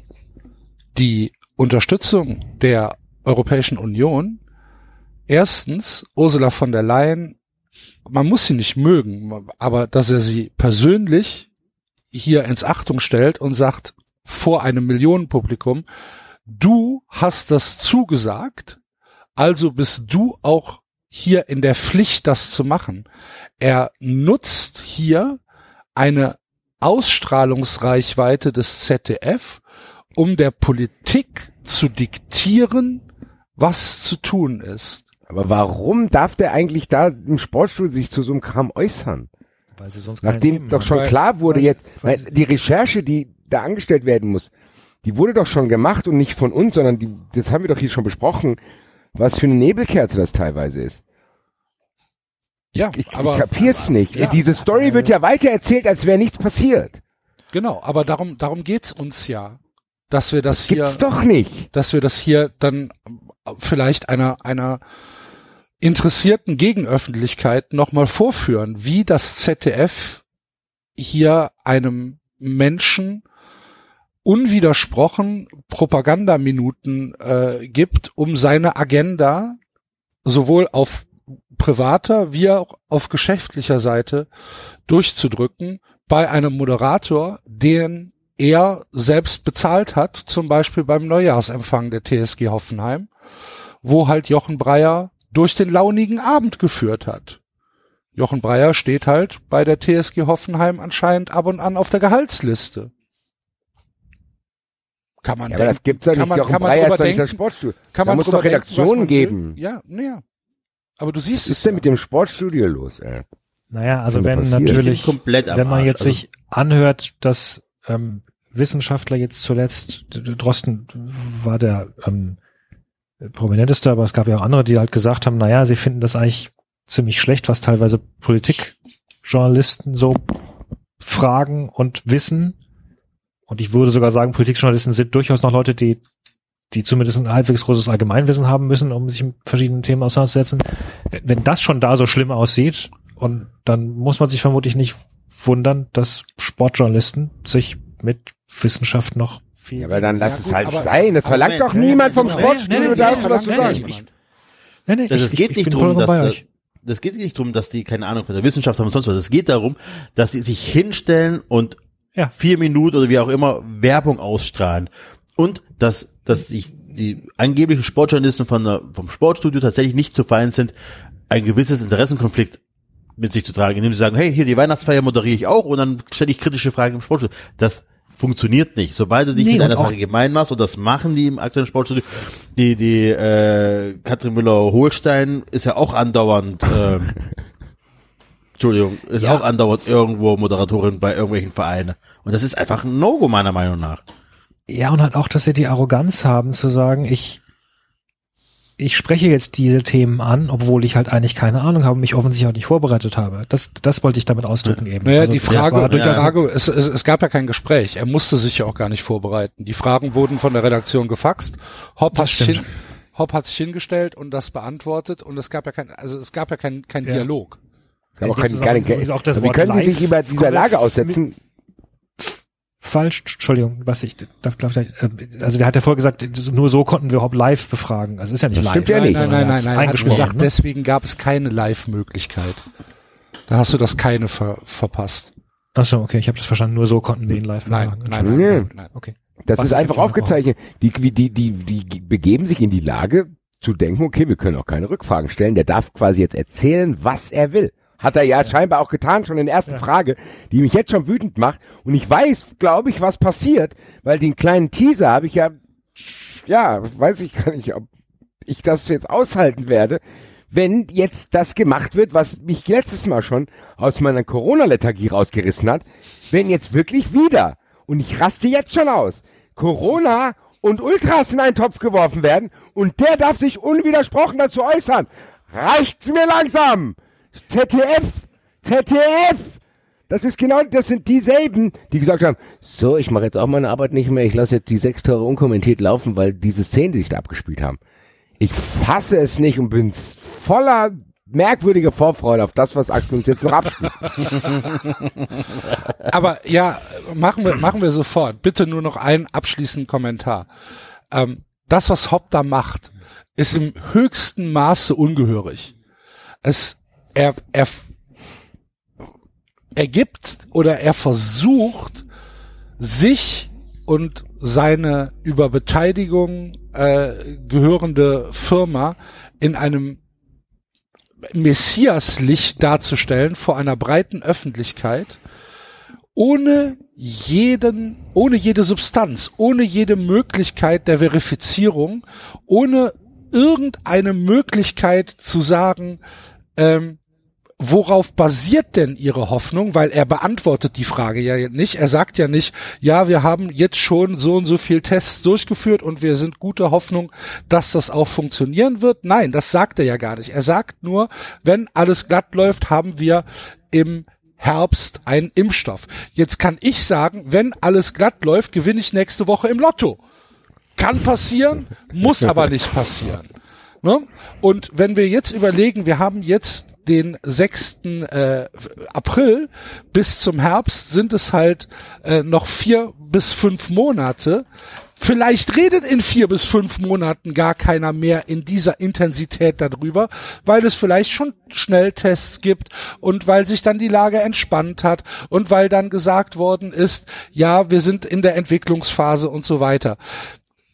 die Unterstützung der Europäischen Union erstens Ursula von der Leyen, man muss sie nicht mögen, aber dass er sie persönlich hier ins Achtung stellt und sagt vor einem Millionenpublikum, du hast das zugesagt, also bist du auch hier in der Pflicht, das zu machen. Er nutzt hier eine Ausstrahlungsreichweite des ZDF, um der Politik zu diktieren, was zu tun ist. Aber warum darf der eigentlich da im Sportstudio sich zu so einem Kram äußern? weil sie sonst Nachdem doch haben. schon Weil- klar wurde weil- jetzt, weil- weil die Recherche, die da angestellt werden muss, die wurde doch schon gemacht und nicht von uns, sondern die, das haben wir doch hier schon besprochen, was für eine Nebelkerze das teilweise ist. Ja, Ich, ich kapier's nicht. ja. Diese Story wird ja weiter erzählt, als wäre nichts passiert. Genau, aber darum, darum geht's uns ja, dass wir das, Das hier, gibt's doch nicht. dass wir das hier dann vielleicht einer, einer interessierten Gegenöffentlichkeit nochmal vorführen, wie das ZDF hier einem Menschen unwidersprochen Propagandaminuten äh, gibt, um seine Agenda sowohl auf privater wie auch auf geschäftlicher Seite durchzudrücken bei einem Moderator, den er selbst bezahlt hat, zum Beispiel beim Neujahrsempfang der TSG Hoffenheim, wo halt Jochen Breyer durch den launigen Abend geführt hat. Jochen Breyer steht halt bei der TSG Hoffenheim anscheinend ab und an auf der Gehaltsliste. Kann man Ja, aber das gibt's kann nicht. man- Jochen kann man Breyer ist doch nicht das denken? Sportstudio. kann da man muss doch denken, Redaktionen man geben. Will. Ja, naja. Aber du siehst Was es ist denn ja. mit dem Sportstudio los, ey? Naja, also wenn passiert? natürlich, wenn man jetzt Also- sich anhört, dass ähm, Wissenschaftler jetzt zuletzt, Drosten war der ähm, prominenteste, aber es gab ja auch andere, die halt gesagt haben, naja, sie finden das eigentlich ziemlich schlecht, was teilweise Politikjournalisten so fragen und wissen. Und ich würde sogar sagen, Politikjournalisten sind durchaus noch Leute, die, die zumindest ein halbwegs großes Allgemeinwissen haben müssen, um sich mit verschiedenen Themen auseinanderzusetzen. Wenn wenn das schon da so schlimm aussieht, und dann muss man sich vermutlich nicht wundern, dass Sportjournalisten sich mit Wissenschaft noch viel. Ja, aber dann lass Ja, es gut, halt aber- sein. Das verlangt doch niemand vom Sportstudio dazu, nee, was zu nee, sagen. nee, Nee, es geht ich, ich nicht vollkommen dass das geht nicht darum, dass die keine Ahnung von der Wissenschaft haben und sonst was. Es geht darum, dass die sich hinstellen und Ja. vier Minuten oder wie auch immer Werbung ausstrahlen und dass dass sich die angeblichen Sportjournalisten von der, vom Sportstudio tatsächlich nicht zu fein sind, ein gewisses Interessenkonflikt mit sich zu tragen, indem sie sagen, hey, hier die Weihnachtsfeier moderiere ich auch und dann stelle ich kritische Fragen im Sportstudio. Das funktioniert nicht. Sobald du dich Nee, mit einer Sache gemein machst, und das machen die im aktuellen Sportstudio, die, die äh, Katrin Müller-Holstein ist ja auch andauernd, ähm, Entschuldigung, ist Ja. auch andauernd irgendwo Moderatorin bei irgendwelchen Vereinen. Und das ist einfach ein No-Go meiner Meinung nach. Ja, und halt auch, dass sie die Arroganz haben zu sagen, ich, ich spreche jetzt diese Themen an, obwohl ich halt eigentlich keine Ahnung habe und mich offensichtlich auch nicht vorbereitet habe. Das, das wollte ich damit ausdrücken eben. Naja, Also, die Frage, war die Frage es, es, es gab ja kein Gespräch. Er musste sich ja auch gar nicht vorbereiten. Die Fragen wurden von der Redaktion gefaxt. Hopp Das hat, sich hin. Hopp hat sich hingestellt und das beantwortet und es gab ja kein, also es gab ja kein, kein Ja. Dialog. Es gab auch dem keine, ist auch das wie können Sie sich über dieser Lage aussetzen? falsch, Entschuldigung, was ich, darf, darf, ich- äh, also der hat ja vorher gesagt, nur so konnten wir überhaupt live befragen. Also ist ja nicht Das live. stimmt ja nein, nicht. nein, nein, nein, nein. Er hat gesagt, ne? deswegen gab es keine Live-Möglichkeit. Da hast du das keine ver verpasst. Ach so, okay, ich habe das verstanden. Nur so konnten wir ihn live Nein, befragen. nein, nein, nein, nein. Okay. Das Was ist einfach aufgezeichnet. Die, die, die, die, die begeben sich in die Lage zu denken, okay, wir können auch keine Rückfragen stellen. Der darf quasi jetzt erzählen, was er will. Hat er ja, scheinbar auch getan, schon in der ersten Ja. Frage, die mich jetzt schon wütend macht. Und ich weiß, glaube ich, was passiert, weil den kleinen Teaser habe ich ja, ja, weiß ich gar nicht, ob ich das jetzt aushalten werde, wenn jetzt das gemacht wird, was mich letztes Mal schon aus meiner Corona-Lethargie rausgerissen hat, wenn jetzt wirklich wieder, und ich raste jetzt schon aus, Corona und Ultras in einen Topf geworfen werden und der darf sich unwidersprochen dazu äußern. Reicht's mir langsam! ZDF! ZDF! Das ist genau, das sind dieselben, die gesagt haben, so, ich mache jetzt auch meine Arbeit nicht mehr, ich lasse jetzt die sechs Tore unkommentiert laufen, weil diese Szenen, die sich da abgespielt haben. Ich fasse es nicht und bin voller merkwürdiger Vorfreude auf das, was Axel uns jetzt noch abspielt. Aber ja, machen wir, machen wir sofort. Bitte nur noch einen abschließenden Kommentar. Ähm, das, was Hopp da macht, ist im höchsten Maße ungehörig. Es, er, er, er gibt oder er versucht, sich und seine über Beteiligung äh, gehörende Firma in einem Messiaslicht darzustellen vor einer breiten Öffentlichkeit, ohne jeden, ohne jede Substanz, ohne jede Möglichkeit der Verifizierung, ohne irgendeine Möglichkeit zu sagen, ähm, worauf basiert denn Ihre Hoffnung? Weil er beantwortet die Frage ja nicht. Er sagt ja nicht, ja, wir haben jetzt schon so und so viel Tests durchgeführt und wir sind guter Hoffnung, dass das auch funktionieren wird. Nein, das sagt er ja gar nicht. Er sagt nur, wenn alles glatt läuft, haben wir im Herbst einen Impfstoff. Jetzt kann ich sagen, wenn alles glatt läuft, gewinne ich nächste Woche im Lotto. Kann passieren, muss aber nicht passieren. Ne? Und wenn wir jetzt überlegen, wir haben jetzt den 6. Äh, April bis zum Herbst sind es halt äh, noch vier bis fünf Monate. Vielleicht redet in vier bis fünf Monaten gar keiner mehr in dieser Intensität darüber, weil es vielleicht schon Schnelltests gibt und weil sich dann die Lage entspannt hat und weil dann gesagt worden ist, ja, wir sind in der Entwicklungsphase und so weiter.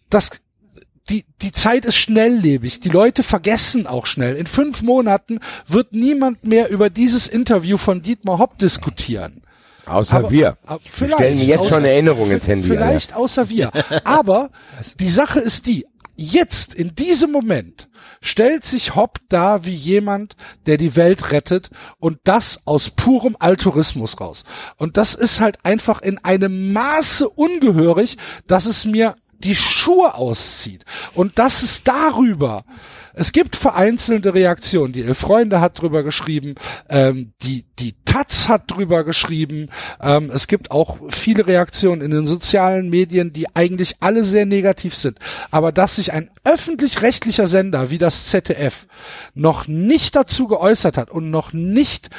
Das die, die Zeit ist schnelllebig. Die Leute vergessen auch schnell. In fünf Monaten wird niemand mehr über dieses Interview von Dietmar Hopp diskutieren. Außer Aber- wir. aber Wir vielleicht, stellen jetzt außer- schon eine Erinnerung ins Handy. Vielleicht außer wir. Aber die Sache ist die, jetzt, in diesem Moment, stellt sich Hopp da wie jemand, der die Welt rettet und das aus purem Altruismus raus. Und das ist halt einfach in einem Maße ungehörig, dass es mir die Schuhe auszieht. Und das ist darüber. Es gibt vereinzelte Reaktionen. Die Elf Freunde hat drüber geschrieben, ähm, die, die Taz hat drüber geschrieben. Ähm, es gibt auch viele Reaktionen in den sozialen Medien, die eigentlich alle sehr negativ sind. Aber dass sich ein öffentlich-rechtlicher Sender wie das ZDF noch nicht dazu geäußert hat und noch nicht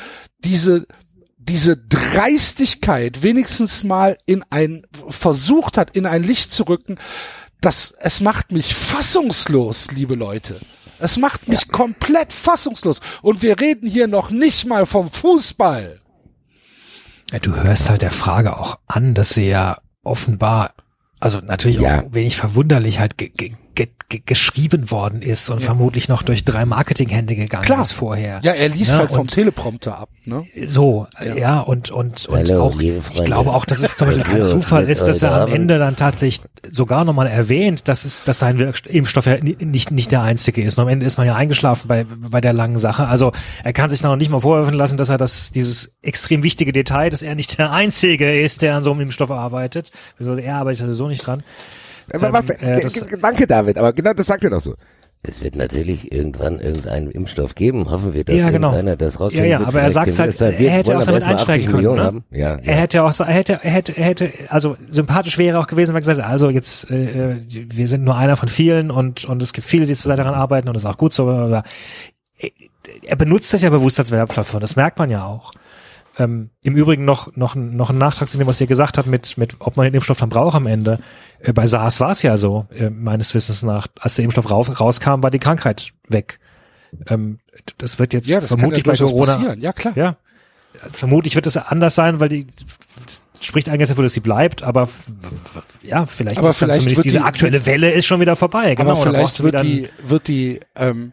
diese diese Dreistigkeit wenigstens mal in ein versucht hat, in ein Licht zu rücken, das es macht mich fassungslos, liebe Leute. Es macht mich komplett fassungslos. Und wir reden hier noch nicht mal vom Fußball. Ja, du hörst halt der Frage auch an, dass sie ja offenbar, also natürlich Ja. auch wenig verwunderlich halt ge ge ge ge geschrieben worden ist und vermutlich noch durch drei Marketinghände gegangen Klar. ist vorher. Ja, er liest Ja, halt vom Teleprompter ab, ne? So, ja, und, und, und Hallo, auch, ich glaube auch, dass es zum Beispiel kein Zufall ist, dass er am? Ende dann tatsächlich sogar nochmal erwähnt, dass es, dass sein Wirk- Impfstoff ja ni- nicht, nicht der einzige ist. Und am Ende ist man ja eingeschlafen bei, bei der langen Sache. Also er kann sich noch nicht mal vorwerfen lassen, dass er das, dieses extrem wichtige Detail, dass er nicht der einzige ist, der an so einem Impfstoff arbeitet. Also er arbeitet ja sowieso nicht dran. Aber was, Ähm, äh, G- danke David, aber genau das sagt er doch so. Es wird natürlich irgendwann irgendeinen Impfstoff geben. Hoffen wir, dass Ja, genau. irgendeiner das Ja, rausfinden ja, wird. aber er sagt halt, dann. er hätte auch damit erstmal 80 einsteigen können. Ne? haben. Ja, Er ja. hätte auch, er hätte, er hätte, er hätte, also sympathisch wäre auch gewesen, wenn er gesagt hätte, also jetzt, äh, äh, wir sind nur einer von vielen und, und es gibt viele, die zurzeit daran arbeiten und das ist auch gut so, aber er benutzt das ja bewusst als Werbeplattform, das merkt man ja auch. Ähm, Im Übrigen noch, noch, ein- noch ein Nachtrag zu dem, was ihr gesagt habt, mit, mit, ob man den Impfstoff dann braucht am Ende. Äh, bei SARS war es ja so, äh, meines Wissens nach, als der Impfstoff raus, rauskam, war die Krankheit weg. Ähm, das wird jetzt Ja, das vermutlich ja bei Corona, passieren. Ja, klar. ja. Vermutlich wird es anders sein, weil die spricht eigentlich dafür, dass sie bleibt, aber ja, vielleicht Aber ist vielleicht zumindest diese die- aktuelle Welle ist schon wieder vorbei. Genau, Aber vielleicht wird die, wird die, ähm,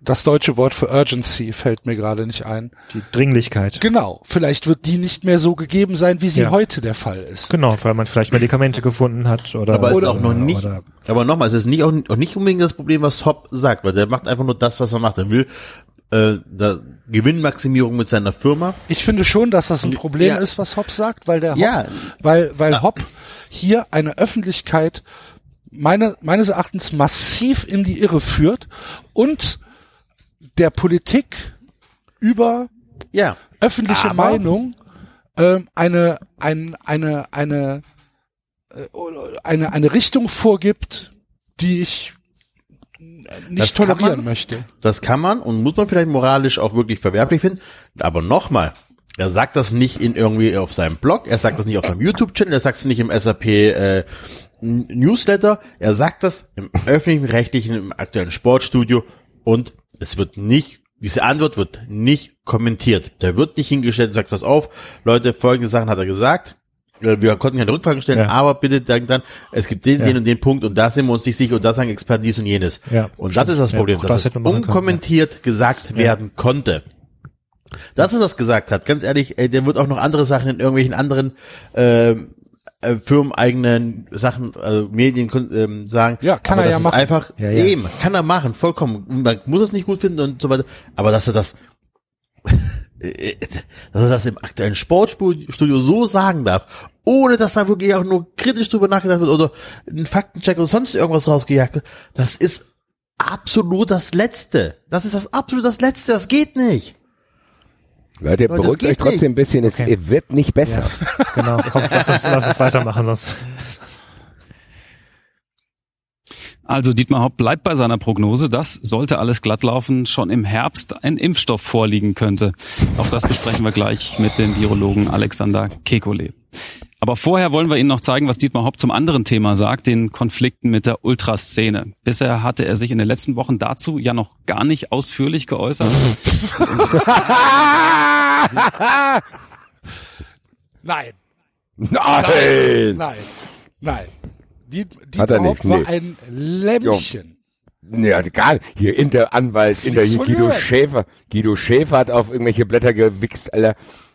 das deutsche Wort für Urgency fällt mir gerade nicht ein. die Dringlichkeit. Genau. Vielleicht wird die nicht mehr so gegeben sein, wie sie Ja. heute der Fall ist. Genau, weil man vielleicht Medikamente gefunden hat oder Aber es ist auch noch nicht, oder, aber nochmal, es ist nicht auch, auch nicht unbedingt das Problem, was Hopp sagt, weil der macht einfach nur das, was er macht. Er will äh, da Gewinnmaximierung mit seiner Firma. Ich finde schon, dass das ein Problem Ja. ist, was Hopp sagt, weil der Hopp, Ja. weil, weil Hopp hier eine Öffentlichkeit meine, meines Erachtens massiv in die Irre führt und der Politik über Ja, öffentliche Aber- Meinung ähm, eine, ein, eine, eine, äh, eine, eine Richtung vorgibt, die ich nicht tolerieren man- möchte. das kann man und muss man vielleicht moralisch auch wirklich verwerflich finden. Aber nochmal, er sagt das nicht in irgendwie auf seinem Blog, er sagt das nicht auf seinem YouTube-Channel, er sagt es nicht im SAP äh, Newsletter, er sagt das im öffentlichen, rechtlichen, im aktuellen Sportstudio und es wird nicht, diese Antwort wird nicht kommentiert. Da wird nicht hingestellt und sagt, pass auf, Leute, folgende Sachen hat er gesagt. Äh, Wir konnten keine Rückfragen stellen, Ja. aber bitte denkt dann, es gibt den, Ja. den und den Punkt und da sind wir uns nicht sicher und da sagen Experten dies und jenes. Ja, und das ist das Problem, dass das es machen können, unkommentiert gesagt werden konnte. Dass er das gesagt hat, ganz ehrlich, ey, der wird auch noch andere Sachen in irgendwelchen anderen ähm, äh, firmeneigenen Sachen, also Medien ähm, sagen. Ja, kann aber er das ja ist machen. Einfach, Ja, ja. eben, kann er machen, vollkommen. Man muss es nicht gut finden und so weiter. Aber dass er das, dass er das im aktuellen Sportstudio so sagen darf, ohne dass da wirklich auch nur kritisch drüber nachgedacht wird oder ein Faktencheck oder sonst irgendwas rausgejagt wird, das ist absolut das Letzte. Das ist das absolut das Letzte. Das geht nicht. Leute, das beruhigt euch trotzdem nicht. ein bisschen, es Okay. wird nicht besser. genau, komm, lass uns, lass uns weitermachen, sonst. Also Dietmar Hopp bleibt bei seiner Prognose, dass, sollte alles glatt laufen, schon im Herbst ein Impfstoff vorliegen könnte. Auch das besprechen wir gleich mit dem Virologen Alexander Kekulé. Aber vorher wollen wir Ihnen noch zeigen, was Dietmar Hopp zum anderen Thema sagt, den Konflikten mit der Ultraszene. Bisher hatte er sich in den letzten Wochen dazu ja noch gar nicht ausführlich geäußert. Nein, Nein! nein, nein. Die, die Hat er Hopp nicht, war nee. ein Lämmchen. Ja, gar nicht. Hier in der Anwalt, in der nichts von Guido gehört. Schäfer. Guido Schäfer hat auf irgendwelche Blätter gewichst, Alter.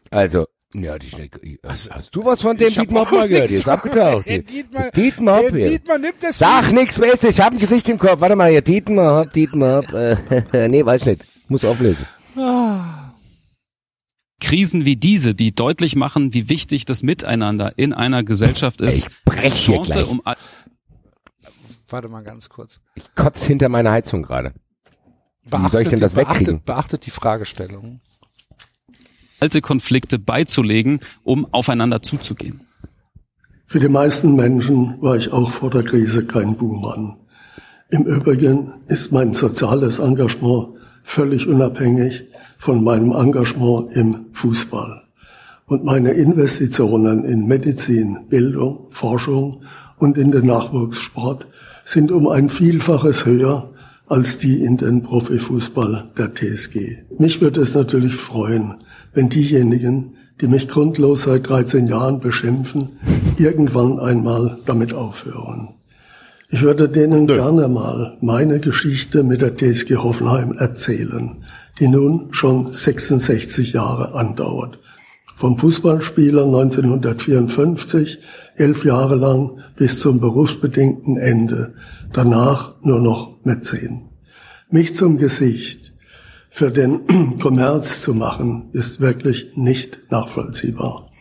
Also, ja, die schnell, hast, hast du was von dem Dietmar Hopp mal gehört? Die ist abgetaucht. Hier. Dietmar, Dietmar Hopp hier. Dietmar nimmt das Sag nix, weißt du, ich hab ein Gesicht im Kopf. Warte mal hier, Dietmar Hopp, Dietmar Hopp. Äh, nee, weiß nicht. Muss auflesen. Krisen wie diese, die deutlich machen, wie wichtig das Miteinander in einer Gesellschaft ist, Ich brech hier Chance, gleich. um Warte mal ganz kurz. Ich kotz hinter meiner Heizung gerade. Wie soll ich denn das die, wegkriegen? Beachtet, beachtet die Fragestellung. Alte Konflikte beizulegen, um aufeinander zuzugehen. Für die meisten Menschen war ich auch vor der Krise kein Buhmann. Im Übrigen ist mein soziales Engagement völlig unabhängig von meinem Engagement im Fußball. Und meine Investitionen in Medizin, Bildung, Forschung und in den Nachwuchssport sind um ein Vielfaches höher als die in den Profifußball der TSG. Mich würde es natürlich freuen, wenn diejenigen, die mich grundlos seit 13 Jahren beschimpfen, irgendwann einmal damit aufhören. Ich würde denen gerne mal meine Geschichte mit der TSG Hoffenheim erzählen, die nun schon 66 Jahre andauert. Vom Fußballspieler 1954, elf Jahre lang bis zum berufsbedingten Ende, danach nur noch Mäzen. Mich zum Gesicht für den Kommerz zu machen, ist wirklich nicht nachvollziehbar.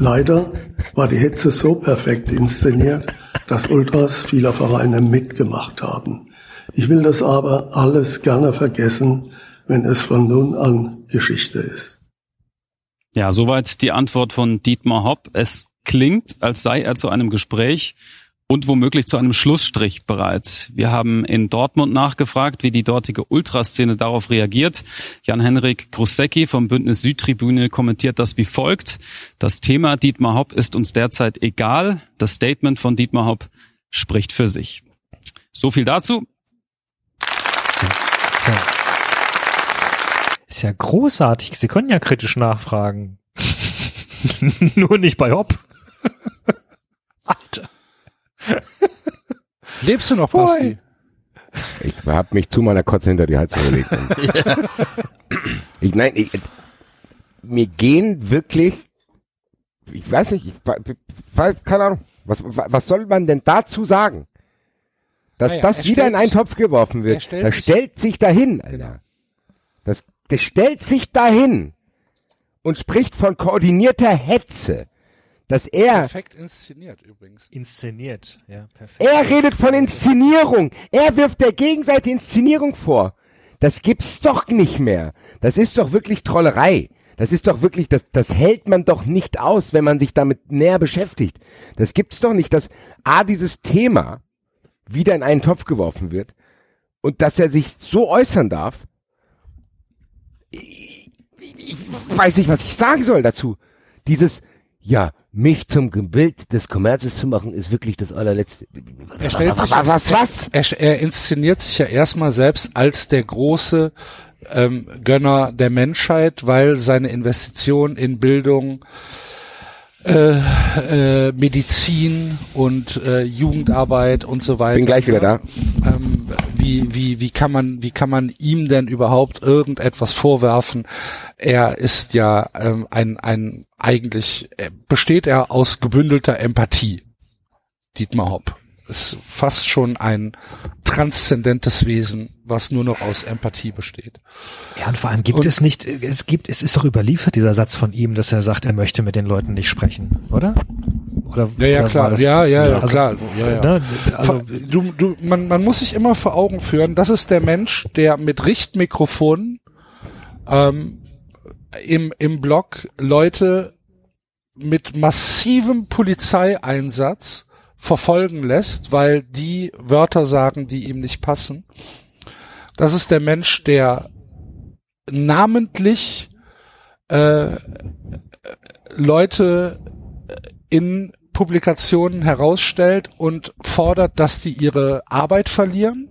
Leider war die Hetze so perfekt inszeniert, dass Ultras vieler Vereine mitgemacht haben. Ich will das aber alles gerne vergessen, wenn es von nun an Geschichte ist. Ja, soweit die Antwort von Dietmar Hopp. Es klingt, als sei er zu einem Gespräch und womöglich zu einem Schlussstrich bereit. Wir haben in Dortmund nachgefragt, wie die dortige Ultraszene darauf reagiert. Jan-Henrik Grusecki vom Bündnis Südtribüne kommentiert das wie folgt. Das Thema Dietmar Hopp ist uns derzeit egal. Das Statement von Dietmar Hopp spricht für sich. So viel dazu. Ist ja, ist ja großartig. Sie können ja kritisch nachfragen. Nur nicht bei Hopp. Lebst du noch, Basti? Ich habe mich zu meiner Kotze hinter die Heizung gelegt. ich, nein, ich, mir gehen wirklich, ich weiß nicht, ich, keine Ahnung, was, was soll man denn dazu sagen? Dass Naja, das er wieder in einen sich- Topf geworfen wird, stellt das sich- stellt sich dahin, Alter. Genau. Das, das stellt sich dahin und spricht von koordinierter Hetze, dass er Perfekt inszeniert übrigens. Inszeniert. Ja, perfekt. Er redet von Inszenierung. Er wirft der Gegenseite Inszenierung vor. Das gibt's doch nicht mehr. Das ist doch wirklich Trollerei. Das ist doch wirklich, das, das hält man doch nicht aus, wenn man sich damit näher beschäftigt. Das gibt's doch nicht, dass A, dieses Thema wieder in einen Topf geworfen wird und dass er sich so äußern darf. Ich, ich weiß nicht, was ich sagen soll dazu. Dieses, ja, mich zum Bild des Kommerzes zu machen, ist wirklich das allerletzte. Er stellt sich, was, was? Er, er inszeniert sich ja erstmal selbst als der große ähm, Gönner der Menschheit, weil seine Investition in Bildung, äh, äh, Medizin und äh, Jugendarbeit und so weiter. Bin gleich wieder da. Ähm, wie, wie, wie kann man, wie kann man ihm denn überhaupt irgendetwas vorwerfen? Er ist ja ähm, ein, ein eigentlich äh, besteht er aus gebündelter Empathie. Dietmar Hopp ist fast schon ein transzendentes Wesen, was nur noch aus Empathie besteht. Ja, und vor allem gibt Und- es nicht, es gibt, es ist doch überliefert, dieser Satz von ihm, dass er sagt, er möchte mit den Leuten nicht sprechen, oder? Oder, Ja, ja, oder klar. ja, ja, ja, also, klar. Ja, ja. Ne, also, du, du, man, man muss sich immer vor Augen führen, das ist der Mensch, der mit Richtmikrofonen ähm, im, im Block Leute mit massivem Polizeieinsatz verfolgen lässt, weil die Wörter sagen, die ihm nicht passen. Das ist der Mensch, der namentlich äh, Leute in Publikationen herausstellt und fordert, dass die ihre Arbeit verlieren,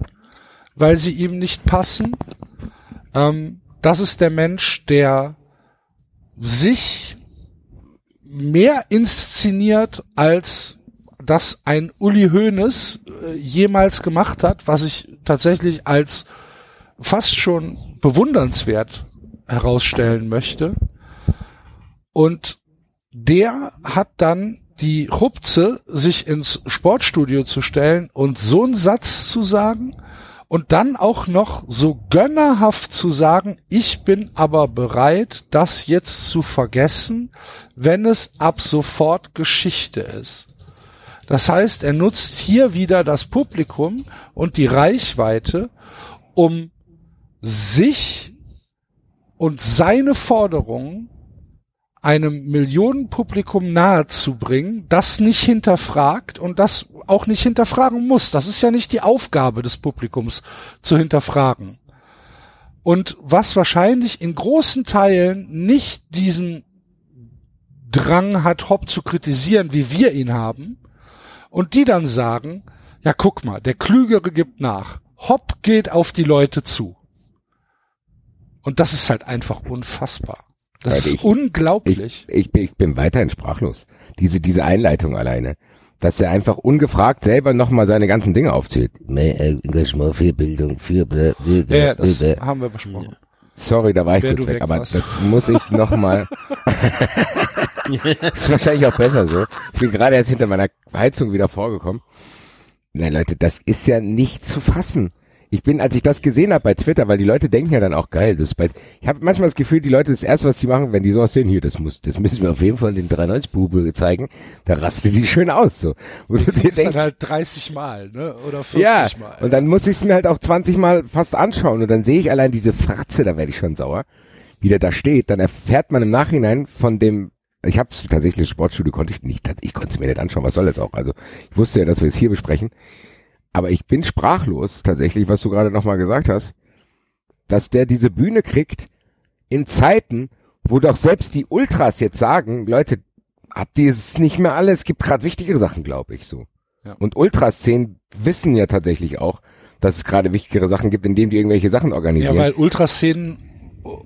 weil sie ihm nicht passen. Ähm, das ist der Mensch, der sich mehr inszeniert, als das ein Uli Hoeneß äh, jemals gemacht hat, was ich tatsächlich als fast schon bewundernswert herausstellen möchte. Und der hat dann die Rupze, sich ins Sportstudio zu stellen und so einen Satz zu sagen Und dann auch noch so gönnerhaft zu sagen, ich bin aber bereit, das jetzt zu vergessen, wenn es ab sofort Geschichte ist. Das heißt, er nutzt hier wieder das Publikum und die Reichweite, um sich und seine Forderungen einem Millionenpublikum nahezubringen, das nicht hinterfragt und das auch nicht hinterfragen muss. Das ist ja nicht die Aufgabe des Publikums zu hinterfragen. Und was wahrscheinlich in großen Teilen nicht diesen Drang hat, Hopp zu kritisieren, wie wir ihn haben, und die dann sagen, ja guck mal, der Klügere gibt nach. Hopp geht auf die Leute zu. Und das ist halt einfach unfassbar. Das Leute, ist ich- unglaublich. Ich, ich, bin- ich bin weiterhin sprachlos. Diese, diese Einleitung alleine. Dass er einfach ungefragt selber nochmal seine ganzen Dinge aufzählt. Mehr Engagement für Bildung, für bla, ja, bla, ja, das haben wir besprochen. Sorry, da war ich Wer kurz weg, weg aber das muss ich nochmal. ist wahrscheinlich auch besser so. Ich bin gerade erst hinter meiner Heizung wieder vorgekommen. Nein, Leute, das ist ja nicht zu fassen. Ich bin, als ich das gesehen habe bei Twitter, weil die Leute denken ja dann auch geil, das ist bei, ich habe manchmal das Gefühl, die Leute, das erste, was sie machen, wenn die sowas sehen, hier, das muss, das müssen wir auf jeden Fall den 93-Bube zeigen, da rastet die schön aus, so. Wo du denkst, halt 30 Mal, ne? Oder 40 ja, Mal. und dann muss ich es mir halt auch 20 Mal fast anschauen und dann sehe ich allein diese Fratze, da werde ich schon sauer, wie der da steht. Dann erfährt man im Nachhinein von dem, ich habe tatsächlich Sportstudio konnte ich nicht, ich konnte es mir nicht anschauen, was soll das auch? Also ich wusste ja, dass wir es hier besprechen, aber ich bin sprachlos tatsächlich, was du gerade nochmal gesagt hast, dass der diese Bühne kriegt in Zeiten, wo doch selbst die Ultras jetzt sagen, Leute, habt ihr es nicht mehr alle? Es gibt gerade wichtigere Sachen, glaube ich, so. Ja. Und Ultraszenen wissen ja tatsächlich auch, dass es gerade wichtigere Sachen gibt, indem die irgendwelche Sachen Ja, organisieren. weil Ultraszenen,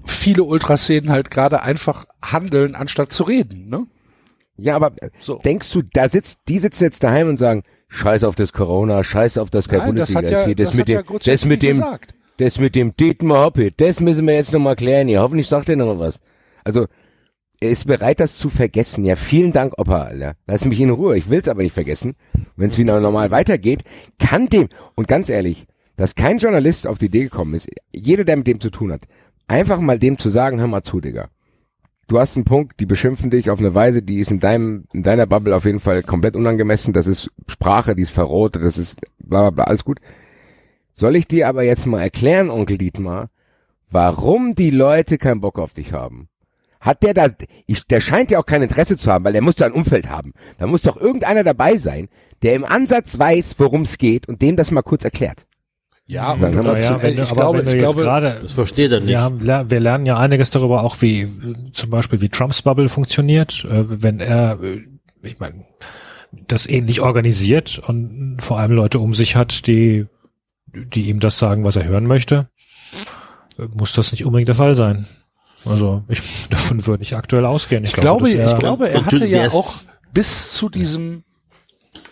viele Ultraszenen halt gerade einfach handeln, anstatt zu reden, ne? Ja, aber äh, So. denkst du, da sitzt, die sitzen jetzt daheim und sagen, scheiß auf das Corona, scheiß auf das Nein, das Bundesliga hat ja, das, das mit dem, das mit dem, gesagt. das mit dem Dietmar Hoppe, das müssen wir jetzt nochmal klären hier. Hoffentlich sagt er noch was. Also, er ist bereit, das zu vergessen. Ja, vielen Dank, Opa, Alter. Lass mich in Ruhe. Ich will's aber nicht vergessen. Wenn es wieder normal weitergeht, kann dem, und ganz ehrlich, dass kein Journalist auf die Idee gekommen ist, jeder, der mit dem zu tun hat, einfach mal dem zu sagen, hör mal zu, Digga. Du hast einen Punkt, die beschimpfen dich auf eine Weise, die ist in deinem, in deiner Bubble auf jeden Fall komplett unangemessen. Das ist Sprache, die ist verrotet, das ist bla bla bla, alles gut. Soll ich dir aber jetzt mal erklären, Onkel Dietmar, warum die Leute keinen Bock auf dich haben? Hat der da, ich, der scheint ja auch kein Interesse zu haben, weil der muss da ein Umfeld haben. Da muss doch irgendeiner dabei sein, der im Ansatz weiß, worum es geht und dem das mal kurz erklärt. Ja, und Sagen wir ja, wenn du, ich aber glaube, wenn du ich jetzt glaube, gerade, Das versteht er nicht. wir, haben, wir lernen ja einiges darüber auch, wie zum Beispiel wie Trumps Bubble funktioniert, äh, wenn er, äh, ich meine, das ähnlich organisiert und vor allem Leute um sich hat, die, die ihm das sagen, was er hören möchte, muss das nicht unbedingt der Fall sein. Also ich davon würde ich aktuell ausgehen. ich glaube, dass ich er- glaube, er hatte ja auch bis zu diesem,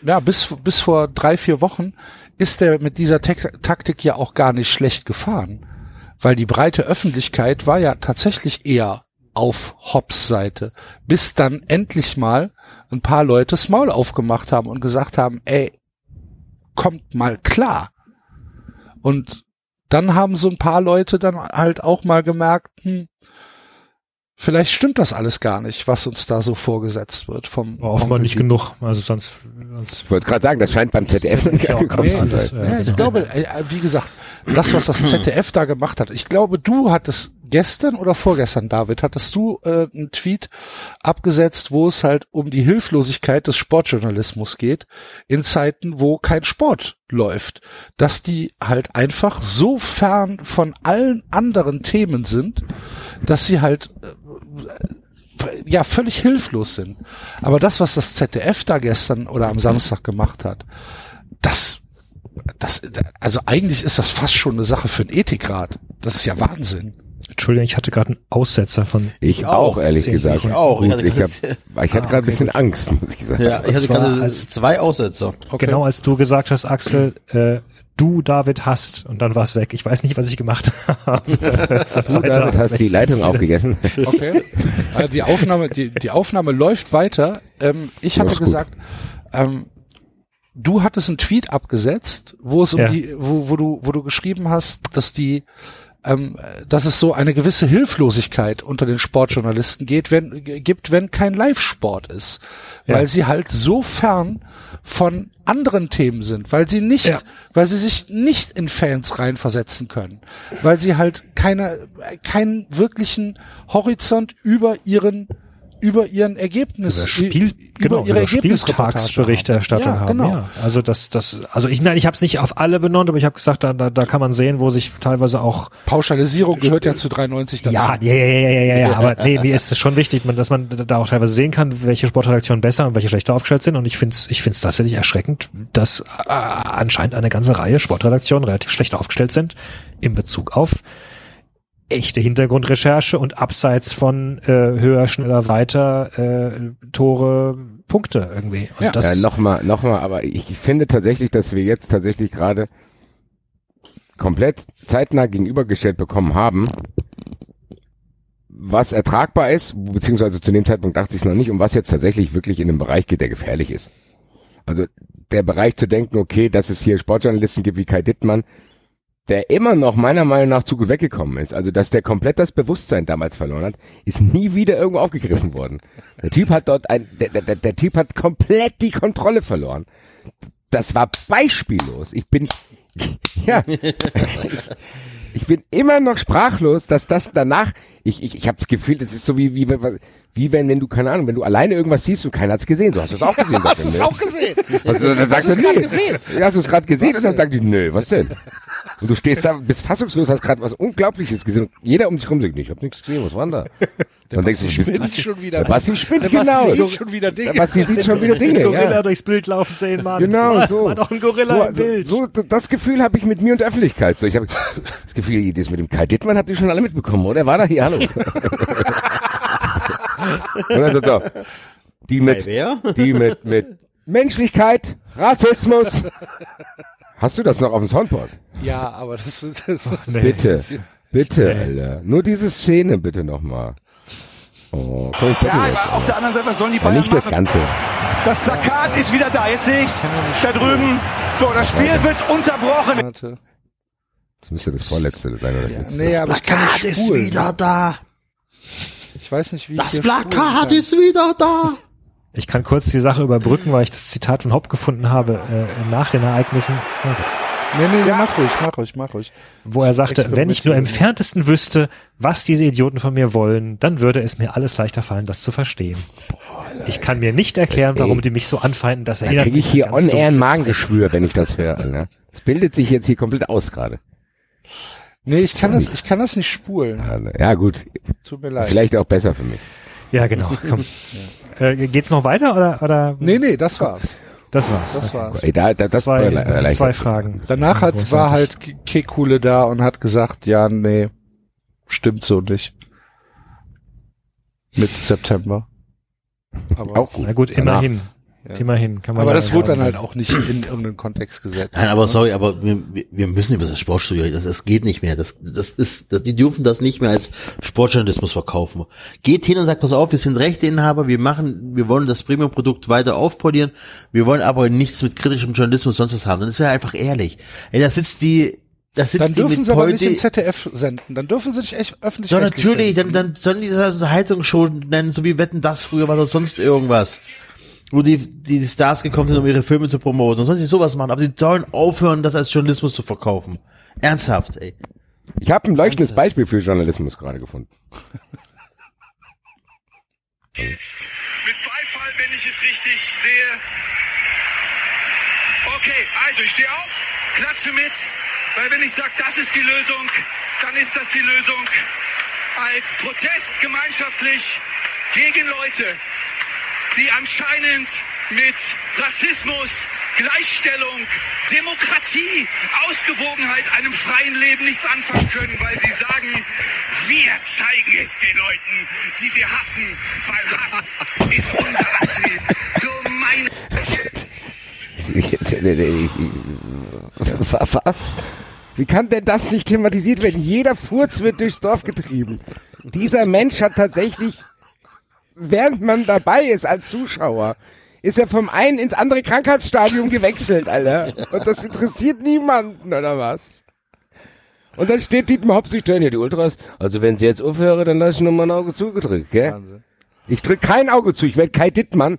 ja, bis, bis vor drei, vier Wochen ist er mit dieser Taktik ja auch gar nicht schlecht gefahren. Weil die breite Öffentlichkeit war ja tatsächlich eher auf Hobbs Seite, bis dann endlich mal ein paar Leute das Maul aufgemacht haben und gesagt haben, ey, kommt mal klar. Und dann haben so ein paar Leute dann halt auch mal gemerkt, hm, vielleicht stimmt das alles gar nicht, was uns da so vorgesetzt wird vom war offenbar nicht genug. Also sonst, sonst Ich wollte gerade sagen, das scheint beim ZDF nicht angekommen nee, zu sein. äh, Ja, ich genau. glaube, äh, wie gesagt, das, was das ZDF da gemacht hat, ich glaube, du hattest gestern oder vorgestern, David, hattest du äh, einen Tweet abgesetzt, wo es halt um die Hilflosigkeit des Sportjournalismus geht, in Zeiten, wo kein Sport läuft, dass die halt einfach so fern von allen anderen Themen sind, dass sie halt äh, ja völlig hilflos sind. Aber das, was das ZDF da gestern oder am Samstag gemacht hat, das das, also eigentlich ist das fast schon eine Sache für einen Ethikrat. Das ist ja Wahnsinn. Entschuldigung, ich hatte gerade einen Aussetzer von Ich auch, ehrlich gesagt. Sekunden. auch. Ich Gut, hatte ich, hab, gerade- ich hatte Ah, gerade ein okay, bisschen Angst, muss ich sagen. Ja, ich hatte gerade als- zwei Aussetzer. Okay. Genau als du gesagt hast, Axel, äh, du David hast und dann war es weg. Ich weiß nicht, was ich gemacht habe. Du, David, hast die Leitung aufgegessen. Okay. Äh, die Aufnahme, die, die Aufnahme läuft weiter. Ähm, ich hatte gut. gesagt, ähm, du hattest einen Tweet abgesetzt, wo es um Ja. die, wo, wo du, wo du geschrieben hast, dass die, ähm, dass es so eine gewisse Hilflosigkeit unter den Sportjournalisten geht, wenn, gibt, wenn kein Live-Sport ist. Ja. Weil sie halt so fern von anderen Themen sind, weil sie nicht, Ja. weil sie sich nicht in Fans reinversetzen können, weil sie halt keine, keinen wirklichen Horizont über ihren über ihren Ergebnis über Spiel, genau, über Spieltagsberichterstattung ja, haben. Genau. Ja, also das, das, also ich, nein, ich habe es nicht auf alle benannt, aber ich habe gesagt, da, da, da kann man sehen, wo sich teilweise auch Pauschalisierung gehört ja zu 93 dazu. Ja, ja, ja, ja, ja, ja, ja, aber nee, mir ist es schon wichtig, dass man da auch teilweise sehen kann, welche Sportredaktionen besser und welche schlechter aufgestellt sind. Und ich finde es ich find's tatsächlich erschreckend, dass äh, anscheinend eine ganze Reihe Sportredaktionen relativ schlecht aufgestellt sind in Bezug auf echte Hintergrundrecherche und abseits von äh, höher, schneller, weiter, äh, Tore, Punkte irgendwie. Und Ja. das, Ja, nochmal, nochmal, aber ich finde tatsächlich, dass wir jetzt tatsächlich gerade komplett zeitnah gegenübergestellt bekommen haben, was ertragbar ist, beziehungsweise zu dem Zeitpunkt dachte ich es noch nicht, und was jetzt tatsächlich wirklich in einem Bereich geht, der gefährlich ist. Also der Bereich zu denken, okay, dass es hier Sportjournalisten gibt wie Kai Dittmann, der immer noch meiner Meinung nach zu gut weggekommen ist. Also dass der komplett das Bewusstsein damals verloren hat, ist nie wieder irgendwo aufgegriffen worden. Der Typ hat dort ein, der, der, der Typ hat komplett die Kontrolle verloren. Das war beispiellos. Ich bin, ja, ich, ich bin immer noch sprachlos, dass das danach, ich, ich, ich habe das Gefühl, das ist so wie, wie, wie wenn, wenn du, keine Ahnung, wenn du alleine irgendwas siehst und keiner hat's gesehen. Du hast es auch gesehen. sagt er, nö. auch gesehen. Also, dann Hast grad nee. gesehen? Ja, hast du es gerade gesehen? Und dann sagt die, nö, was denn? Und du stehst da, bist fassungslos, hast gerade was Unglaubliches gesehen. Und jeder um dich rum sagt, nee, ich habe nichts gesehen, was war denn da? Dann denkst du, du bist, Spinnt schon wieder. der Basti spinnt, Der genau. Basti sieht schon wieder Dinge. Der Basti sieht schon wieder Dinge, Gorilla ja. durchs Bild laufen sehen, Mann. Genau, so. War doch ein Gorilla so, im Bild. So, so, das Gefühl habe ich mit mir und der Öffentlichkeit. So, ich habe das Gefühl, das mit dem Kai Dittmann habt ihr schon alle mitbekommen, oder? War da hier, hallo. und dann so, so, die mit, wer? die mit, mit Menschlichkeit, Rassismus. Hast du das noch auf dem Soundboard? Ja, aber das ist, das Nee. Bitte, bitte, Alter. Nur diese Szene bitte nochmal. Oh, komm, Ja, jetzt, aber auf der anderen Seite, was sollen die Aber Bayern nicht das machen? Ganze. Das Plakat ist wieder da. Jetzt sehe ich's da drüben. So, das Spiel wird unterbrochen. Warte. Das müsste das vorletzte sein, oder? Ja, nee, aber ich kann nicht spulen. da. Ich weiß nicht, wie Das Plakat ist wieder da. Ich kann kurz die Sache überbrücken, weil ich das Zitat von Hopp gefunden habe äh, nach den Ereignissen, Na Nee, nee, mach ruhig, mach ruhig, mach ruhig. wo er sagte, wenn ich nur im entferntesten wüsste, was diese Idioten von mir wollen, dann würde es mir alles leichter fallen, das zu verstehen. Ich kann mir nicht erklären, warum die mich so anfeinden. Das Da erinnert kriege ich hier an ganz on air ein Magengeschwür, wenn ich das höre. Ne? Das bildet sich jetzt hier komplett aus gerade. Nee, ich kann das, ich kann das nicht spulen. Ja. Ja gut, Tut mir leid. vielleicht auch besser für mich. Ja, genau. Komm. Äh, geht's noch weiter oder oder? Nee, nee, das war's. Das war's. Das war's. Ey, da, da, das zwei, war le- leicht. zwei Fragen. Danach hat, Großartig. war halt Kekule da und hat gesagt, ja, nee, stimmt so nicht. Mitte September. Aber, Auch gut. Na gut, Danach. Immerhin. Ja. Immerhin kann man. aber das wurde dann halt auch nicht in irgendeinen Kontext gesetzt. Nein, aber sorry, aber wir, wir- wir müssen über das Sportstudio reden. Das, das geht nicht mehr. Das, das ist, das, die dürfen das nicht mehr als Sportjournalismus verkaufen. Geht hin und sagt, pass auf, wir sind Rechteinhaber, wir machen, wir wollen das Premium-Produkt weiter aufpolieren, wir wollen aber nichts mit kritischem Journalismus sonst was haben. Dann ist ja einfach ehrlich. Ey, da sitzt die, da sitzt Dann die dürfen mit sie aber nicht im ZDF senden. Dann dürfen sie nicht echt öffentlich Ja, natürlich, dann, dann sollen die das Unterhaltungsshow nennen, so wie Wetten das früher war oder sonst irgendwas. Wo die, die Stars gekommen sind, um ihre Filme zu promoten. Und sollen sie sowas machen, aber die sollen aufhören, das als Journalismus zu verkaufen. Ernsthaft, ey. Ich habe ein leuchtendes Beispiel für Journalismus gerade gefunden. Mit Beifall, wenn ich es richtig sehe. Okay, also ich stehe auf, klatsche mit, weil wenn ich sage, das ist die Lösung, dann ist das die Lösung. Als Protest gemeinschaftlich gegen Leute, die anscheinend mit Rassismus, Gleichstellung, Demokratie, Ausgewogenheit, einem freien Leben nichts anfangen können, weil sie sagen, wir zeigen es den Leuten, die wir hassen, weil Hass ist unser Antrieb. Du jetzt. Was? Wie kann denn das nicht thematisiert werden? Jeder Furz wird durchs Dorf getrieben. Dieser Mensch hat tatsächlich, während man dabei ist als Zuschauer, ist er vom einen ins andere Krankheitsstadium gewechselt, Alter. Und das interessiert niemanden, oder was? Und dann steht Dietmar Hopp, sie stellen ja die Ultras. Also wenn sie jetzt aufhören, dann lasse ich nur mal ein Auge zugedrückt, gell? Wahnsinn. Ich drück kein Auge zu. Ich werde Kai Dittmann.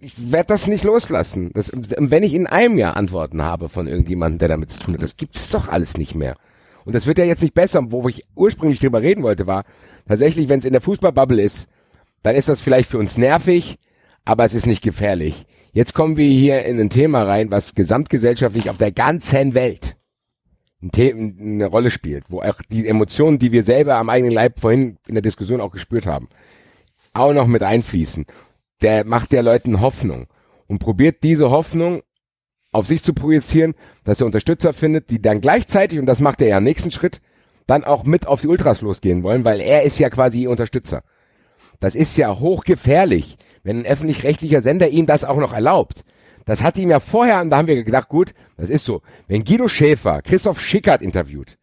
Ich werde das nicht loslassen. Das, wenn ich in einem Jahr Antworten habe von irgendjemandem, der damit zu tun hat, das gibt's doch alles nicht mehr. Und das wird ja jetzt nicht besser. Wo ich ursprünglich drüber reden wollte, war tatsächlich, wenn es in der Fußballbubble ist, dann ist das vielleicht für uns nervig, aber es ist nicht gefährlich. Jetzt kommen wir hier in ein Thema rein, was gesamtgesellschaftlich auf der ganzen Welt eine Rolle spielt, wo auch die Emotionen, die wir selber am eigenen Leib vorhin in der Diskussion auch gespürt haben, auch noch mit einfließen. Der macht der Leuten Hoffnung und probiert diese Hoffnung auf sich zu projizieren, dass er Unterstützer findet, die dann gleichzeitig, und das macht er ja im nächsten Schritt, dann auch mit auf die Ultras losgehen wollen, weil er ist ja quasi ihr Unterstützer. Das ist ja hochgefährlich, wenn ein öffentlich-rechtlicher Sender ihm das auch noch erlaubt. Das hat ihm ja vorher, und da haben wir gedacht, gut, das ist so. Wenn Guido Schäfer Christoph Schickert interviewt,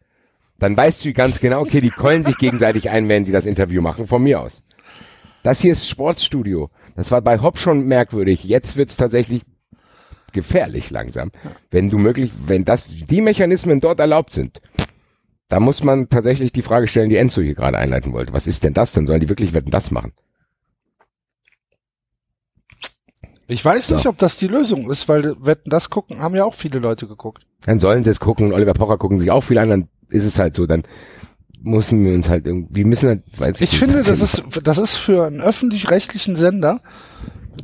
dann weißt du ganz genau, okay, die keulen sich gegenseitig ein, wenn sie das Interview machen, von mir aus. Das hier ist Sportstudio. Das war bei Hopp schon merkwürdig. Jetzt wird's tatsächlich gefährlich langsam. Wenn du möglich, wenn das, die Mechanismen dort erlaubt sind, da muss man tatsächlich die Frage stellen, die Enzo hier gerade einleiten wollte. Was ist denn das denn? Sollen die wirklich wetten das machen? Ich weiß So. nicht, ob das die Lösung ist, weil Wetten, das gucken, haben ja auch viele Leute geguckt. Dann sollen sie es gucken. Oliver Pocher gucken sich auch viel an, dann ist es halt so. Dann müssen wir uns halt irgendwie, müssen halt, weiß Ich finde, das ist, das ist für einen öffentlich-rechtlichen Sender,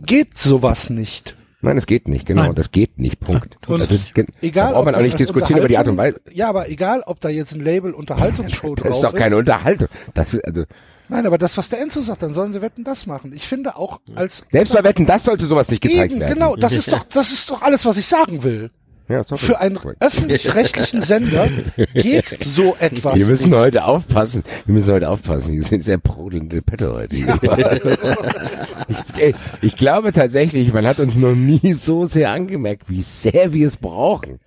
geht sowas nicht. Nein, es geht nicht, genau. Nein. Das geht nicht, Punkt. Und das ist, Egal, braucht man ob auch nicht diskutieren über die Art und Weise. Ja, aber egal, ob da jetzt ein Label Unterhaltungsshow drauf Das ist doch keine Unterhaltung. Das ist, also, Nein, aber das, was der Enzo sagt, dann sollen sie Wetten, das machen. Ich finde auch als selbst bei Wetten, das sollte sowas nicht gezeigt Eben, werden. genau, das ist doch, das ist doch alles, was ich sagen will. Ja, sorry. Für einen öffentlich-rechtlichen Sender geht so etwas. Wir müssen nicht. heute aufpassen. Wir müssen heute aufpassen. Wir sind sehr brodelnde Pette heute. ich, ey, ich glaube tatsächlich, man hat uns noch nie so sehr angemerkt, wie sehr wir es brauchen.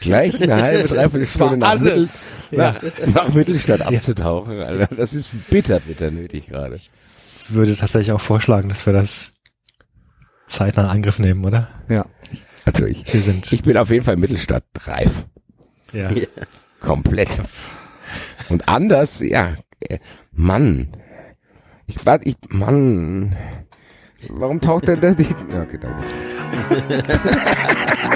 Gleich eine halbe, dreiviertel Stunde nach, Mittel, nach, nach Mittelstadt abzutauchen. Alter. Das ist bitter, bitter nötig gerade. Würde tatsächlich auch vorschlagen, dass wir das zeitnah in Angriff nehmen, oder? Ja. Also ich, Wir sind, ich bin auf jeden Fall Mittelstadt reif. ja. Komplett. Und anders, ja, äh, Mann. Ich war, ich, Mann. Warum taucht denn da die, ja, okay, danke.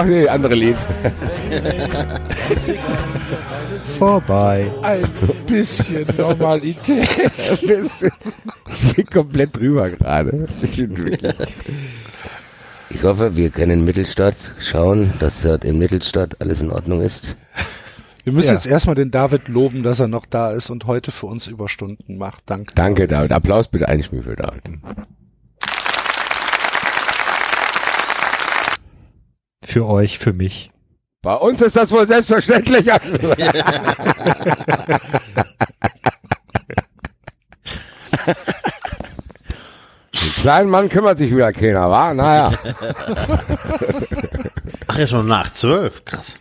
Ach nee, andere Lied. vorbei. Ein bisschen Normalität. Ich bin komplett drüber gerade. Ich hoffe, wir können in Mittelstadt schauen, dass dort in Mittelstadt alles in Ordnung ist. Wir müssen Ja. jetzt erstmal den David loben, dass er noch da ist und heute für uns Überstunden macht. Danke. Danke, David. Applaus bitte für David. Für euch, für mich. Bei uns ist das wohl selbstverständlich. Den kleinen Mann kümmert sich wieder keiner, wa? Naja. Ach ja, schon nach zwölf. Krass.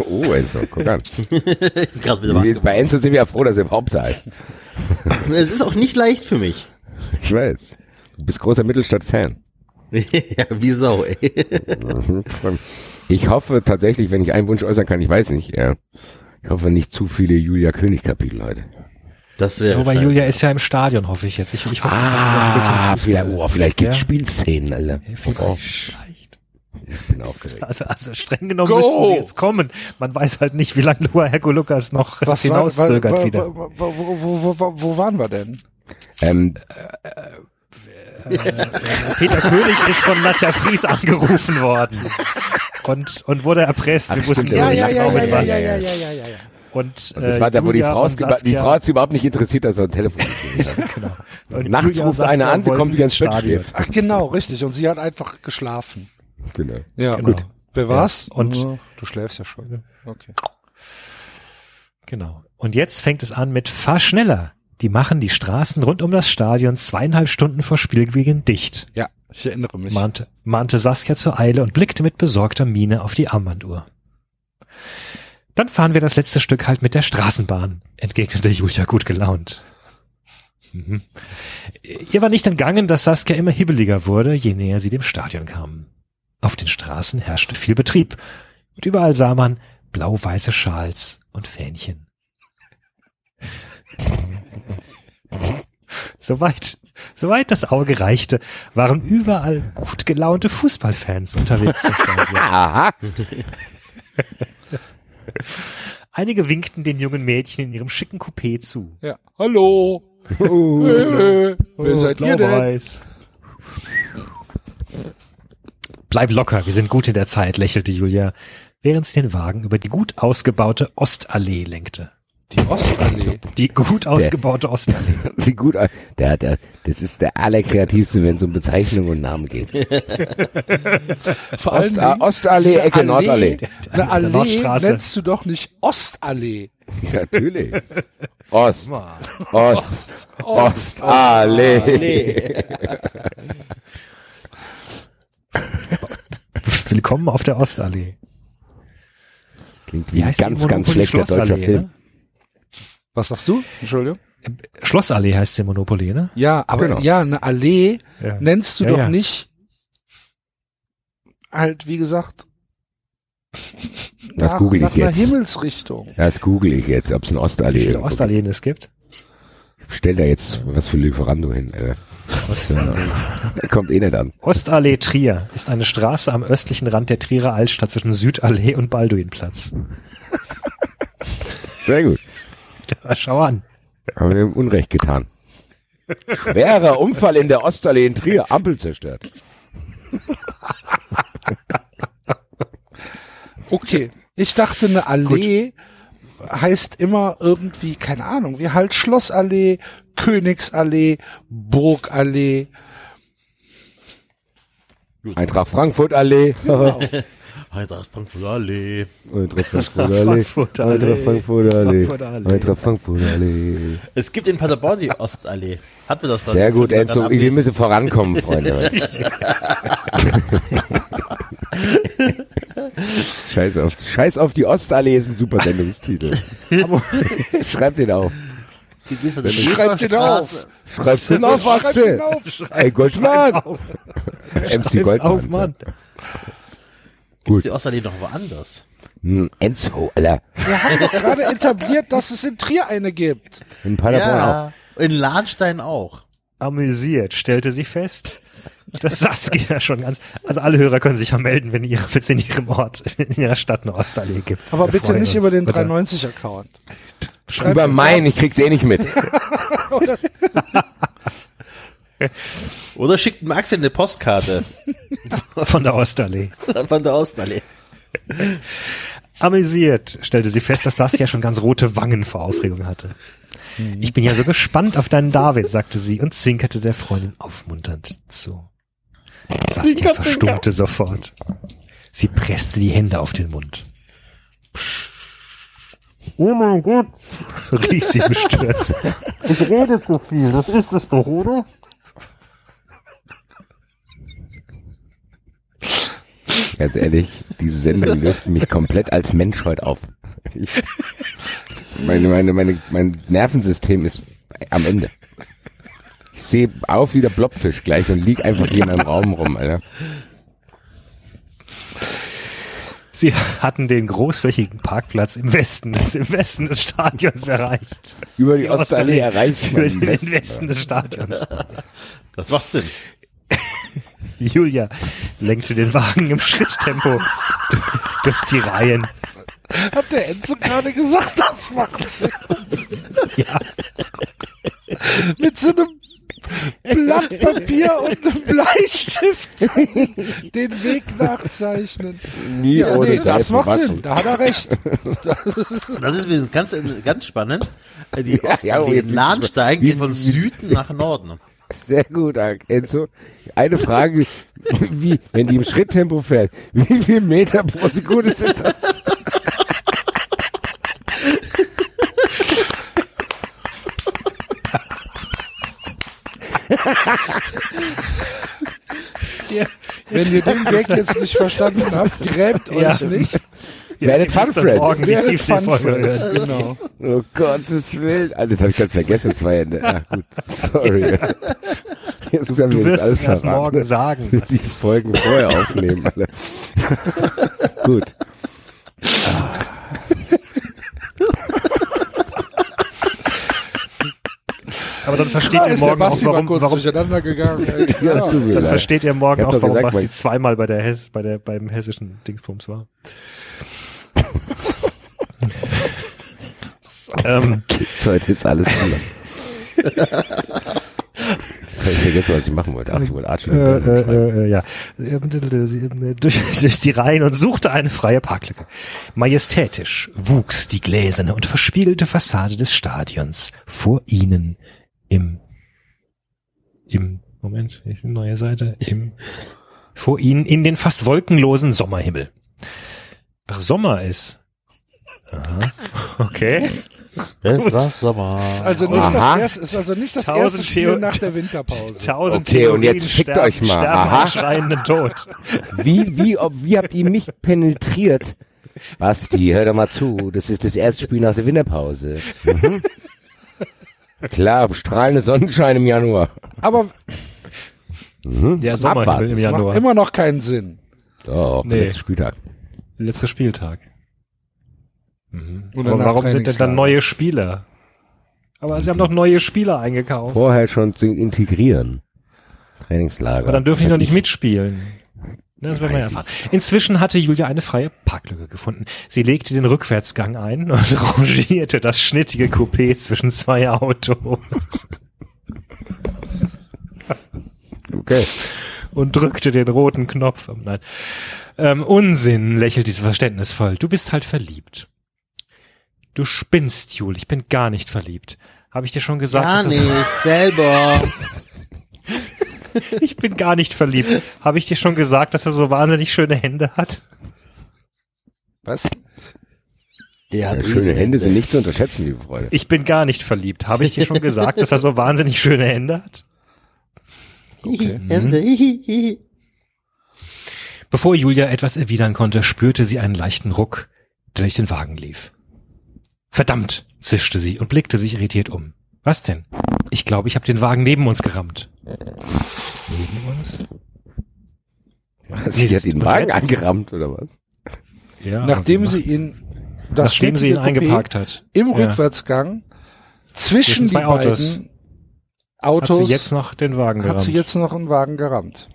Oh, Enzo, guck an. Bei Enzo sind wir ja froh, dass er überhaupt da ist. Es ist auch nicht leicht für mich. Ich weiß. Du bist großer Mittelstadt-Fan. ja, wie Sau, ey. Mhm. Ich hoffe tatsächlich, wenn ich einen Wunsch äußern kann, ich weiß nicht, ja. Ich hoffe nicht zu viele Julia König-Kapitel heute. Das wäre Wobei. Julia ist ja im Stadion, hoffe ich jetzt. Ich, ich hoffe, noch ein bisschen Ah, vielleicht, oh, vielleicht gibt's Ja. Spielszenen, Alter. Vielleicht. Oh, ich bin aufgeregt. Also, also streng genommen Go! müssten sie jetzt kommen. Man weiß halt nicht, wie lange Lua Herko Lukas noch Was war, hinauszögert wa- wa- wieder. wa- wa- Wo, wo, wo, wo, wo waren wir denn? Ähm, Peter König ist von Nadja Fries angerufen worden und, und wurde erpresst. Wir Ach, wussten stimmt, ja, ja, genau ja, mit ja, was. ja, ja, ja, ja, ja. Und, Und das äh, war da, wo die Frau, die Frau hat es überhaupt nicht interessiert, dass er ein Telefon hat. genau. Und Nachts ruft Saskia einer an, wollten kommt die ganz ins Bett Stadion. schläft. Ach genau, richtig. Und sie hat einfach geschlafen. Genau. Ja, Genau. gut. Wer war's? Und- du schläfst ja schon. Okay. Genau. Und jetzt fängt es an mit Fahr schneller. Die machen die Straßen rund um das Stadion zweieinhalb Stunden vor Spielbeginn dicht, Ja, ich erinnere mich. mahnte, mahnte Saskia zur Eile und blickte mit besorgter Miene auf die Armbanduhr. Dann fahren wir das letzte Stück halt mit der Straßenbahn, entgegnete Julia gut gelaunt. Mhm. Ihr war nicht entgangen, dass Saskia immer hibbeliger wurde, je näher sie dem Stadion kam. Auf den Straßen herrschte viel Betrieb und überall sah man blau-weiße Schals und Fähnchen. Soweit, soweit das Auge reichte, waren überall gut gelaunte Fußballfans unterwegs im Stadion. Einige winkten den jungen Mädchen in ihrem schicken Coupé zu. Ja. Hallo. Äh, Wer seid ihr denn? Blau-Weiß. Bleib locker, wir sind gut in der Zeit, lächelte Julia, während sie den Wagen über die gut ausgebaute Ostallee lenkte. Die Ostallee. Die gut ausgebaute Ostallee. Wie gut. Der, der, das ist der allerkreativste, wenn es um Bezeichnungen und Namen geht. Vor Ost, Dingen, Ostallee, Ecke Allee. Nordallee. eine Allee Nordstraße. nennst du doch nicht Ostallee. Natürlich. Ost. Ost. Ostallee. Willkommen auf der Ostallee. Klingt Wie wie ein die ganz, ganz schlechter deutscher Film. ne? Was sagst du? Entschuldigung. Schlossallee heißt sie Monopoly, ne? Ja, aber Genau. ja, eine Allee Ja. nennst du Ja, doch ja. nicht halt, wie gesagt, Das nach, google ich nach einer jetzt. Himmelsrichtung. Das google ich jetzt, ob es eine Wie Ostallee viele irgendwo Ostalleen es gibt? gibt. Stell da jetzt was für Lieferando hin. Da kommt eh nicht an. Ostallee Trier ist eine Straße am östlichen Rand der Trierer Altstadt zwischen Südallee und Balduinplatz. Sehr gut. Schau an. Haben wir ihm Unrecht getan. Schwerer Unfall in der Ostallee in Trier. Ampel zerstört. Okay. Ich dachte, eine Allee heißt immer irgendwie, keine Ahnung, wie halt Schlossallee, Königsallee, Burgallee. Eintracht Frankfurt Allee. Eintracht Frankfurt Allee. Eintracht Frankfurt Allee. Frankfurt Allee. Eintracht Frankfurt Allee. Eintracht Frankfurt Allee. Es gibt in Paderborn die Ostallee. Hatten wir das schon? Sehr gut, Enzo. Wir müssen vorankommen, Freunde. Scheiß auf, Scheiß auf die Ostallee ist ein super Sendungstitel. Schreibt den auf. Schreibt den auf. Schreibt den auf, Schreibt Axel. ihn auf. Ey, auf. MC Goldmann. auf, Mann. Gibt's die Ostallee noch woanders? Hm, Enzo, Alter. Wir haben doch gerade etabliert, dass es in Trier eine gibt. In Paderborn auch. In Lahnstein auch. Amüsiert stellte sie fest, dass Saskia schon ganz, also alle Hörer können sich ja melden, wenn ihr, wenn es in ihrem Ort, in ihrer Stadt eine Ostallee gibt. Aber Wir bitte nicht uns. über den Bitte. 390-Account. Über mein, ich krieg's eh nicht mit. Oder schickt Axel eine Postkarte Von der Ostallee. von der Ostallee. Amüsiert stellte sie fest, dass Saskia schon ganz rote Wangen vor Aufregung hatte. Ich bin ja so gespannt auf deinen David, sagte sie und zwinkerte der Freundin aufmunternd zu. Saskia verstummte sofort. Sie presste die Hände auf den Mund. Oh mein Gott, rief sie bestürzt. Ich rede zu viel, das ist es doch, oder? Ganz ehrlich, diese Sendung löst mich komplett als Mensch heute auf. Ich, meine, meine, meine, mein Nervensystem ist am Ende. Ich sehe auf wie der Blobfisch gleich und lieg einfach hier in einem Raum rum, Alter. Sie hatten den großflächigen Parkplatz im Westen des, im Westen des Stadions erreicht. Über die, Die Ostallee erreicht man den den Westen. Westen des Stadions. Das macht Sinn. Julia lenkte den Wagen im Schritttempo durch die Reihen. Hat der Enzo gerade gesagt, das macht Sinn. Ja, Mit so einem Blatt Papier und einem Bleistift den Weg nachzeichnen. Nie Ja, ohne nee, das macht. Sinn, da hat er recht. Das ist übrigens ganz, ganz spannend. Die Ja, Osten, ja, die wie- Lahnsteigen wie- gehen von Süden nach Norden. Sehr gut, Enzo. Eine Frage, wie, wenn die im Schritttempo fährt, wie viel Meter pro Sekunde sind das? Wenn ihr den Gag jetzt nicht verstanden habt, gräbt Ja. euch nicht. Werdet Fun Friends. Morgen die Werdet Fun Tiefseefolge Friends, genau. Oh Gottes Willen. Ah, das habe ich ganz vergessen, das war ja, ah, gut, sorry. Jetzt Du das wirst alles es erst verraten. morgen sagen. Will die Folgen vorher aufnehmen, alle. gut. Aber dann versteht Da ihr morgen auch, warum, warum durcheinander gegangen. Ja, mir dann leid. versteht ihr morgen Ich auch, warum gesagt, Basti zweimal bei der Hess, bei der, beim hessischen Dingsbums war. ähm, heute ist alles anders. ich vergesse, was ich machen wollte. Ach, ich wollte Archie. äh, äh, äh, ja, durch, durch die Reihen und suchte eine freie Parklücke. Majestätisch wuchs die gläserne und verspiegelte Fassade des Stadions vor ihnen im, im, Moment, ist eine neue Seite, im, vor ihnen in den fast wolkenlosen Sommerhimmel. Ach, Sommer ist. Aha. Okay. Das war Sommer. Also nicht Aha. das erste, ist also nicht das Tausend erste Spiel Theo- nach der Winterpause. Tausend Okay, und Theorien jetzt fickt sterben, euch mal. sterben Aha. schreienden Tod. Wie, wie, ob, wie habt ihr mich penetriert? Basti, hör doch mal zu. Das ist das erste Spiel nach der Winterpause. Mhm. Klar, strahlende Sonnenschein im Januar. Aber Mhm. Der Sommerhimmel Abwarten. im das macht Januar. immer noch keinen Sinn. Doch, Nee. letzter Spieltag. Letzter Spieltag. Mhm. Und Aber warum sind denn dann neue Spieler? Aber sie haben doch neue Spieler eingekauft. Vorher schon zu integrieren. Trainingslager. Aber dann dürfen die noch nicht ich. mitspielen. Das werden wir erfahren. Inzwischen hatte Julia eine freie Parklücke gefunden. Sie legte den Rückwärtsgang ein und rangierte das schnittige Coupé zwischen zwei Autos Okay. und drückte den roten Knopf. Nein. Ähm, Unsinn, lächelte sie verständnisvoll. Du bist halt verliebt. Du spinnst, Jul. Ich bin gar nicht verliebt. Habe ich dir schon gesagt? Gar nicht, selber. Ich bin gar nicht verliebt. Habe ich dir schon gesagt, dass er so wahnsinnig schöne Hände hat? Was? Der Ja, hat schöne Riesenhände. Hände sind nicht zu unterschätzen, liebe Freunde. Ich bin gar nicht verliebt. Habe ich dir schon gesagt, dass er so wahnsinnig schöne Hände hat? Hihi, Hände. Bevor Julia etwas erwidern konnte, spürte sie einen leichten Ruck, der durch den Wagen lief. Verdammt, zischte sie und blickte sich irritiert um. Was denn? Ich glaube, ich habe den Wagen neben uns gerammt. Neben uns? Sie hat den Wagen angerammt, oder was? Ja, Nachdem aber sie ihn, das nachdem sie ihn eingeparkt hat. im Ja. Rückwärtsgang Zwischen zwischen die zwei Autos. beiden Autos Hat sie jetzt noch den Wagen hat gerammt. sie jetzt noch einen Wagen gerammt.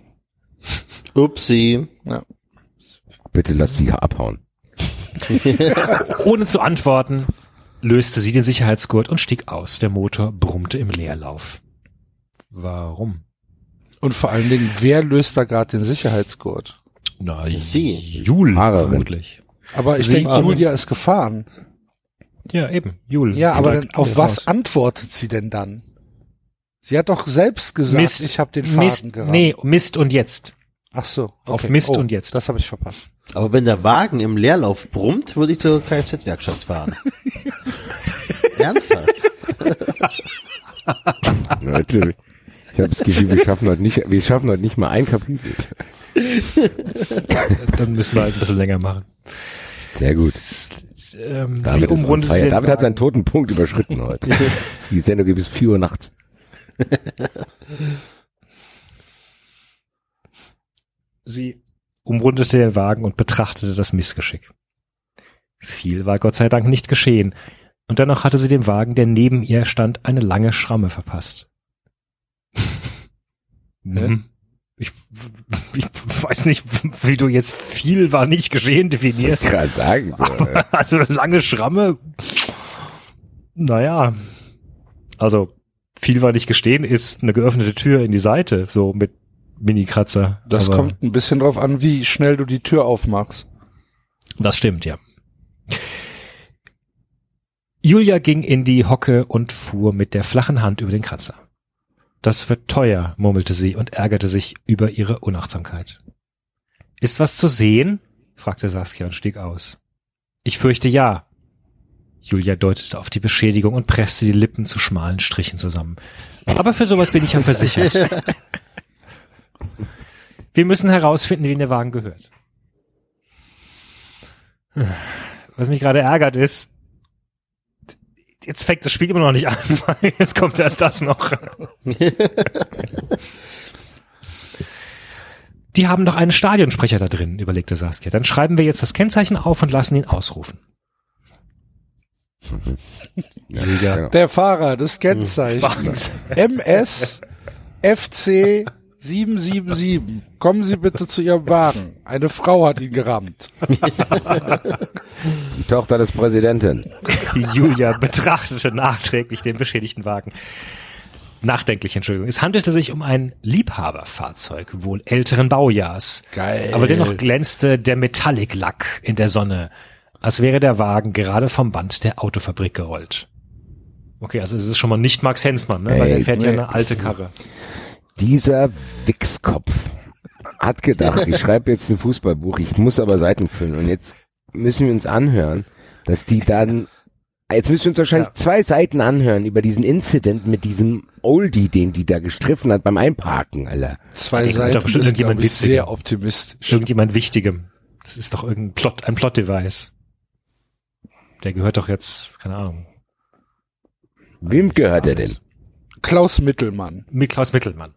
Upsi. Bitte lass sie abhauen. Ohne zu antworten, löste sie den Sicherheitsgurt und stieg aus. Der Motor brummte im Leerlauf. Warum? Und vor allen Dingen, wer löst da gerade den Sicherheitsgurt? Na, Sie. Jul, Fahrerin. vermutlich. Aber ich denke, aber- Julia ist gefahren. Ja, eben, Jul. Ja, aber dann, auf raus. was antwortet sie denn dann? Sie hat doch selbst gesagt, Mist, ich habe den Faden Mist, gerammt. nee, Mist und jetzt. Ach so. auf okay. Mist oh, und jetzt. Das habe ich verpasst. Aber wenn der Wagen im Leerlauf brummt, würde ich zur Kfz-Werkstatt fahren. Ernsthaft? Leute, ich habe das Gefühl, wir schaffen heute nicht, wir schaffen heute nicht mal ein Kapitel. Dann müssen wir halt ein bisschen länger machen. Sehr gut. Ähm, sie David, umrundet David hat seinen toten Punkt überschritten heute. Die Sendung geht bis 4 Uhr nachts. Sie umrundete den Wagen und betrachtete das Missgeschick. Viel war Gott sei Dank nicht geschehen, und dennoch hatte sie dem Wagen, der neben ihr stand, eine lange Schramme verpasst. Mhm. Ich, ich weiß nicht, wie du jetzt viel war nicht geschehen definierst. Ich kann sagen. So, äh, Also lange Schramme. Naja. Also vielweilig gestehen, ist eine geöffnete Tür in die Seite, so mit Mini-Kratzer. Das Aber kommt ein bisschen drauf an, wie schnell du die Tür aufmachst. Das stimmt, ja. Julia ging in die Hocke und fuhr mit der flachen Hand über den Kratzer. Das wird teuer, murmelte sie und ärgerte sich über ihre Unachtsamkeit. Ist was zu sehen? fragte Saskia und stieg aus. Ich fürchte ja. Julia deutete auf die Beschädigung und presste die Lippen zu schmalen Strichen zusammen. Aber für sowas bin ich ja versichert. Wir müssen herausfinden, wem der Wagen gehört. Was mich gerade ärgert ist, jetzt fängt das Spiel immer noch nicht an, weil jetzt kommt erst das noch. Die haben doch einen Stadionsprecher da drin, überlegte Saskia. Dann schreiben wir jetzt das Kennzeichen auf und lassen ihn ausrufen. Ja, genau. Der Fahrer des Kennzeichens MS FC 777. Kommen Sie bitte zu Ihrem Wagen. Eine Frau hat ihn gerammt. Die Tochter des Präsidenten. Julia betrachtete nachträglich den beschädigten Wagen. Nachdenklich, Entschuldigung. Es handelte sich um ein Liebhaberfahrzeug, wohl älteren Baujahrs. Geil. Aber dennoch glänzte der Metallic-Lack in der Sonne, als wäre der Wagen gerade vom Band der Autofabrik gerollt. Okay, also es ist schon mal nicht Max Hensmann, ne? weil Ey, der fährt ja nee. eine alte Karre. Dieser Wichskopf hat gedacht, ich schreibe jetzt ein Fußballbuch, ich muss aber Seiten füllen. Und jetzt müssen wir uns anhören, dass die dann, jetzt müssen wir uns wahrscheinlich Ja. zwei Seiten anhören über diesen Incident mit diesem Oldie, den die da gestriffen hat beim Einparken, Alter. Zwei Der Seiten doch bestimmt ist, irgendjemand ich, witziger. sehr optimistisch. Irgendjemand Wichtigem. Das ist doch irgendein Plot, ein Plot-Device. Der gehört doch jetzt, keine Ahnung, Wem gehört er denn? Klaus Mittelmann. mit Klaus Mittelmann.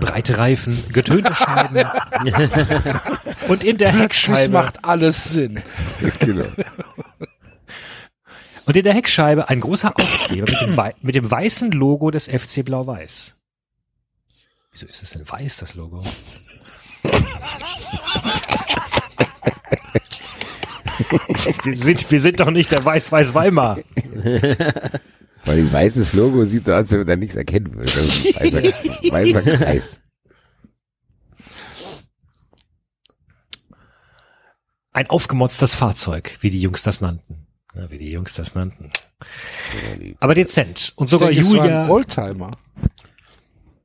Breite Reifen, getönte Scheiben und in der Plötzlich Heckscheibe macht alles Sinn. genau. und in der Heckscheibe ein großer Aufkleber mit dem, wei mit dem weißen Logo des FC Blau-Weiß. Wieso ist es denn weiß, das Logo? wir, sind, wir sind doch nicht der Weiß-Weiß-Weimar. Weil ein weißes Logo sieht so aus, als wenn man da nichts erkennen würde. Weißer, weißer Kreis. Ein aufgemotztes Fahrzeug, wie die Jungs das nannten. Ja, wie die Jungs das nannten. Aber dezent. Und sogar Ich denke, es war Julia ein Oldtimer.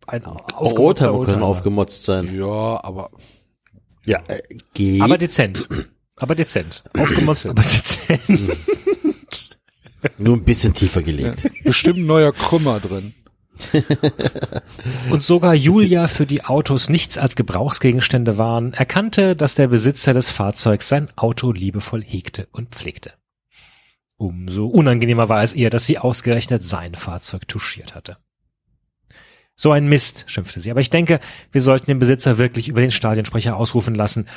ein Auch aufgemotzter Oldtimer können Oldtimer. aufgemotzt sein. Ja, aber Ja, Geht. aber dezent. Aber dezent. Aufgemotzt, aber dezent. Nur ein bisschen tiefer gelegt. bestimmt ein neuer Krümmer drin. Und sogar Julia, für die Autos nichts als Gebrauchsgegenstände waren, erkannte, dass der Besitzer des Fahrzeugs sein Auto liebevoll hegte und pflegte. Umso unangenehmer war es ihr, dass sie ausgerechnet sein Fahrzeug touchiert hatte. So ein Mist, schimpfte sie. Aber ich denke, wir sollten den Besitzer wirklich über den Stadionsprecher ausrufen lassen,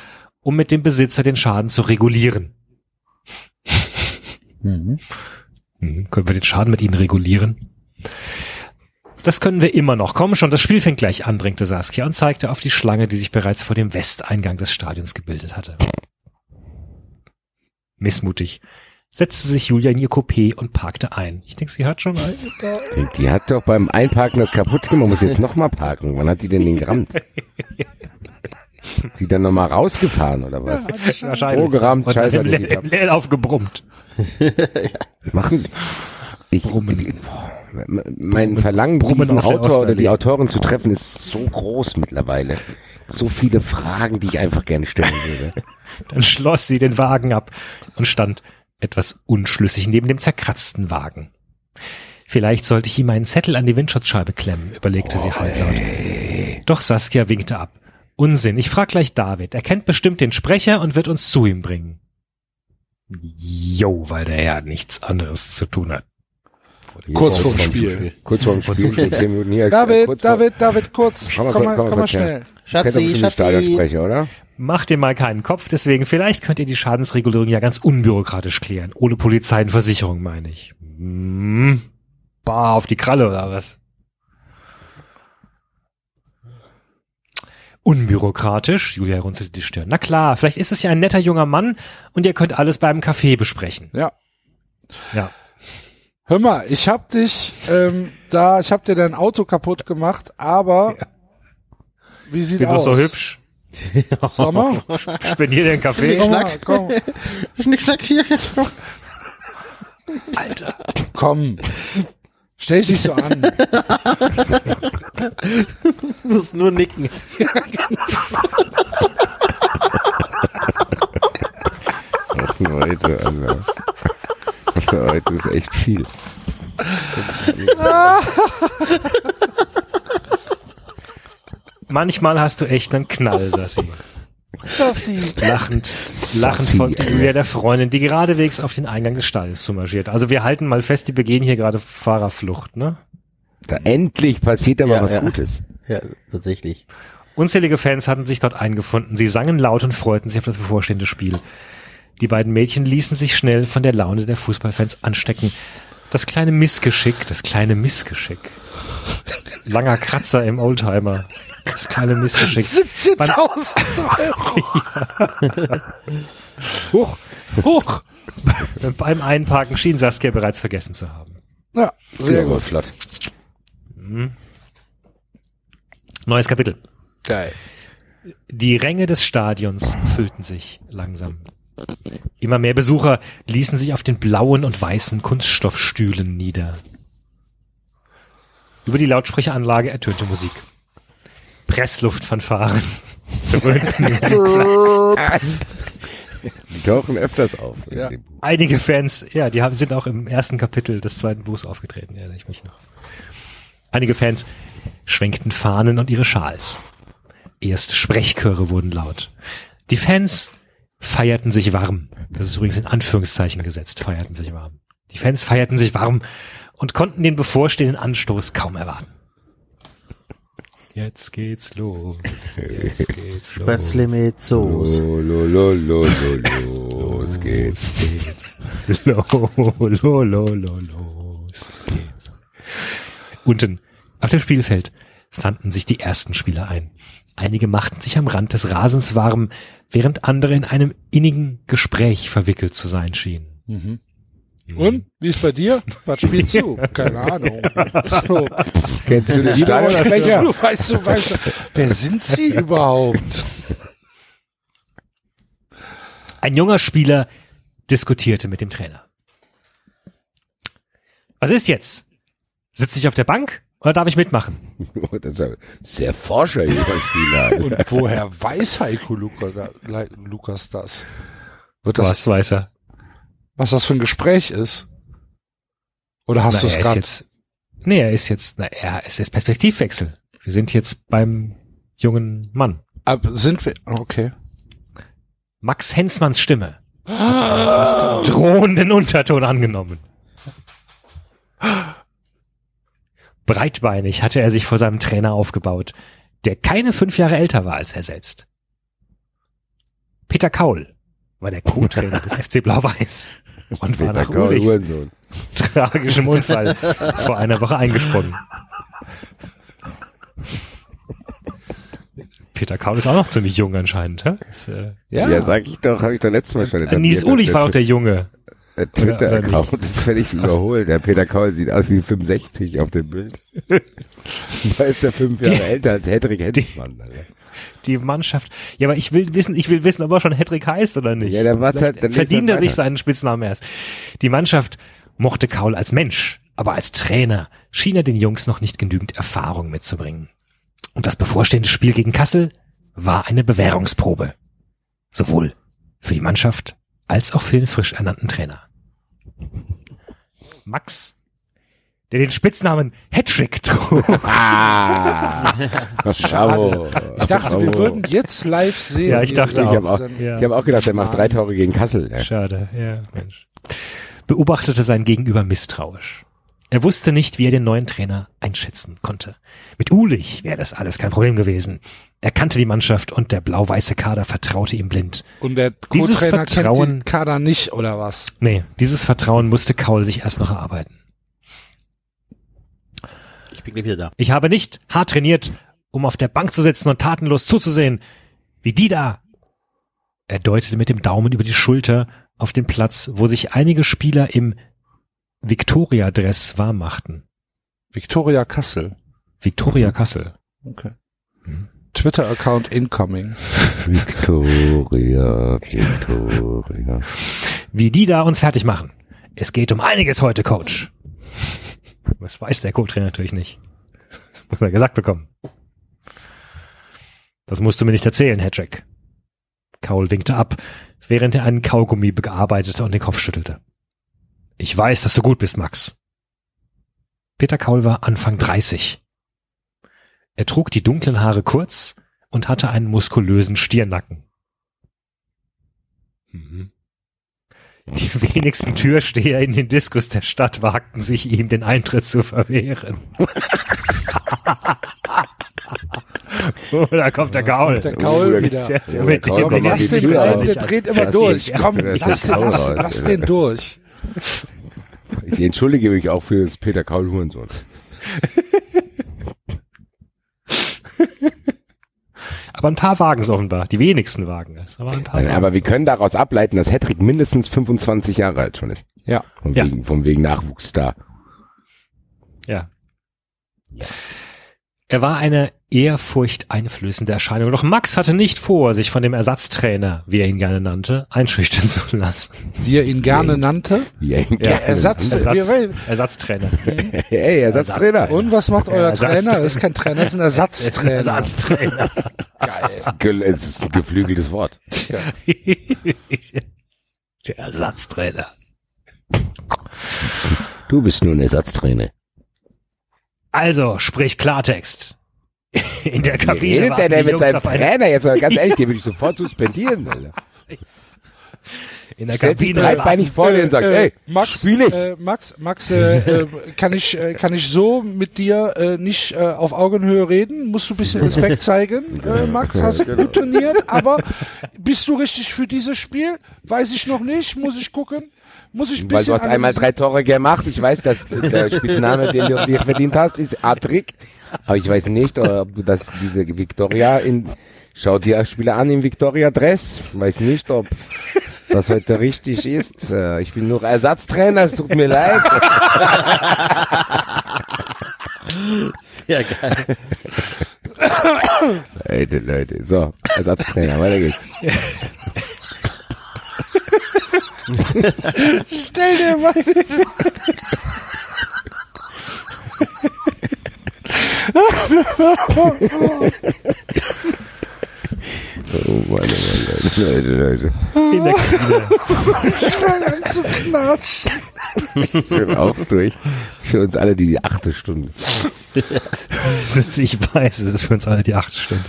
um mit dem Besitzer den Schaden zu regulieren. Mhm. Können wir den Schaden mit ihnen regulieren? Das können wir immer noch. Komm schon, das Spiel fängt gleich an, drängte Saskia und zeigte auf die Schlange, die sich bereits vor dem Westeingang des Stadions gebildet hatte. Missmutig setzte sich Julia in ihr Coupé und parkte ein. Ich denke, sie hat schon ein. Die hat doch beim Einparken das kaputt gemacht, man muss jetzt nochmal parken. Wann hat die denn den gerammt? Sie dann nochmal rausgefahren oder was? Wahrscheinlich. Oh, gerammt, Und scheiße, im, Le- im Leerlauf gebrummt. Machen. Ich, Brummen. boah, mein Verlangen, Brummen diesen Autor oder die Autorin zu treffen, ist so groß mittlerweile. So viele Fragen, die ich einfach gerne stellen würde. Dann schloss sie den Wagen ab und stand etwas unschlüssig neben dem zerkratzten Wagen. Vielleicht sollte ich ihm einen Zettel an die Windschutzscheibe klemmen, überlegte sie halblaut. Doch Saskia winkte ab. Unsinn, ich frag gleich David. Er kennt bestimmt den Sprecher und wird uns zu ihm bringen. Jo, weil der ja nichts anderes zu tun hat. Kurz vorm Spiel. Kurz vorm Spiel, schon zehn Minuten hier. David, kurz vor- David, David, kurz. Komm mal, Komm komm, mal, schnell. Schatzi, Schatzi. Oder? Macht dir mal keinen Kopf, deswegen vielleicht könnt ihr die Schadensregulierung ja ganz unbürokratisch klären. Ohne Polizei und Versicherung, meine ich. Hm. Bar auf die Kralle oder was? Unbürokratisch, Julia runzelte die Stirn. Na klar, vielleicht ist es ja ein netter junger Mann und ihr könnt alles beim Café besprechen. Ja. Ja. Hör mal, ich hab dich ähm, da, ich hab dir dein Auto kaputt gemacht, aber wie sieht Bin doch aus? so hübsch. Sommer? Spendier dir einen Kaffee. Komm, mal, komm, Schnick, schnack, hier. Alter. komm. Stell dich so an. Du musst nur nicken. Leute, Alter. Heute ist echt viel. Manchmal hast du echt einen Knall, Sassi. Sassi. Lachend, lachend Sassi, von ey. Julia der Freundin, die geradewegs auf den Eingang des Stalls zumarschiert. Also wir halten mal fest, die begehen hier gerade Fahrerflucht, ne? Da endlich passiert aber Ja, was ja. Gutes. Ja, tatsächlich. Unzählige Fans hatten sich dort eingefunden. Sie sangen laut und freuten sich auf das bevorstehende Spiel. Die beiden Mädchen ließen sich schnell von der Laune der Fußballfans anstecken. Das kleine Missgeschick, das kleine Missgeschick. Langer Kratzer im Oldtimer. Das kleine Missgeschick. 17.000 Euro. Hoch, hoch. Beim Einparken schien Saskia bereits vergessen zu haben. Ja, sehr gut. flott. Neues Kapitel. Geil. Die Ränge des Stadions füllten sich langsam. Immer mehr Besucher ließen sich auf den blauen und weißen Kunststoffstühlen nieder. Über die Lautsprecheranlage ertönte Musik. Pressluftfanfaren dröhnten. Die tauchen öfters auf. Ja. Einige Fans, ja, die haben, sind auch im ersten Kapitel des zweiten Buchs aufgetreten, erinnere ich mich noch. Einige Fans schwenkten Fahnen und ihre Schals. Erst Sprechchöre wurden laut. Die Fans feierten sich warm. Das ist übrigens in Anführungszeichen gesetzt, feierten sich warm. Die Fans feierten sich warm und konnten den bevorstehenden Anstoß kaum erwarten. Jetzt geht's los. Jetzt geht's los. Spätzle mit Soße. Lo, lo, lo, lo, lo, los geht's. geht's. Lo, lo, lo, lo, los geht's. Unten auf dem Spielfeld fanden sich die ersten Spieler ein. Einige machten sich am Rand des Rasens warm, während andere in einem innigen Gespräch verwickelt zu sein schienen. Mhm. Und? Wie ist bei dir? Was spielst du? Keine Ahnung. So. Kennst du den Weißt Stadionsprecher? du, weißt du, weißt du, wer sind sie überhaupt? Ein junger Spieler diskutierte mit dem Trainer. Was ist jetzt? Sitze ich auf der Bank oder darf ich mitmachen? Sehr forscher, junger Spieler. Und woher weiß Heiko Luca, Lukas das? Wird das, Was weiß er? was das für ein Gespräch ist? Oder hast du es er ist gerade? jetzt, nee, er ist jetzt, na, er, ist Perspektivwechsel. Wir sind jetzt beim jungen Mann. Ab, sind wir, okay. Max Hensmanns Stimme hat einen fast drohenden Unterton angenommen. Breitbeinig hatte er sich vor seinem Trainer aufgebaut, der keine fünf Jahre älter war als er selbst. Peter Kaul war der Co-Trainer des FC Blau-Weiß und war Peter nach Kaul, Ulichs tragischem Unfall vor einer Woche eingesprungen. Peter Kaul ist auch noch ziemlich jung anscheinend. Hä? Ist, äh, Ja, Ja, sag ich doch, habe ich doch letztes Mal schon etabliert. Nils Ulich war auch der Junge. Oder Twitter-Account ist völlig überholt. Der Peter Kaul sieht aus wie 65 auf dem Bild. da ist er fünf Jahre Die- älter als Hedrick Hensmann. Alter. Die Mannschaft. Ja, aber ich will wissen, ich will wissen, ob er schon Hedrick heißt oder nicht. Ja, dann war's halt- dann verdient er sich seinen Spitznamen erst. Die Mannschaft mochte Kaul als Mensch, aber als Trainer schien er den Jungs noch nicht genügend Erfahrung mitzubringen. Und das bevorstehende Spiel gegen Kassel war eine Bewährungsprobe. Sowohl für die Mannschaft als auch für den frisch ernannten Trainer. Max, der den Spitznamen Hattrick trug, Ah, bravo. ich dachte, wir würden jetzt live sehen. Ja, ich dachte Ich auch. habe auch, Ja. ich hab auch gedacht, er macht drei Tore gegen Kassel. Ja. Schade, ja, Mensch. Beobachtete sein Gegenüber misstrauisch. Er wusste nicht, wie er den neuen Trainer einschätzen konnte. Mit Ulich wäre das alles kein Problem gewesen. Er kannte die Mannschaft und der blau-weiße Kader vertraute ihm blind. Und der Dieses kennt Vertrauen- den Kader nicht, oder was? Nee, dieses Vertrauen musste Kaul sich erst noch erarbeiten. Ich bin gleich wieder da. Ich habe nicht hart trainiert, um auf der Bank zu sitzen und tatenlos zuzusehen, wie die da. Er deutete mit dem Daumen über die Schulter auf den Platz, wo sich einige Spieler im Victoria-Dress warm machten. Victoria Kassel. Victoria Kassel. Okay. Twitter-Account incoming. Victoria, Victoria. Wie die da uns fertig machen. Es geht um einiges heute, Coach. Das weiß der Co-Trainer natürlich nicht. Das muss er gesagt bekommen. Das musst du mir nicht erzählen, Hedrick. Kaul winkte ab, während er einen Kaugummi bearbeitete und den Kopf schüttelte. Ich weiß, dass du gut bist, Max. Peter Kaul war Anfang 30. Er trug die dunklen Haare kurz und hatte einen muskulösen Stirnacken. Mhm. Die wenigsten Türsteher in den Diskus der Stadt wagten sich ihm den Eintritt zu verwehren. oh, da kommt der Gaul. Der Kaul wieder. Der, der, der Tür rein, auf. der ehrlich. dreht immer durch. Komm, lass, der lass, lass den durch. Ich entschuldige mich auch für das Peter Kaul Hurensohn. Aber ein paar wagen es offenbar. Die wenigsten wagen es. Aber ein paar wagen Aber wir können daraus ableiten, dass Hedrick mindestens 25 Jahre alt schon ist. Ja. Von Ja. wegen, von wegen Nachwuchsstar. Ja. Er war eine ehrfurchteinflößende Erscheinung. Doch Max hatte nicht vor, sich von dem Ersatztrainer, wie er ihn gerne nannte, einschüchtern zu lassen. Wie er ihn gerne nannte. Wie er ihn Ja, gerne Ersatz- nannte. Ersatz, wir- Ersatztrainer. Hey, Ersatztrainer. Und was macht euer. Trainer? Das ist kein Trainer, das ist ein Ersatztrainer. Ersatztrainer. Ge- Es ist ein geflügeltes Wort. Der Ersatztrainer. Du bist nun Ersatztrainer. Also, sprich Klartext. In der Wie Kabine redet der denn mit seinem Trainer jetzt? Ganz ehrlich, den würde ich sofort suspendieren. Alter. in der Stellt Kabine breitbeinig vor dir und sagt, Äh, ey, Max, spiel ich. Äh, Max, Max, äh, äh, kann ich, äh, kann ich so mit dir äh, nicht äh, auf Augenhöhe reden? Musst du ein bisschen Respekt zeigen, äh, Max? Hast du gut trainiert, aber bist du richtig für dieses Spiel? Weiß ich noch nicht. Muss ich gucken. Muss ich ein Weil du hast einmal drei Tore gemacht. Ich weiß, dass der Spitzname, den du dir verdient hast, ist Adrick. Aber ich weiß nicht, ob du das, diese Victoria in, schau dir Spieler an im Victoria Dress. Weiß nicht, ob das heute richtig ist. Äh, Ich bin nur Ersatztrainer, es tut mir leid. Sehr geil. Leute, Leute. So, Ersatztrainer, weiter geht's. Stell dir mal. Oh Mann, oh Mann, Leute, Leute, Leute. in der Kabine. Ich fang an zu knatschen. Ich bin auch durch. Das ist für uns alle die achte Stunde. ich weiß, es ist für uns alle die achte Stunde.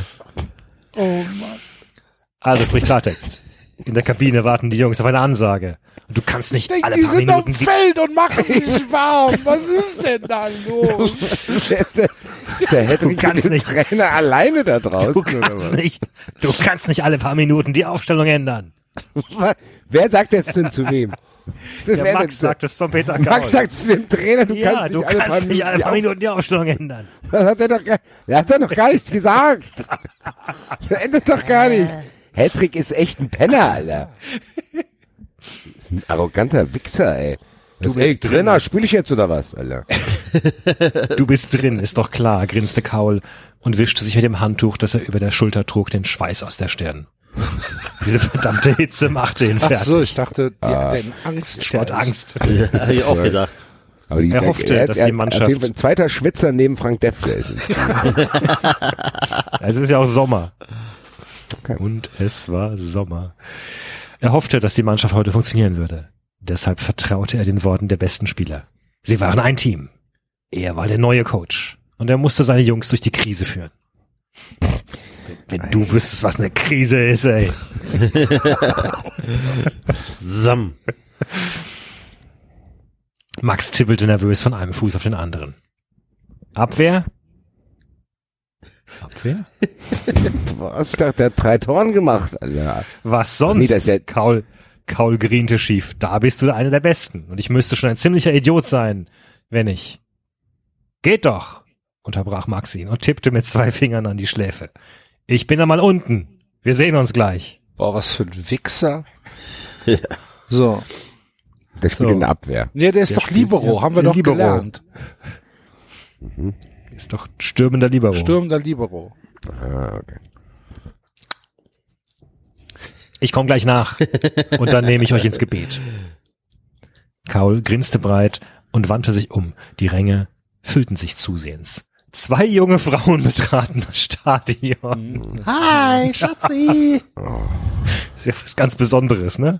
Oh Mann. Also sprich Klartext. In der Kabine warten die Jungs auf eine Ansage. Und du kannst nicht Denk, alle die paar sind auf Minuten dem Feld und machen sich warm. Was ist denn da los? Der, ist der, der Hedrick kannst nicht. Trainer alleine da draußen. Du oder kannst was? nicht, du kannst nicht alle paar Minuten die Aufstellung ändern. Wer sagt das denn zu wem? Der Max denn- sagt es zum Peter Kaul. Max sagt zu dem Trainer, du ja, kannst du nicht alle kannst paar nicht alle paar die Minuten die Aufstellung ändern. Auf- Das hat er doch, gar- der hat doch noch gar nichts gesagt. Das endet doch gar nicht. Hedrick ist echt ein Penner, Alter. Das ist ein arroganter Wichser, ey. Du Das, ey, bist drin. Trainer, spiel ich jetzt oder was, Alter? Du bist drin, ist doch klar, grinste Kaul und wischte sich mit dem Handtuch, das er über der Schulter trug, den Schweiß aus der Stirn. Diese verdammte Hitze machte ihn Ach fertig. so, ich dachte, die Ah. den Angst. Der hat Angst. Hab ich auch gedacht. Aber die, Er hoffte, er, dass er, die Mannschaft- Auf jeden Fall ein zweiter Schwitzer neben Frank Defter ist. Es ist ja auch Sommer. Okay. Und es war Sommer. Er hoffte, dass die Mannschaft heute funktionieren würde. Deshalb vertraute er den Worten der besten Spieler. Sie waren ein Team. Er war der neue Coach. Und er musste seine Jungs durch die Krise führen. Wenn, du wüsstest, was eine Krise ist, ey. Sam. Max tippelte nervös von einem Fuß auf den anderen. Abwehr? Abwehr? Was? Ich dachte, der hat drei Toren gemacht, Alter. Was sonst? Nee, das ist ja- Kaul, Kaul griente schief. Da bist du einer der Besten. Und ich müsste schon ein ziemlicher Idiot sein, wenn ich. Geht doch, unterbrach Max ihn und tippte mit zwei Fingern an die Schläfe. Ich bin einmal unten. Wir sehen uns gleich. Boah, was für ein Wichser. So. Der spielt So. in der Abwehr. Nee, der ist Der doch Libero, ja haben wir doch Libero. gelernt. Ist doch stürmender Libero. Stürmender Libero. Ah, okay. Ich komme gleich nach und dann nehme ich euch ins Gebet. Kaul grinste breit und wandte sich um. Die Ränge füllten sich zusehends. Zwei junge Frauen betraten das Stadion. Hi, Schatzi. Das ist ja was ganz Besonderes, ne?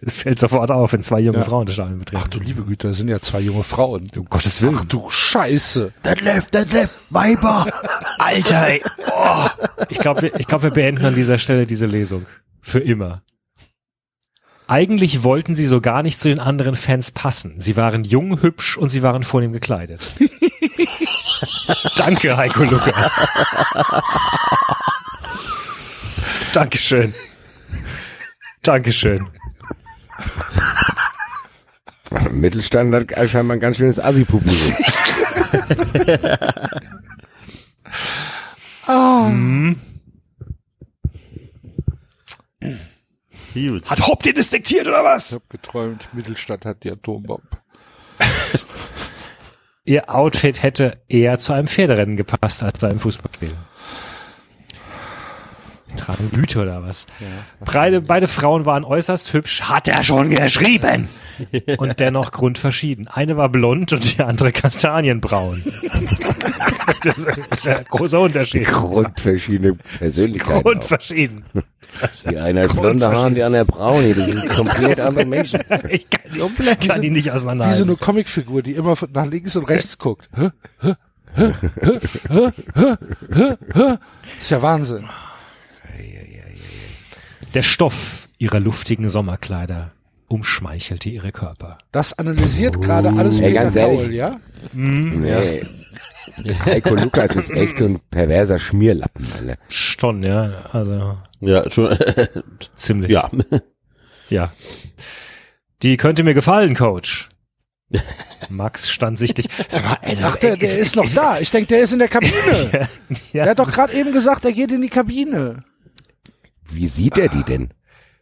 Es fällt sofort auf, wenn zwei junge Ja. Frauen das Stadion betreten. Ach du liebe Güte, das sind ja zwei junge Frauen. um Gottes Willen. Ach du Scheiße. Deadlift, Deadlift, Weiber. Alter, ey. Oh. Ich glaube, wir, ich glaub, wir beenden an dieser Stelle diese Lesung. Für immer. Eigentlich wollten sie so gar nicht zu den anderen Fans passen. Sie waren jung, hübsch und sie waren vornehm gekleidet. Danke, Heiko Lukas. Dankeschön. Dankeschön. Mittelstand hat scheinbar ein ganz schönes Assi-Publikum. Gut. Hat Hopp den detektiert oder Ich was? hab geträumt, Mittelstadt hat die Atombombe. Ihr Outfit hätte eher zu einem Pferderennen gepasst als zu einem Fußballspiel tragen Güte oder was. Ja, beide, beide Frauen waren äußerst hübsch, hat er schon geschrieben. und dennoch grundverschieden. Eine war blond und die andere kastanienbraun. das ist ja ein großer Unterschied. Grundverschiedene Persönlichkeiten. Grundverschieden. Die eine hat blonde Haare, die andere braune. Die sind komplett andere Menschen. Ich kann die, komplett kann die nicht auseinanderhalten. Wie so eine Comicfigur, die immer nach links und rechts guckt. Hä? Hä? Hä? Hä? Hä? Hä? Hä? Ist ja Wahnsinn. Der Stoff ihrer luftigen Sommerkleider umschmeichelte ihre Körper. Das analysiert gerade alles Ey, Peter ganz Kaul, ehrlich. ja? Nee. Heiko Lukas ist echt so ein perverser Schmierlappen, Alter. Schon, ja. Also Ja, schon. ziemlich. ja. Ja. Die könnte mir gefallen, Coach. Max stand sichtlich. Sag mal, also, Ach, der, der ist noch da. Ich denke, der ist in der Kabine. ja, Der hat doch gerade eben gesagt, er geht in die Kabine. Wie sieht er die denn?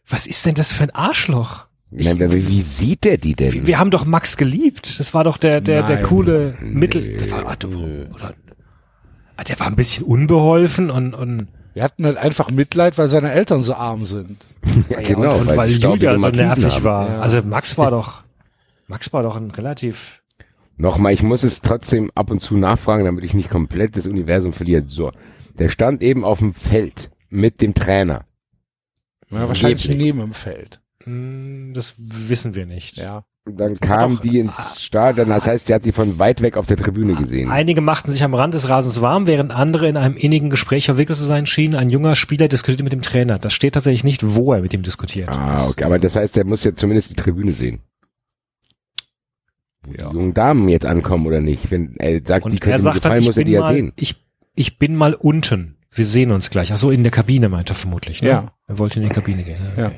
was ist denn das für ein Arschloch? Nein, wie, wie sieht er die denn? Wir, wir haben doch Max geliebt. Das war doch der, der, der Nein. coole Mittel. Das war, oder, Ah, der war ein bisschen unbeholfen und, und Wir hatten halt einfach Mitleid, weil seine Eltern so arm sind. ja, genau, und, weil staubige Julia so nervig war. Ja. Also Max war doch, Max war doch ein relativ. Nochmal, ich muss es trotzdem ab und zu nachfragen, damit ich nicht komplett das Universum verliere. So, der stand eben auf dem Feld mit dem Trainer. Ja, wahrscheinlich neben dem Feld. hm, Das wissen wir nicht. Ja. Und dann kam die ins Stadion, das heißt, der hat die von weit weg auf der Tribüne gesehen. Einige machten sich am Rand des Rasens warm, während andere in einem innigen Gespräch verwickelt zu sein schienen. Ein junger Spieler diskutierte mit dem Trainer. Das steht tatsächlich nicht, wo er mit ihm diskutiert. Ah, okay, aber das heißt, der muss ja zumindest die Tribüne sehen. Wo Ja. Die jungen Damen jetzt ankommen oder nicht. Wenn er sagt, die Und er könnte mir sagt dann, gefallen, ich muss er die ja sehen. ich, ich bin mal unten. Wir sehen uns gleich. Ach so, in der Kabine meint er vermutlich. Ne? Ja. Er wollte in die Kabine gehen. Ja. Ja.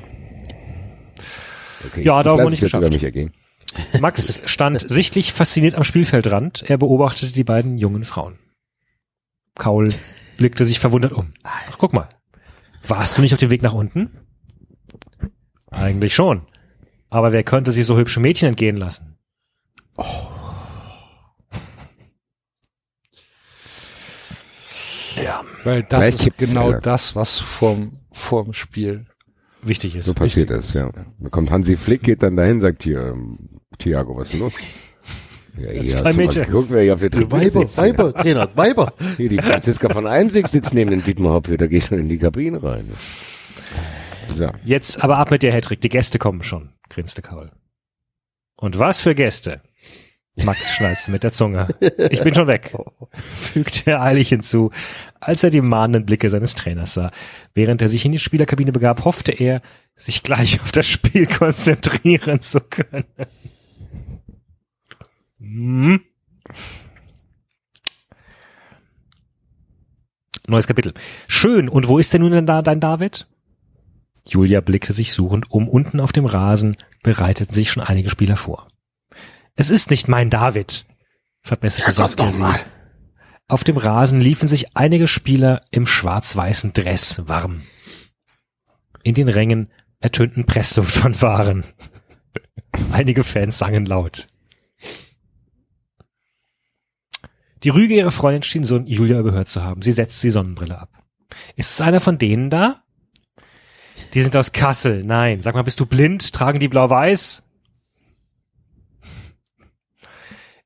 Okay, Ja, da haben wir nicht geschafft. mich ergehen. Max stand sichtlich fasziniert am Spielfeldrand. Er beobachtete die beiden jungen Frauen. Kaul blickte sich verwundert um. Ach, guck mal. Warst du nicht auf dem Weg nach unten? Eigentlich schon. Aber wer könnte sich so hübsche Mädchen entgehen lassen? Ja, Weil das Vielleicht ist genau ja- das, was vorm, vorm Spiel. wichtig ist. So passiert das, ja. Da kommt Hansi Flick, geht dann dahin, sagt hier, ähm, Thiago, was ist denn los? Ja, hier zwei Mädchen. geguckt, wer hier auf der Tribüne Weiber, sitzt. Weiber, Trainer, Weiber. Hier, die Franziska von Eimsig sitzt neben dem Dietmar Hopp, hier, da geht schon in die Kabine rein. So. Jetzt aber ab mit der Hattrick. Die Gäste kommen schon, grinste Kaul. Und was für Gäste? Max schneizte mit der Zunge. Ich bin schon weg, fügte er eilig hinzu, als er die mahnenden Blicke seines Trainers sah. Während er sich in die Spielerkabine begab, hoffte er, sich gleich auf das Spiel konzentrieren zu können. Hm. Neues Kapitel. Schön. Und wo ist denn nun denn da dein David? Julia blickte sich suchend um. Unten auf dem Rasen bereiteten sich schon einige Spieler vor. Es ist nicht mein David, verbesserte Saskia sie. Auf dem Rasen liefen sich einige Spieler im schwarz-weißen Dress warm. In den Rängen ertönten Pressluftfanfaren. Einige Fans sangen laut. Die Rüge ihrer Freundin schien so Julia überhört zu haben. Sie setzt die Sonnenbrille ab. Ist es einer von denen da? Die sind aus Kassel. Nein. Sag mal, bist du blind? Tragen die blau-weiß?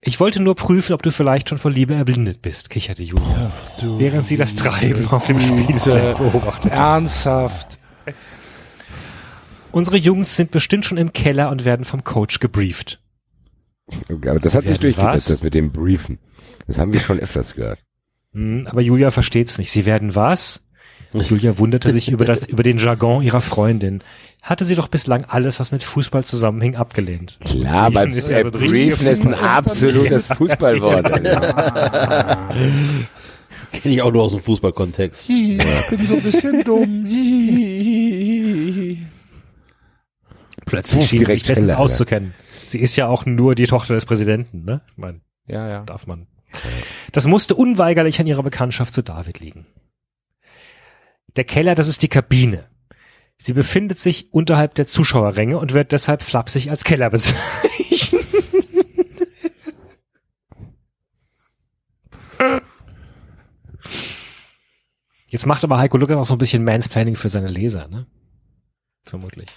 Ich wollte nur prüfen, ob du vielleicht schon vor Liebe erblindet bist, kicherte Julia, während sie das Treiben auf dem Spielfeld beobachtete. Ernsthaft. Unsere Jungs sind bestimmt schon im Keller und werden vom Coach gebrieft. Okay, aber das hat sich durchgesetzt, das mit dem Briefen. Das haben wir schon öfters gehört. Hm, aber Julia versteht's nicht. Sie werden was? Julia wunderte sich über das, über den Jargon ihrer Freundin. Hatte sie doch bislang alles, was mit Fußball zusammenhing, abgelehnt. Klar, aber Briefen ist ja so ein richtiger Briefen ist ein absolutes Fußballwort. Kenne ich auch nur aus dem Fußballkontext. Ich bin so ein bisschen dumm. Plötzlich schien sie sich bestens Alter. auszukennen. Sie ist ja auch nur die Tochter des Präsidenten, ne? Ich mein, Ja, ja. darf man. Das musste unweigerlich an ihrer Bekanntschaft zu David liegen. Der Keller, das ist die Kabine. Sie befindet sich unterhalb der Zuschauerränge und wird deshalb flapsig als Keller bezeichnet. Jetzt macht aber Heiko Lukas auch so ein bisschen Mansplaining für seine Leser, ne? Vermutlich.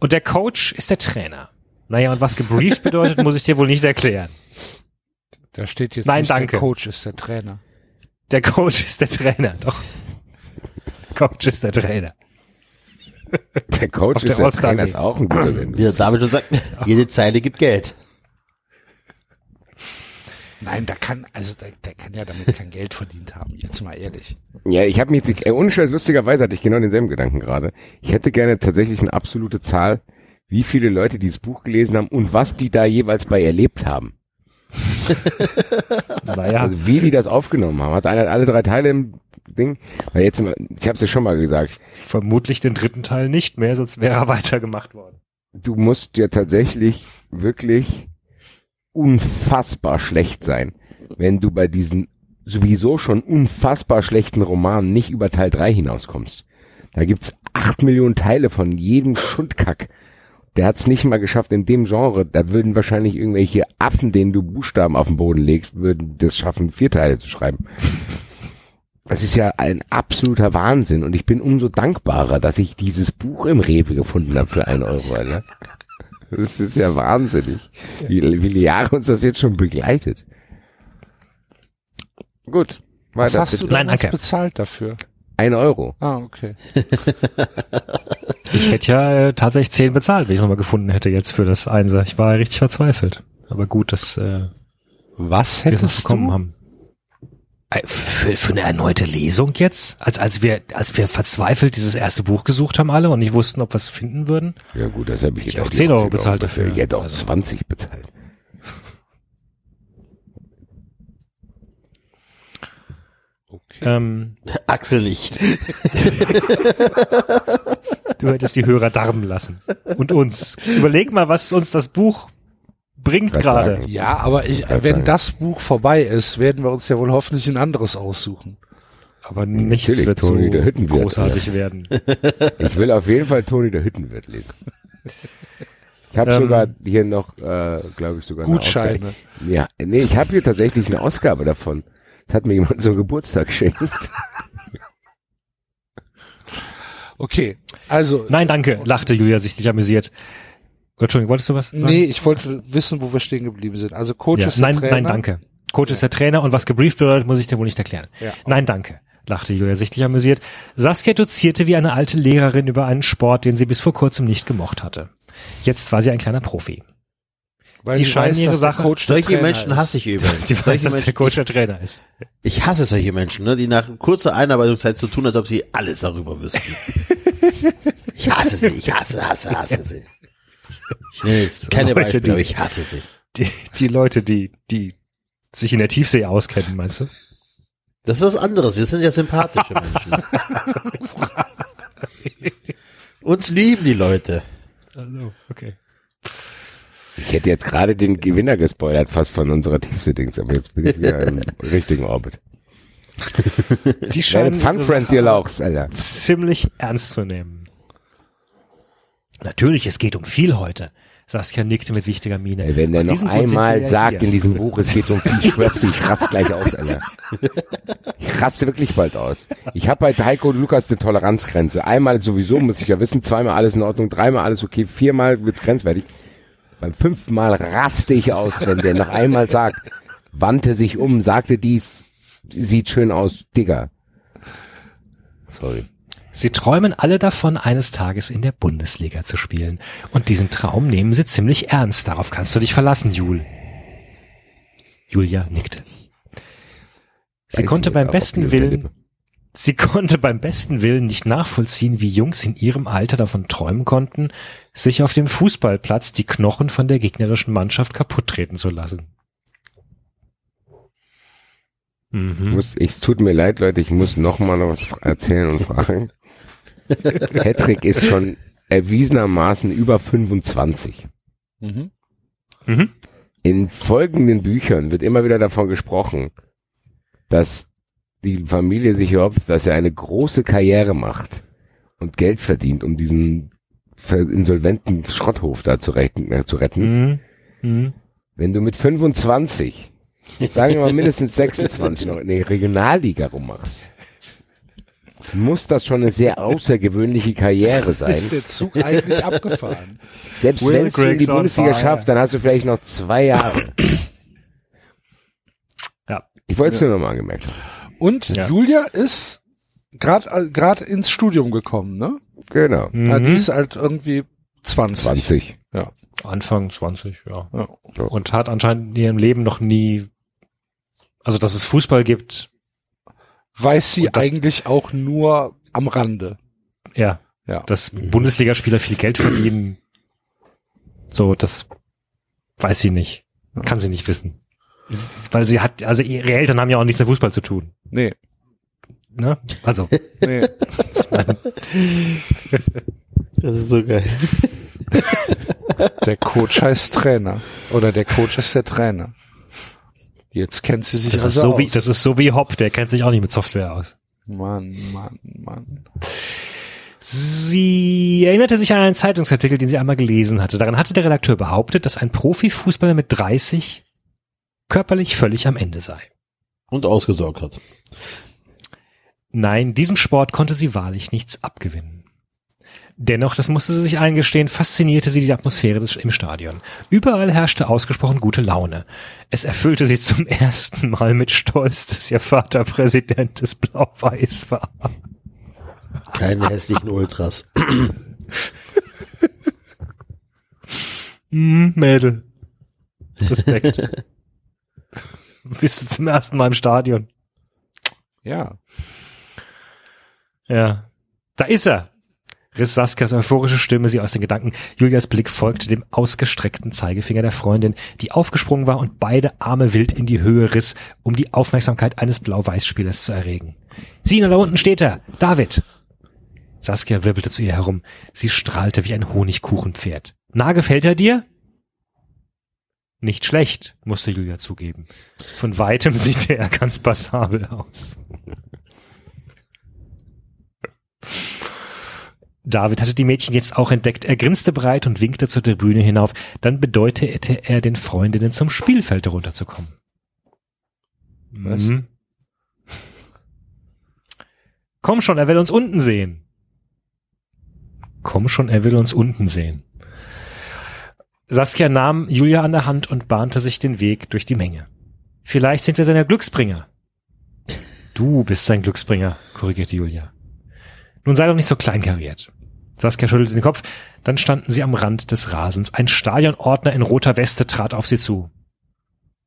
Und der Coach ist der Trainer. Naja, und was gebrieft bedeutet, muss ich dir wohl nicht erklären. Da steht jetzt Nein, danke. der Coach ist der Trainer. Der Coach ist der Trainer, doch. Coach ist der Trainer. Der Coach Auf der ist der Ostallee. Trainer, ist auch ein guter Sendung. Wie der David schon sagt, jede Zeile gibt Geld. Nein, da kann, also der, der kann ja damit kein Geld verdient haben. Jetzt mal ehrlich. Ja, ich habe mir jetzt, äh, ohne Scheiß, lustigerweise hatte ich genau denselben Gedanken gerade. Ich hätte gerne tatsächlich eine absolute Zahl, wie viele Leute dieses Buch gelesen haben und was die da jeweils bei erlebt haben. Naja, Also wie die das aufgenommen haben. Hat einer alle drei Teile im Ding? Weil jetzt, ich habe es ja schon mal gesagt, vermutlich den dritten Teil nicht mehr, sonst wäre er weitergemacht worden. du musst ja tatsächlich wirklich unfassbar schlecht sein, wenn du bei diesen sowieso schon unfassbar schlechten Romanen nicht über Teil 3 hinauskommst. Da gibt's acht Millionen Teile von jedem Schundkack. Der hat's nicht mal geschafft in dem Genre. Da würden wahrscheinlich irgendwelche Affen, denen du Buchstaben auf den Boden legst, würden das schaffen, vier Teile zu schreiben. Das ist ja ein absoluter Wahnsinn und ich bin umso dankbarer, dass ich dieses Buch im Rewe gefunden habe für einen Euro. Alter. Das ist ja wahnsinnig, wie wie viele Jahre uns das jetzt schon begleitet. Gut, Was weiter. hast du bitte. Nein, bezahlt dafür? Ein Euro. Ah, okay. Ich hätte ja äh, tatsächlich zehn bezahlt, wenn ich es nochmal gefunden hätte jetzt für das Einser. Ich war richtig verzweifelt. Aber gut, dass äh, Was wir es hättest bekommen du? haben. Äh, Für, für eine erneute Lesung jetzt? Als, als wir, als wir verzweifelt dieses erste Buch gesucht haben alle und nicht wussten, ob wir es finden würden? Ja gut, das habe ich ich gedacht, auch die 10 Euro 10 bezahlt dafür. Ich hätte auch Also. 20 bezahlt. Okay. Ähm, Axel nicht. du hättest die Hörer darben lassen. Und uns. Überleg mal, was uns das Buch bringt gerade. sagen. Ja, aber ich, Kann wenn sein. das Buch vorbei ist, werden wir uns ja wohl hoffentlich ein anderes aussuchen. Aber nichts Natürlich, wird so Toni, der Hüttenwirt, großartig werden. Ich will auf jeden Fall Toni der Hüttenwirt lesen. Ich habe Ähm, sogar hier noch, äh, glaube ich, sogar eine Gutscheine. Ja, nee, ich habe hier tatsächlich eine Ausgabe davon. Das hat mir jemand zum Geburtstag geschenkt. Okay, also Nein, danke, lachte Julia sichtlich amüsiert. Entschuldigung, wolltest du was? sagen? nee, ich wollte wissen, wo wir stehen geblieben sind. Also Coach Ja, ist der nein, Trainer. nein, danke. Coach ist der Trainer und was gebrieft bedeutet, muss ich dir wohl nicht erklären. Ja. Nein, danke, lachte Julia sichtlich amüsiert. Saskia dozierte wie eine alte Lehrerin über einen Sport, den sie bis vor kurzem nicht gemocht hatte. Jetzt war sie ein kleiner Profi. Weil Die sie scheinen weiß, ihre dass der Sache- Coach der Solche Trainer Menschen ist. hasse ich übrigens. Sie weiß, solche dass der Menschen, Coach der Trainer ist. ich hasse solche Menschen, ne, die nach kurzer Einarbeitungszeit so tun, als ob sie alles darüber wüssten. ich hasse sie, ich hasse, hasse, hasse sie. Ich jetzt keine Leute, Beispiele, die- aber ich hasse sie. Die, die Leute, die, die sich in der Tiefsee auskennen, meinst du? Das ist was anderes. Wir sind ja sympathische Menschen. Uns lieben die Leute. Also, okay. Ich hätte jetzt gerade den Gewinner gespoilert, fast von unserer Tiefsittings, aber jetzt bin ich wieder im richtigen Orbit. Die scheinen Fun Friends, ihr Lauchs, Alter. ziemlich ernst zu nehmen. Natürlich, es geht um viel heute. Saskia nickte mit wichtiger Miene. Ey, wenn der noch einmal sagt in diesem Buch, es geht um viel, ich schwör's ich raste gleich aus, Alter. Ich raste wirklich bald aus. Ich habe bei Heiko und Lukas eine Toleranzgrenze. Einmal sowieso, muss ich ja wissen, zweimal alles in Ordnung, dreimal alles okay, viermal wird's grenzwertig. Beim fünften Mal raste ich aus, wenn der noch einmal sagt, wandte sich um, sagte dies, sieht schön aus, Digga. Sorry. Sie träumen alle davon, eines Tages in der Bundesliga zu spielen. Und diesen Traum nehmen sie ziemlich ernst. Darauf kannst du dich verlassen, Jul. Julia nickte. Sie konnte beim besten Willen, sie konnte beim besten Willen nicht nachvollziehen, wie Jungs in ihrem Alter davon träumen konnten, sich auf dem Fußballplatz die Knochen von der gegnerischen Mannschaft kaputt treten zu lassen. Ich Mhm. muss, es tut mir leid, Leute, ich muss noch mal noch was erzählen und fragen. Patrick ist schon erwiesenermaßen über 25. Mhm. Mhm. In folgenden Büchern wird immer wieder davon gesprochen, dass die Familie sich erhofft, dass er eine große Karriere macht und Geld verdient, um diesen insolventen Schrotthof da zu retten. Äh, zu retten. Mhm. Mhm. Wenn du mit 25, sagen wir mal mindestens 26 noch in der Regionalliga rummachst, muss das schon eine sehr außergewöhnliche Karriere sein. Ist der Zug eigentlich abgefahren? Selbst Will wenn es in die Bundesliga schafft, dann hast du vielleicht noch zwei Jahre. Ja. Ich wollte es nur noch mal angemerkt haben. Und Ja. Julia ist gerade gerade ins Studium gekommen, ne? Genau. Ja, die Mhm. ist halt irgendwie 20. 20. Ja. Anfang 20, ja. ja. Und hat anscheinend in ihrem Leben noch nie, also dass es Fußball gibt, Weiß sie das- eigentlich auch nur am Rande. ja, Ja. dass Bundesligaspieler viel Geld verdienen, so, das weiß sie nicht. Kann sie nicht wissen. Weil sie hat, also ihre Eltern haben ja auch nichts mit Fußball zu tun. Nee, Ne? Also, nee. Das ist so geil. Der Coach heißt Trainer. Oder der Coach ist der Trainer. Jetzt kennt sie sich das ist also so wie, aus. das ist so wie Hopp, der kennt sich auch nicht mit Software aus. Mann, Mann, Mann. Sie erinnerte sich an einen Zeitungsartikel, den sie einmal gelesen hatte. Darin hatte der Redakteur behauptet, dass ein Profifußballer mit 30 körperlich völlig am Ende sei. Und ausgesorgt hat. Nein, diesem Sport konnte sie wahrlich nichts abgewinnen. Dennoch, das musste sie sich eingestehen, faszinierte sie die Atmosphäre des, im Stadion. Überall herrschte ausgesprochen gute Laune. Es erfüllte sie zum ersten Mal mit Stolz, dass ihr Vater Präsident des Blau-Weiß war. Keine hässlichen Ultras. Hm, Mädel. Respekt. Bist du zum ersten Mal im Stadion? Ja. Ja. Da ist er. Riss Saskias euphorische Stimme sie aus den Gedanken. Julias Blick folgte dem ausgestreckten Zeigefinger der Freundin, die aufgesprungen war und beide Arme wild in die Höhe riss, um die Aufmerksamkeit eines Blau-Weiß-Spielers zu erregen. Sina, da unten steht er! David! Saskia wirbelte zu ihr herum. Sie strahlte wie ein Honigkuchenpferd. Na, gefällt er dir? Nicht schlecht, musste Julia zugeben. Von weitem sieht er ganz passabel aus. David hatte die Mädchen jetzt auch entdeckt. Er grinste breit und winkte zur Tribüne hinauf. Dann bedeutete er den Freundinnen zum Spielfeld herunterzukommen. Was? Mhm. Komm schon, er will uns unten sehen. Komm schon, er will uns unten sehen. Saskia nahm Julia an der Hand und bahnte sich den Weg durch die Menge. Vielleicht sind wir seine Glücksbringer. Du bist sein Glücksbringer, korrigierte Julia. Nun sei doch nicht so kleinkariert. Saskia schüttelte den Kopf, dann standen sie am Rand des Rasens. Ein Stadionordner in roter Weste trat auf sie zu.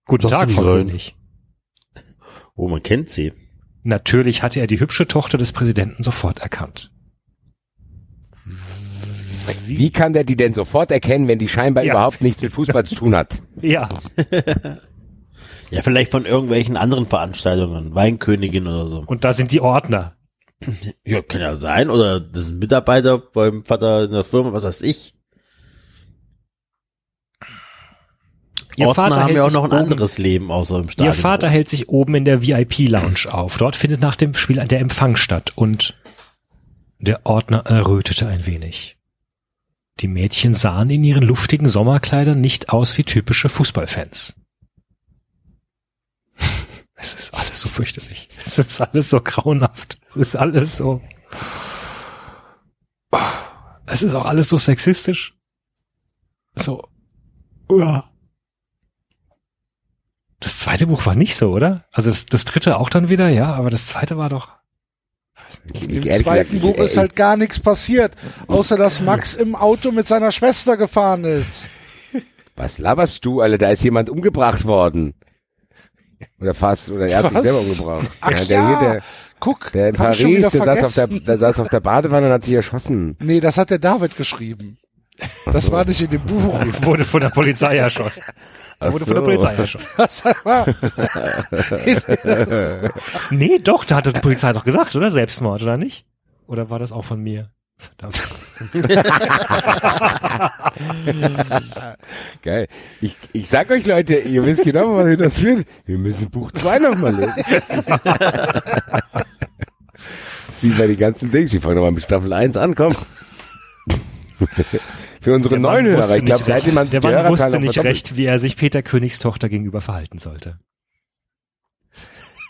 Guten Das Tag, Frau. König. Oh, man kennt sie. Natürlich hatte er die hübsche Tochter des Präsidenten sofort erkannt. Wie kann der die denn sofort erkennen, wenn die scheinbar Ja. überhaupt nichts mit Fußball zu tun hat? Ja, Ja, vielleicht von irgendwelchen anderen Veranstaltungen. Weinkönigin oder so. und da sind die Ordner. Ja, kann ja sein. Oder das sind Mitarbeiter beim Vater in der Firma, was weiß ich. Ihr Ordner Vater haben hält ja auch noch ein oben- anderes Leben außer im Ihr Stadion. Vater hält sich oben in der VIP-Lounge auf. Dort findet nach dem Spiel der Empfang statt und der Ordner errötete ein wenig. Die Mädchen sahen in ihren luftigen Sommerkleidern nicht aus wie typische Fußballfans. Es ist alles so fürchterlich. Es ist alles so grauenhaft. Es ist alles so. Es ist auch alles so sexistisch. So. Uah. Das zweite Buch war nicht so, oder? Also das, das dritte auch dann wieder, ja, aber das zweite war doch. Im zweiten Buch ist halt gar nichts passiert, außer dass Max im Auto mit seiner Schwester gefahren ist. Was laberst du, Alter? Da ist jemand umgebracht worden. Oder fast, oder er hat sich Was? selber umgebracht. Ach der ja, hier, der, Guck, der in Paris, der saß, auf der, der saß auf der Badewanne und hat sich erschossen. Nee, das hat der David geschrieben. Das war nicht in dem Buch. Wurde von der Polizei erschossen. Ach Wurde von der so. Polizei erschossen. Das war, Nee, doch, da hat die Polizei doch gesagt, oder? Selbstmord, oder nicht? Oder war das auch von mir? Verdammt. Geil. Ich, ich sag euch Leute, ihr wisst genau, was ihr das führt. Wir müssen Buch 2 nochmal lesen. Sieh mal die ganzen Dinge. Wir fangen nochmal mit Staffel 1 an, komm. Für unsere Der neuen Hörer. Ich glaube, man recht- Der Mann wusste nicht recht, wie er sich Peter Königs Tochter gegenüber verhalten sollte.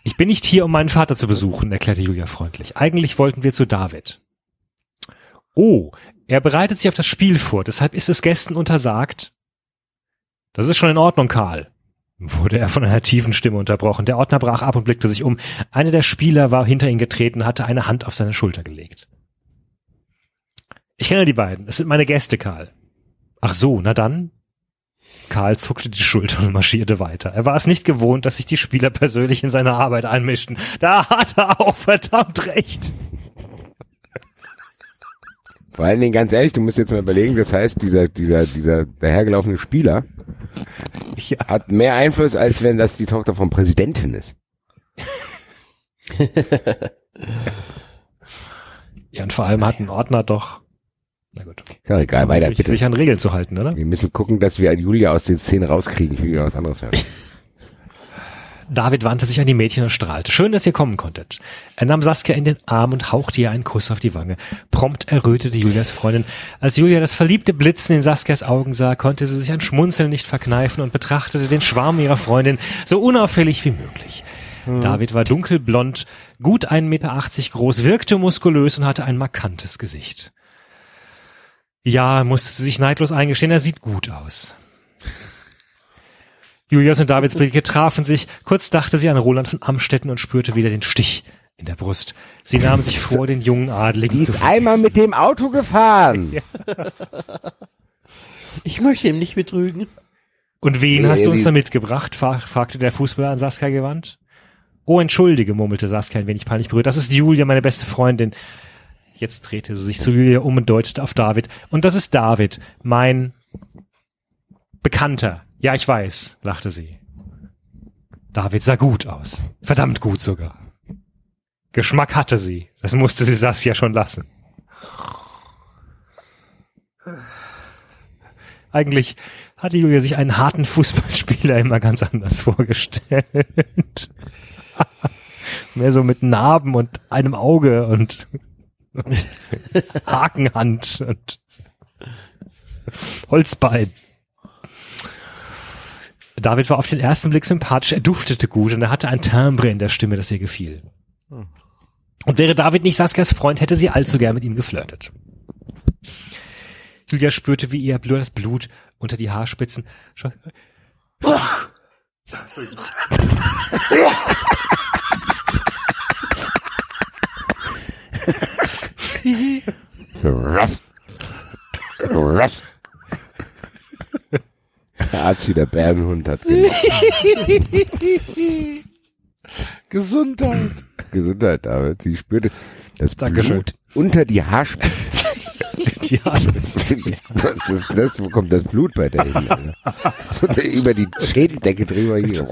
Ich bin nicht hier, um meinen Vater zu besuchen, erklärte Julia freundlich. Eigentlich wollten wir zu David. Oh, er bereitet sich auf das Spiel vor, deshalb ist es Gästen untersagt. Das ist schon in Ordnung, Karl, wurde er von einer tiefen Stimme unterbrochen. Der Ordner brach ab und blickte sich um. Einer der Spieler war hinter ihn getreten, hatte eine Hand auf seine Schulter gelegt. Ich kenne die beiden. Es sind meine Gäste, Karl. Ach so, na dann. Karl zuckte die Schultern und marschierte weiter. Er war es nicht gewohnt, dass sich die Spieler persönlich in seine Arbeit einmischten. Da hat er auch verdammt recht. Vor allen Dingen, ganz ehrlich, du musst jetzt mal überlegen, das heißt, dieser, dieser, dieser dahergelaufene Spieler Ja. hat mehr Einfluss, als wenn das die Tochter vom Präsidenten ist. Ja, und vor allem hat ein Ordner doch, na gut, Ist ja egal, weiter, bitte. sich an Regeln zu halten, oder? Wir müssen gucken, dass wir Julia aus den Szenen rauskriegen. Ich will wieder was anderes hören. David wandte sich an die Mädchen und strahlte. Schön, dass ihr kommen konntet. Er nahm Saskia in den Arm und hauchte ihr einen Kuss auf die Wange. Prompt errötete Julias Freundin. Als Julia das verliebte Blitzen in Saskias Augen sah, konnte sie sich ein Schmunzeln nicht verkneifen und betrachtete den Schwarm ihrer Freundin so unauffällig wie möglich. David war dunkelblond, gut 1,80 Meter groß, wirkte muskulös und hatte ein markantes Gesicht. Ja, musste sie sich neidlos eingestehen, er sieht gut aus. Julias und Davids Blicke trafen sich. Kurz dachte sie an Roland von Amstetten und spürte wieder den Stich in der Brust. Sie nahm sich vor, den jungen Adligen Die zu ist einmal mit dem Auto gefahren. Ich möchte ihm nicht betrügen. Und wen Nee, hast du uns da mitgebracht? Fra- fragte der Fußballer an Saskia gewandt. Oh, entschuldige, murmelte Saskia ein wenig peinlich berührt. Das ist Julia, meine beste Freundin. Jetzt drehte sie sich zu Julia um und deutete auf David. Und das ist David, mein Bekannter. Ja, ich weiß, lachte sie. David sah gut aus. Verdammt gut sogar. Geschmack hatte sie. Das musste sie Saskia schon lassen. Eigentlich hatte Julia sich einen harten Fußballspieler immer ganz anders vorgestellt. Mehr so mit Narben und einem Auge und Hakenhand und Holzbein. David war auf den ersten Blick sympathisch, er duftete gut und er hatte ein Timbre in der Stimme, das ihr gefiel. Und wäre David nicht Saskias Freund, hätte sie allzu gern mit ihm geflirtet. Julia spürte, wie ihr das Blut unter die Haarspitzen. scho- Ruff. Ruff. Archie, der Bärenhund, hat gemacht. Gesundheit. Gesundheit, David. Sie spürte das Dankeschön. Blut unter die Haarspitzen. Die Haarspitzen. Was ist das? Wo kommt das Blut bei der hin? So Über die Schädeldecke drüber hier.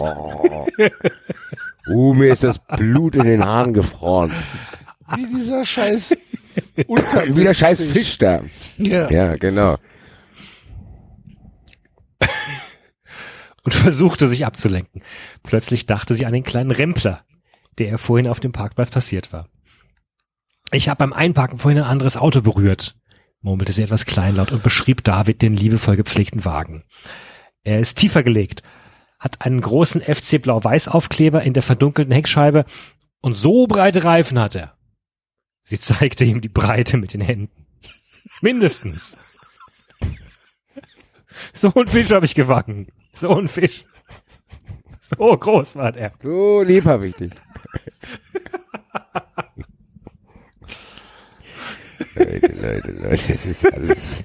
Uh, mir ist das Blut in den Haaren gefroren. Wie dieser scheiß Unter Wie der scheiß Fisch da. Ja. Ja, genau. Und versuchte sich abzulenken. Plötzlich dachte sie an den kleinen Rempler, der ihr vorhin auf dem Parkplatz passiert war. Ich habe beim Einparken vorhin ein anderes Auto berührt. murmelte sie etwas kleinlaut und beschrieb David den liebevoll gepflegten Wagen. Er ist tiefer gelegt, hat einen großen FC Blau-Weiß Aufkleber in der verdunkelten Heckscheibe und so breite Reifen hat er. Sie zeigte ihm die Breite mit den Händen. Mindestens. So ein Fisch habe ich gefangen. So ein Fisch. So groß war der. So lieb hab ich dich. Leute, Leute, Leute, das ist alles.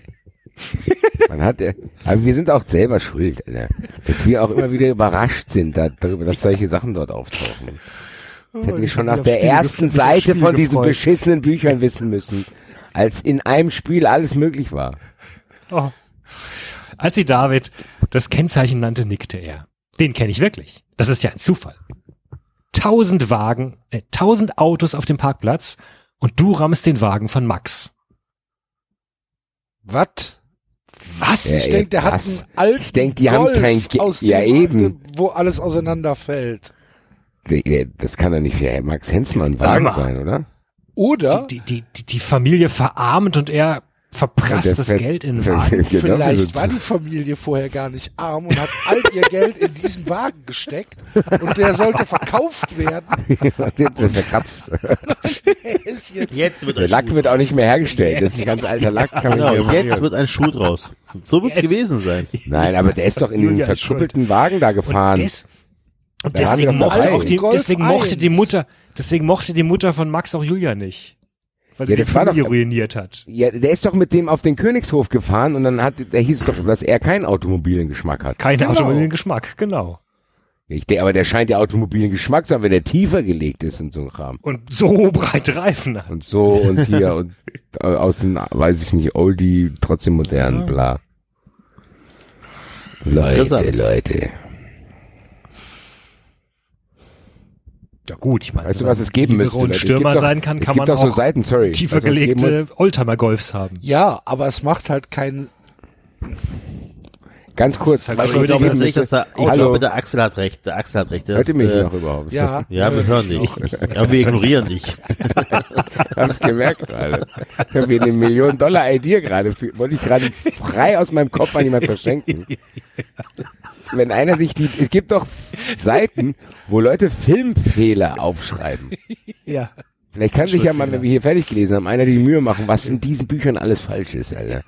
Man hat, aber wir sind auch selber schuld, Alter. dass wir auch immer wieder überrascht sind da- darüber, dass solche Sachen dort auftauchen. Das hätten wir schon nach auf der ersten Seite von diesen beschissenen Büchern wissen müssen, als in einem Spiel alles möglich war. Oh. Als sie David das Kennzeichen nannte, nickte er. Den kenne ich wirklich. Das ist ja ein Zufall. Tausend Wagen, äh, tausend Autos auf dem Parkplatz und du rammst den Wagen von Max. Was? Was? Ja, Ich denke, der hat was? einen alten Ich denk, die haben Golf kein Ge- aus Ja, dem, eben. wo alles auseinanderfällt. Das kann doch nicht für Max Hensmann Wagen sein, oder? Oder Die, die, die, die Familie verarmt und er verprasst Der das fährt- Geld in den Wagen. Genau, vielleicht war die Familie vorher gar nicht arm und hat all ihr Geld in diesen Wagen gesteckt und der sollte verkauft werden. Jetzt ist er verkratzt. Ist jetzt Jetzt wird Der Lack Schuh wird auch nicht mehr hergestellt. Das ist ein ganz alter Lack. Kann man Genau, und jetzt wird ein Schuh draus. So wird's Jetzt. gewesen sein. Nein, aber der ist doch in den verkrüppelten Wagen da Und, gefahren. des, und Da haben wir deswegen mochte auch die, deswegen mochte die 1. Mutter, deswegen mochte die Mutter von Max auch Julia nicht. Weil Ja, sie die Familie doch- ruiniert hat. Ja, der ist doch mit dem auf den Königshof gefahren und dann hat, der hieß es doch, dass er keinen automobilen Geschmack hat. Kein Genau. automobilen Geschmack, genau. Ich denke, aber der scheint ja automobilen Geschmack zu haben, wenn der tiefer gelegt ist und so ein Kram. Und so breite Reifen hat. Und so und hier und äh, aus den, weiß ich nicht, Oldie, trotzdem modern, bla. Leute. Leute. Ja gut, ich meine, Weißt du, wenn was man es geben müsste? und Stürmer sein kann, kann man doch so auch Seiten, sorry. tiefer geben gelegte Oldtimer-Golfs haben. ja, aber es macht halt keinen. Ganz kurz. halt Ich glaube tatsächlich, dass da, ich Hallo, glaube, der Axel hat recht. Der Axel hat recht. Der hört ihr mich äh, noch überhaupt? Ja, Ja, wir hören dich. Ja, wir ignorieren dich. Hab's gemerkt gerade. Ich habe hier eine Million-Dollar-Idee gerade. für- Wollte ich gerade frei aus meinem Kopf an jemand verschenken. Wenn einer sich die, es gibt doch Seiten, wo Leute Filmfehler aufschreiben. Ja. Vielleicht kann sich ja mal, wenn wir hier fertig gelesen haben, einer die Mühe machen, was in diesen Büchern alles falsch ist, Alter.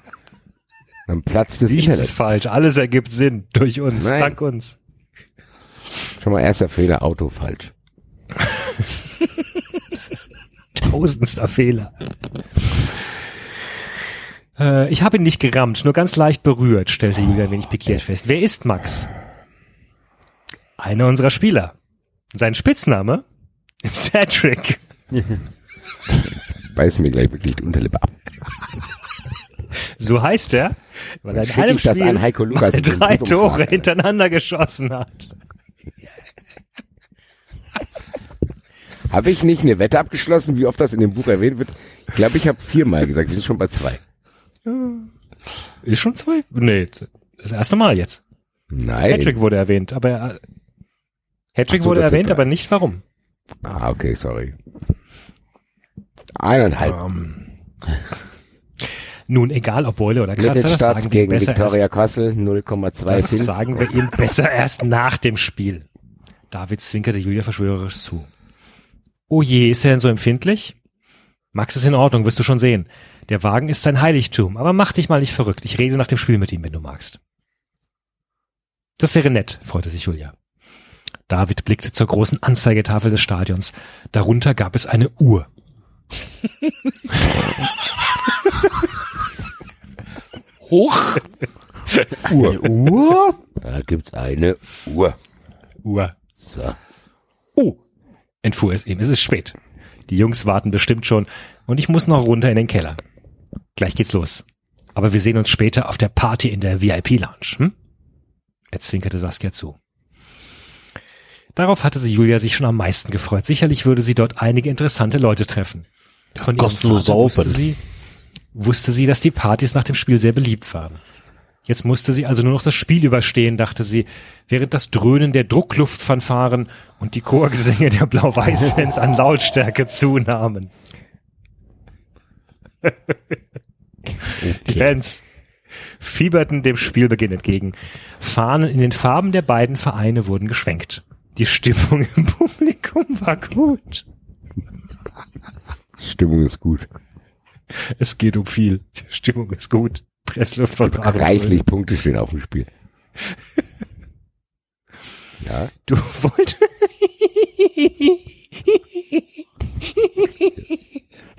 Dann platzt das Nichts ist Internet. falsch. Alles ergibt Sinn durch uns, Nein. dank uns. Schon mal erster Fehler, Auto falsch. Tausendster Fehler. Äh, ich habe ihn nicht gerammt, nur ganz leicht berührt, stellte Julia ein wenig pikiert fest. Wer ist Max? Einer unserer Spieler. Sein Spitzname ist Patrick. Beiß mir gleich wirklich die Unterlippe ab. So heißt er, weil er in einem Spiel an Heiko Lukas drei Tore hintereinander geschossen hat. Habe ich nicht eine Wette abgeschlossen, wie oft das in dem Buch erwähnt wird? Ich glaube, ich habe viermal gesagt. Wir sind schon bei zwei. Ist schon zwei? Nee, das erste Mal jetzt. Nein. Patrick wurde erwähnt, aber er, Patrick Ach so, wurde erwähnt, aber nicht warum. Ah, okay, sorry. Eineinhalb. Ähm, nun, egal ob Beule oder Kratzer, das sagen wir gegen besser Viktoria erst, Kassel 0,2 das sagen wir ihm besser erst nach dem Spiel. David zwinkerte Julia verschwörerisch zu. Oh je, ist er denn so empfindlich? Max ist in Ordnung, wirst du schon sehen. Der Wagen ist sein Heiligtum, aber mach dich mal nicht verrückt. Ich rede nach dem Spiel mit ihm, wenn du magst. Das wäre nett, freute sich Julia. David blickte zur großen Anzeigetafel des Stadions. Darunter gab es eine Uhr. Hoch. Uhr. Uhr? Da gibt's eine Uhr. Uhr. So. Oh, entfuhr es ihm. Es ist spät. Die Jungs warten bestimmt schon und ich muss noch runter in den Keller. Gleich geht's los. Aber wir sehen uns später auf der Party in der VIP-Lounge. Hm? Er zwinkerte Saskia zu. Darauf hatte sie Julia sich schon am meisten gefreut. Sicherlich würde sie dort einige interessante Leute treffen. Von ihrem Kostenlos Vater wusste sie, wusste sie, dass die Partys nach dem Spiel sehr beliebt waren. Jetzt musste sie also nur noch das Spiel überstehen, dachte sie, während das Dröhnen der Druckluftfanfaren und die Chorgesänge der Blau-Weiß-Fans an Lautstärke zunahmen. Die Fans fieberten dem Spielbeginn entgegen. Fahnen in den Farben der beiden Vereine wurden geschwenkt. Die Stimmung im Publikum war gut. Stimmung ist gut. Es geht um viel. Die Stimmung ist gut. Pressluft von Paderborn. Reichlich Punkte stehen auf dem Spiel. Ja. Du wolltest.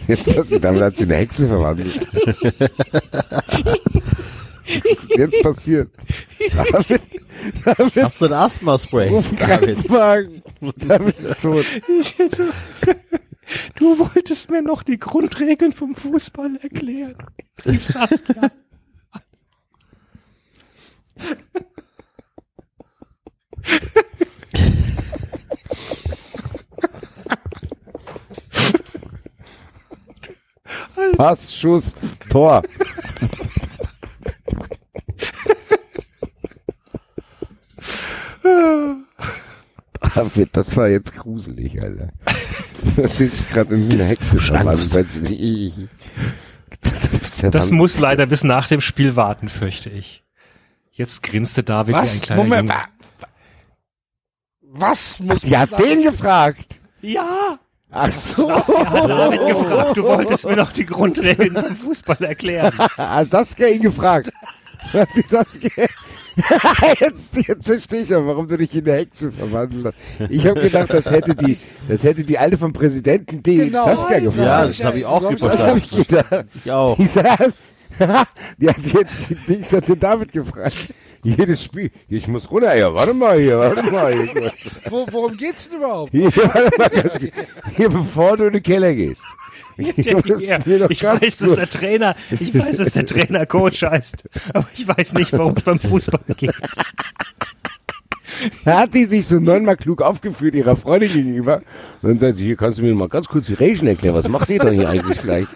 Jetzt, damit hat sie eine Hexe verwandelt. Was ist jetzt passiert? David, David, Hast du ein Asthma-Spray? David? David ist tot. Du wolltest mir noch die Grundregeln vom Fußball erklären. rief Saskia. Pass, Schuss, Tor. David, das war jetzt gruselig, Alter. Das ist gerade in eine Hexe verwandelt. Das muss leider bis nach dem Spiel warten, fürchte ich. Jetzt grinste David wie ein Was? kleiner Moment. Junge. wa- Was muss Die hat den gefragt. Ja! Ach so. Saskia hat David gefragt, du wolltest mir noch die Grundregeln vom Fußball erklären. Hat Saskia ihn gefragt. Die Saskia jetzt, jetzt verstehe ich ja, warum du dich in eine Hexe verwandelt hast. Ich habe gedacht, das hätte die, das hätte die alte vom Präsidenten die Genau. Saskia Ja, gefragt. das habe ich auch Das das habe gefragt. ich gedacht. Ich auch. Die sagt, die hat jetzt, die, die hat den David gefragt. Jedes Spiel. Ich muss runter, ja, warte mal hier, warte mal hier. Wo, worum geht's denn überhaupt? Hier, warte mal, hier bevor du in den Keller gehst. Ich weiß, dass der Trainer, ich weiß, dass der Trainer Coach heißt, aber ich weiß nicht, worum es beim Fußball geht. Da hat die sich so neunmal klug aufgeführt ihrer Freundin gegenüber. Und dann sagt sie, hier kannst du mir mal ganz kurz die Regeln erklären. Was macht ihr denn hier eigentlich gleich?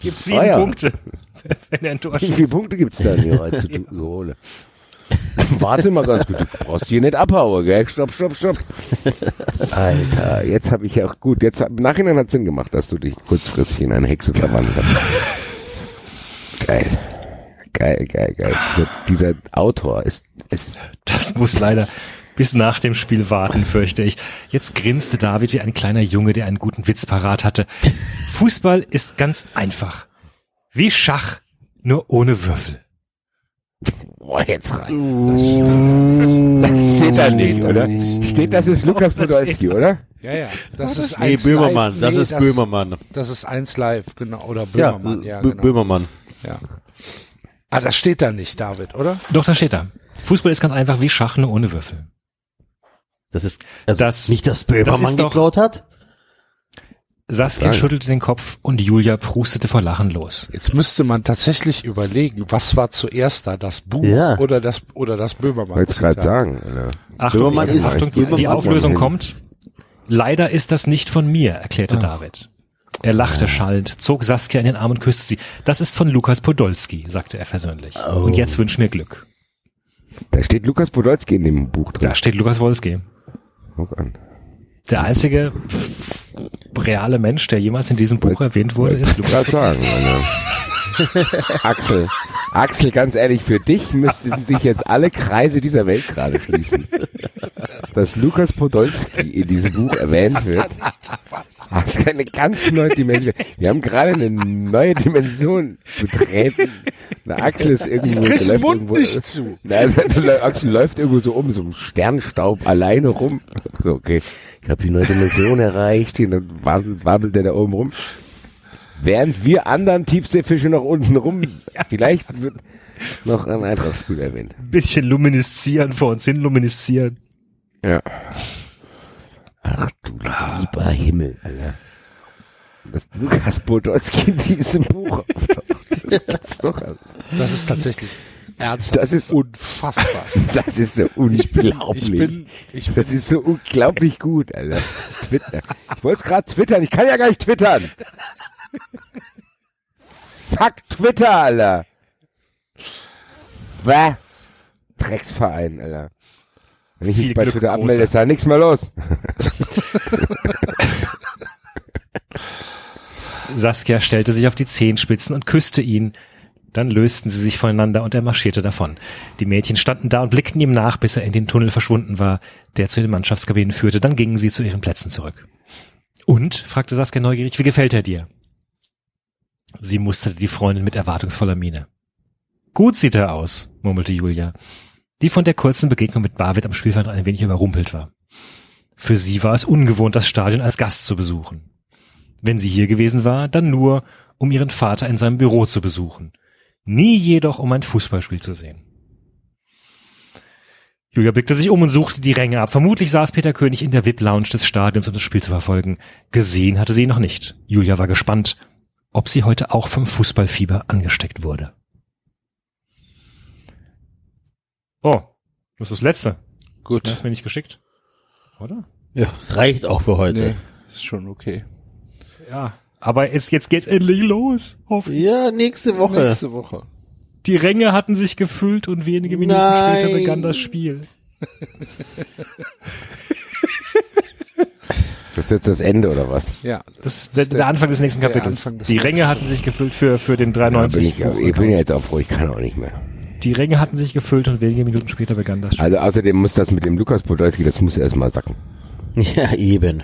Gibt sieben Ah ja. Punkte, wenn er ein Tor Wie viele Punkte gibt's da hier zu zu holen? Warte mal ganz gut, du brauchst hier nicht abhauen, gell? Stopp, stopp, stopp. Alter, jetzt habe ich ja auch gut. Jetzt im Nachhinein hat Sinn gemacht, dass du dich kurzfristig in eine Hexe verwandelt hast. Geil. Geil, geil, geil. Dieser, dieser Autor ist, ist Das muss leider bis nach dem Spiel warten, fürchte ich. Jetzt grinste David wie ein kleiner Junge, der einen guten Witz parat hatte. Fußball ist ganz einfach. Wie Schach, nur ohne Würfel. Boah, jetzt rein. Das steht da nicht, oder? Steht, das ist Lukas das Podolski, oder? Ja, ja. Das ist Nee, Böhmermann. Das ist Böhmermann. Das ist eins live, genau. Oder Böhmermann, ja, genau. Böhmermann. Ja. Ah, das steht da nicht, David, oder? Doch, da steht da. Fußball ist ganz einfach wie Schach, nur ohne Würfel. Das ist, also Das- nicht, dass das Böhmermann doch- geklaut hat? Saskia schüttelte den Kopf und Julia prustete vor Lachen los. Jetzt müsste man tatsächlich überlegen, was war zuerst da, das Buch Ja. oder das oder das Böhmermann. Wollte ich gerade sagen, Alter. Achtung, Böhmermann ist- Achtung die, die Böhmermann Auflösung kommt. Leider ist das nicht von mir, erklärte David. Er lachte schallend, zog Saskia in den Arm und küsste sie. Das ist von Lukas Podolski, sagte er versöhnlich. Und jetzt wünsch mir Glück. Da steht Lukas Podolski in dem Buch drin. Da steht Lukas Wolski. Guck an. Der einzige reale Mensch, der jemals in diesem Buch erwähnt wurde, ist Lukas. Gerade sagen. Axel, Axel, ganz ehrlich, für dich müssten sich jetzt alle Kreise dieser Welt gerade schließen. Dass Lukas Podolski in diesem Buch erwähnt wird, hat eine ganz neue Dimension. Wir haben gerade eine neue Dimension betreten. Na, Axel ist irgendwo, Ich krieg den Mund irgendwo, nicht zu. Nein, Axel läuft irgendwo so um, so im Sternstaub alleine rum. So, okay, ich habe die neue Dimension erreicht, und dann wabbelt, wabbelt der da oben rum. Während wir anderen Tiefseefische noch unten rum, vielleicht wird noch ein Eintrachtspiel erwähnt. Ein bisschen luminiszieren, vor uns hin luminiszieren. Ja. Ach du lieber Himmel, Alter. Dass Lukas Podolski in diesem Buch auftaucht, das gibt's doch alles. Das ist tatsächlich ernsthaft. Das ist- unfassbar. Das ist so unglaublich. Ich bin, ich bin, Das ist so unglaublich gut, Alter. Das Twitter. Ich wollte gerade twittern, ich kann ja gar nicht twittern. Fuck Twitter, Alter. Was? Drecksverein, Alter. Wenn ich mich bei Glück, Twitter abmelde, ist da nichts mehr los. Saskia stellte sich auf die Zehenspitzen und küsste ihn. Dann lösten sie sich voneinander und er marschierte davon. Die Mädchen standen da und blickten ihm nach, bis er in den Tunnel verschwunden war, der zu den Mannschaftskabinen führte. Dann gingen sie zu ihren Plätzen zurück. Und? fragte Saskia neugierig, wie gefällt er dir? Sie musterte die Freundin mit erwartungsvoller Miene. Gut sieht er aus, murmelte Julia, die von der kurzen Begegnung mit David am Spielfeld ein wenig überrumpelt war. Für sie war es ungewohnt, das Stadion als Gast zu besuchen. Wenn sie hier gewesen war, dann nur, um ihren Vater in seinem Büro zu besuchen. Nie jedoch, um ein Fußballspiel zu sehen. Julia blickte sich um und suchte die Ränge ab. Vermutlich saß Peter König in der VIP-Lounge des Stadions, um das Spiel zu verfolgen. Gesehen hatte sie ihn noch nicht. Julia war gespannt, ob sie heute auch vom Fußballfieber angesteckt wurde. Oh, das ist das Letzte. Gut. Du hast mir nicht geschickt. Oder? Ja, reicht auch für heute. Nee, ist schon okay. Ja. Aber jetzt, jetzt geht's endlich los. Hoffentlich. Ja, nächste Woche. Nächste Woche. Die Ränge hatten sich gefüllt und wenige Minuten Nein. später begann das Spiel. Das ist jetzt das Ende oder was? Ja. Das ist der, der Anfang des nächsten Kapitels. Des Die Ränge hatten sich gefüllt für, für den Ja, bin 93. ich, ich bin ja jetzt auch froh, ich kann auch nicht mehr. Die Ränge hatten sich gefüllt und wenige Minuten später begann das Spiel. Also außerdem muss das mit dem Lukas Podolski, das muss erstmal sacken. Ja, eben.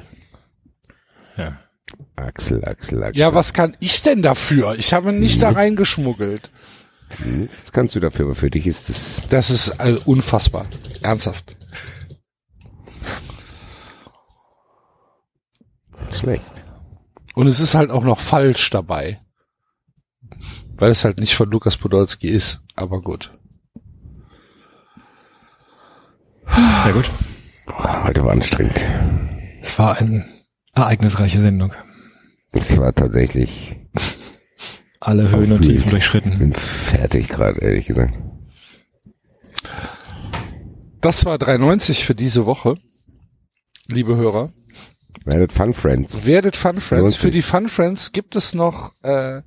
Ja. Axel, Axel, Axel. Ja, was kann ich denn dafür? Ich habe nicht da reingeschmuggelt. Das kannst du dafür, aber für dich ist das Das ist also unfassbar. Ernsthaft. schlecht. Und es ist halt auch noch falsch dabei. Weil es halt nicht von Lukas Podolski ist. Aber gut. Ja gut. Heute war anstrengend. Es war eine ereignisreiche Sendung. Es war tatsächlich, Alle Höhen und. Tiefen ich durchschritten. bin fertig gerade, ehrlich gesagt. Das war 3,90 für diese Woche. Liebe Hörer. Werdet Fun Friends. Werdet Fun Friends. Für die Fun Friends gibt es noch äh,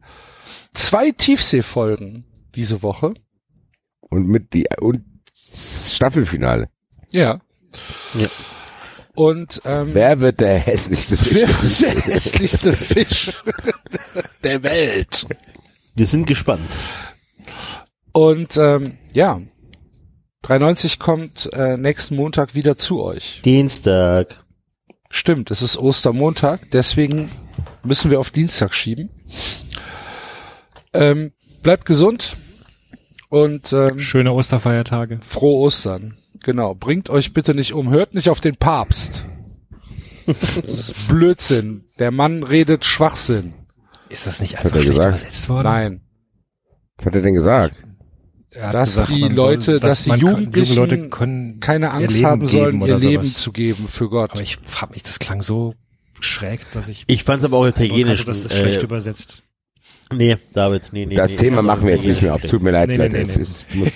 zwei Tiefseefolgen diese Woche. Und mit die, und Staffelfinale. Ja. Ja. Und ähm, Wer wird der hässlichste wer Fisch? der hässlichste Fisch der Welt? Wir sind gespannt. Und ähm, ja, 390 kommt äh, nächsten Montag wieder zu euch. Dienstag. Stimmt, es ist Ostermontag, deswegen müssen wir auf Dienstag schieben. Ähm, bleibt gesund und ähm, Schöne Osterfeiertage. frohe Ostern. Genau, bringt euch bitte nicht um, hört nicht auf den Papst. Das ist Blödsinn. Der Mann redet Schwachsinn. Ist das nicht einfach schlecht gesagt? übersetzt worden? Nein, Was hat er denn gesagt? Er hat dass gesagt, die Leute, dass die man kann- Jugendlichen Leute können keine Angst haben sollen, ihr Leben sowas. zu geben für Gott. Aber ich frag mich, das klang so schräg, dass ich. Ich fand's aber auch italienisch. Hatte, dass das äh, schlecht übersetzt. Nee, David, nee, nee. Das nee, Thema machen wir jetzt nicht mehr auf. Tut mir leid, Nee, nee, Leute. nee, Es ist, muss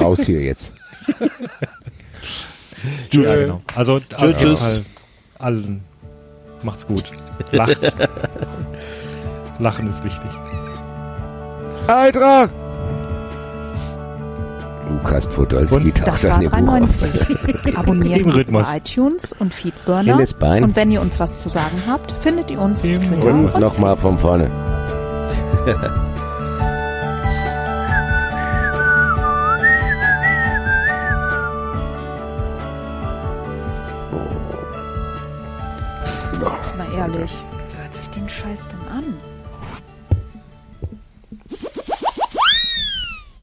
raus hier jetzt. Ja, genau. Also, auf jeden tschüss. Fall allen macht's gut. Lacht. Lachen ist wichtig. Eintracht! Lukas Podolski taucht Das war seine Buch auf. 3,90. Abonniert Rhythmus. iTunes und Feedburner. Und wenn ihr uns was zu sagen habt, findet ihr uns Im auf Twitter Rhythmus. und Nochmal von vorne. Jetzt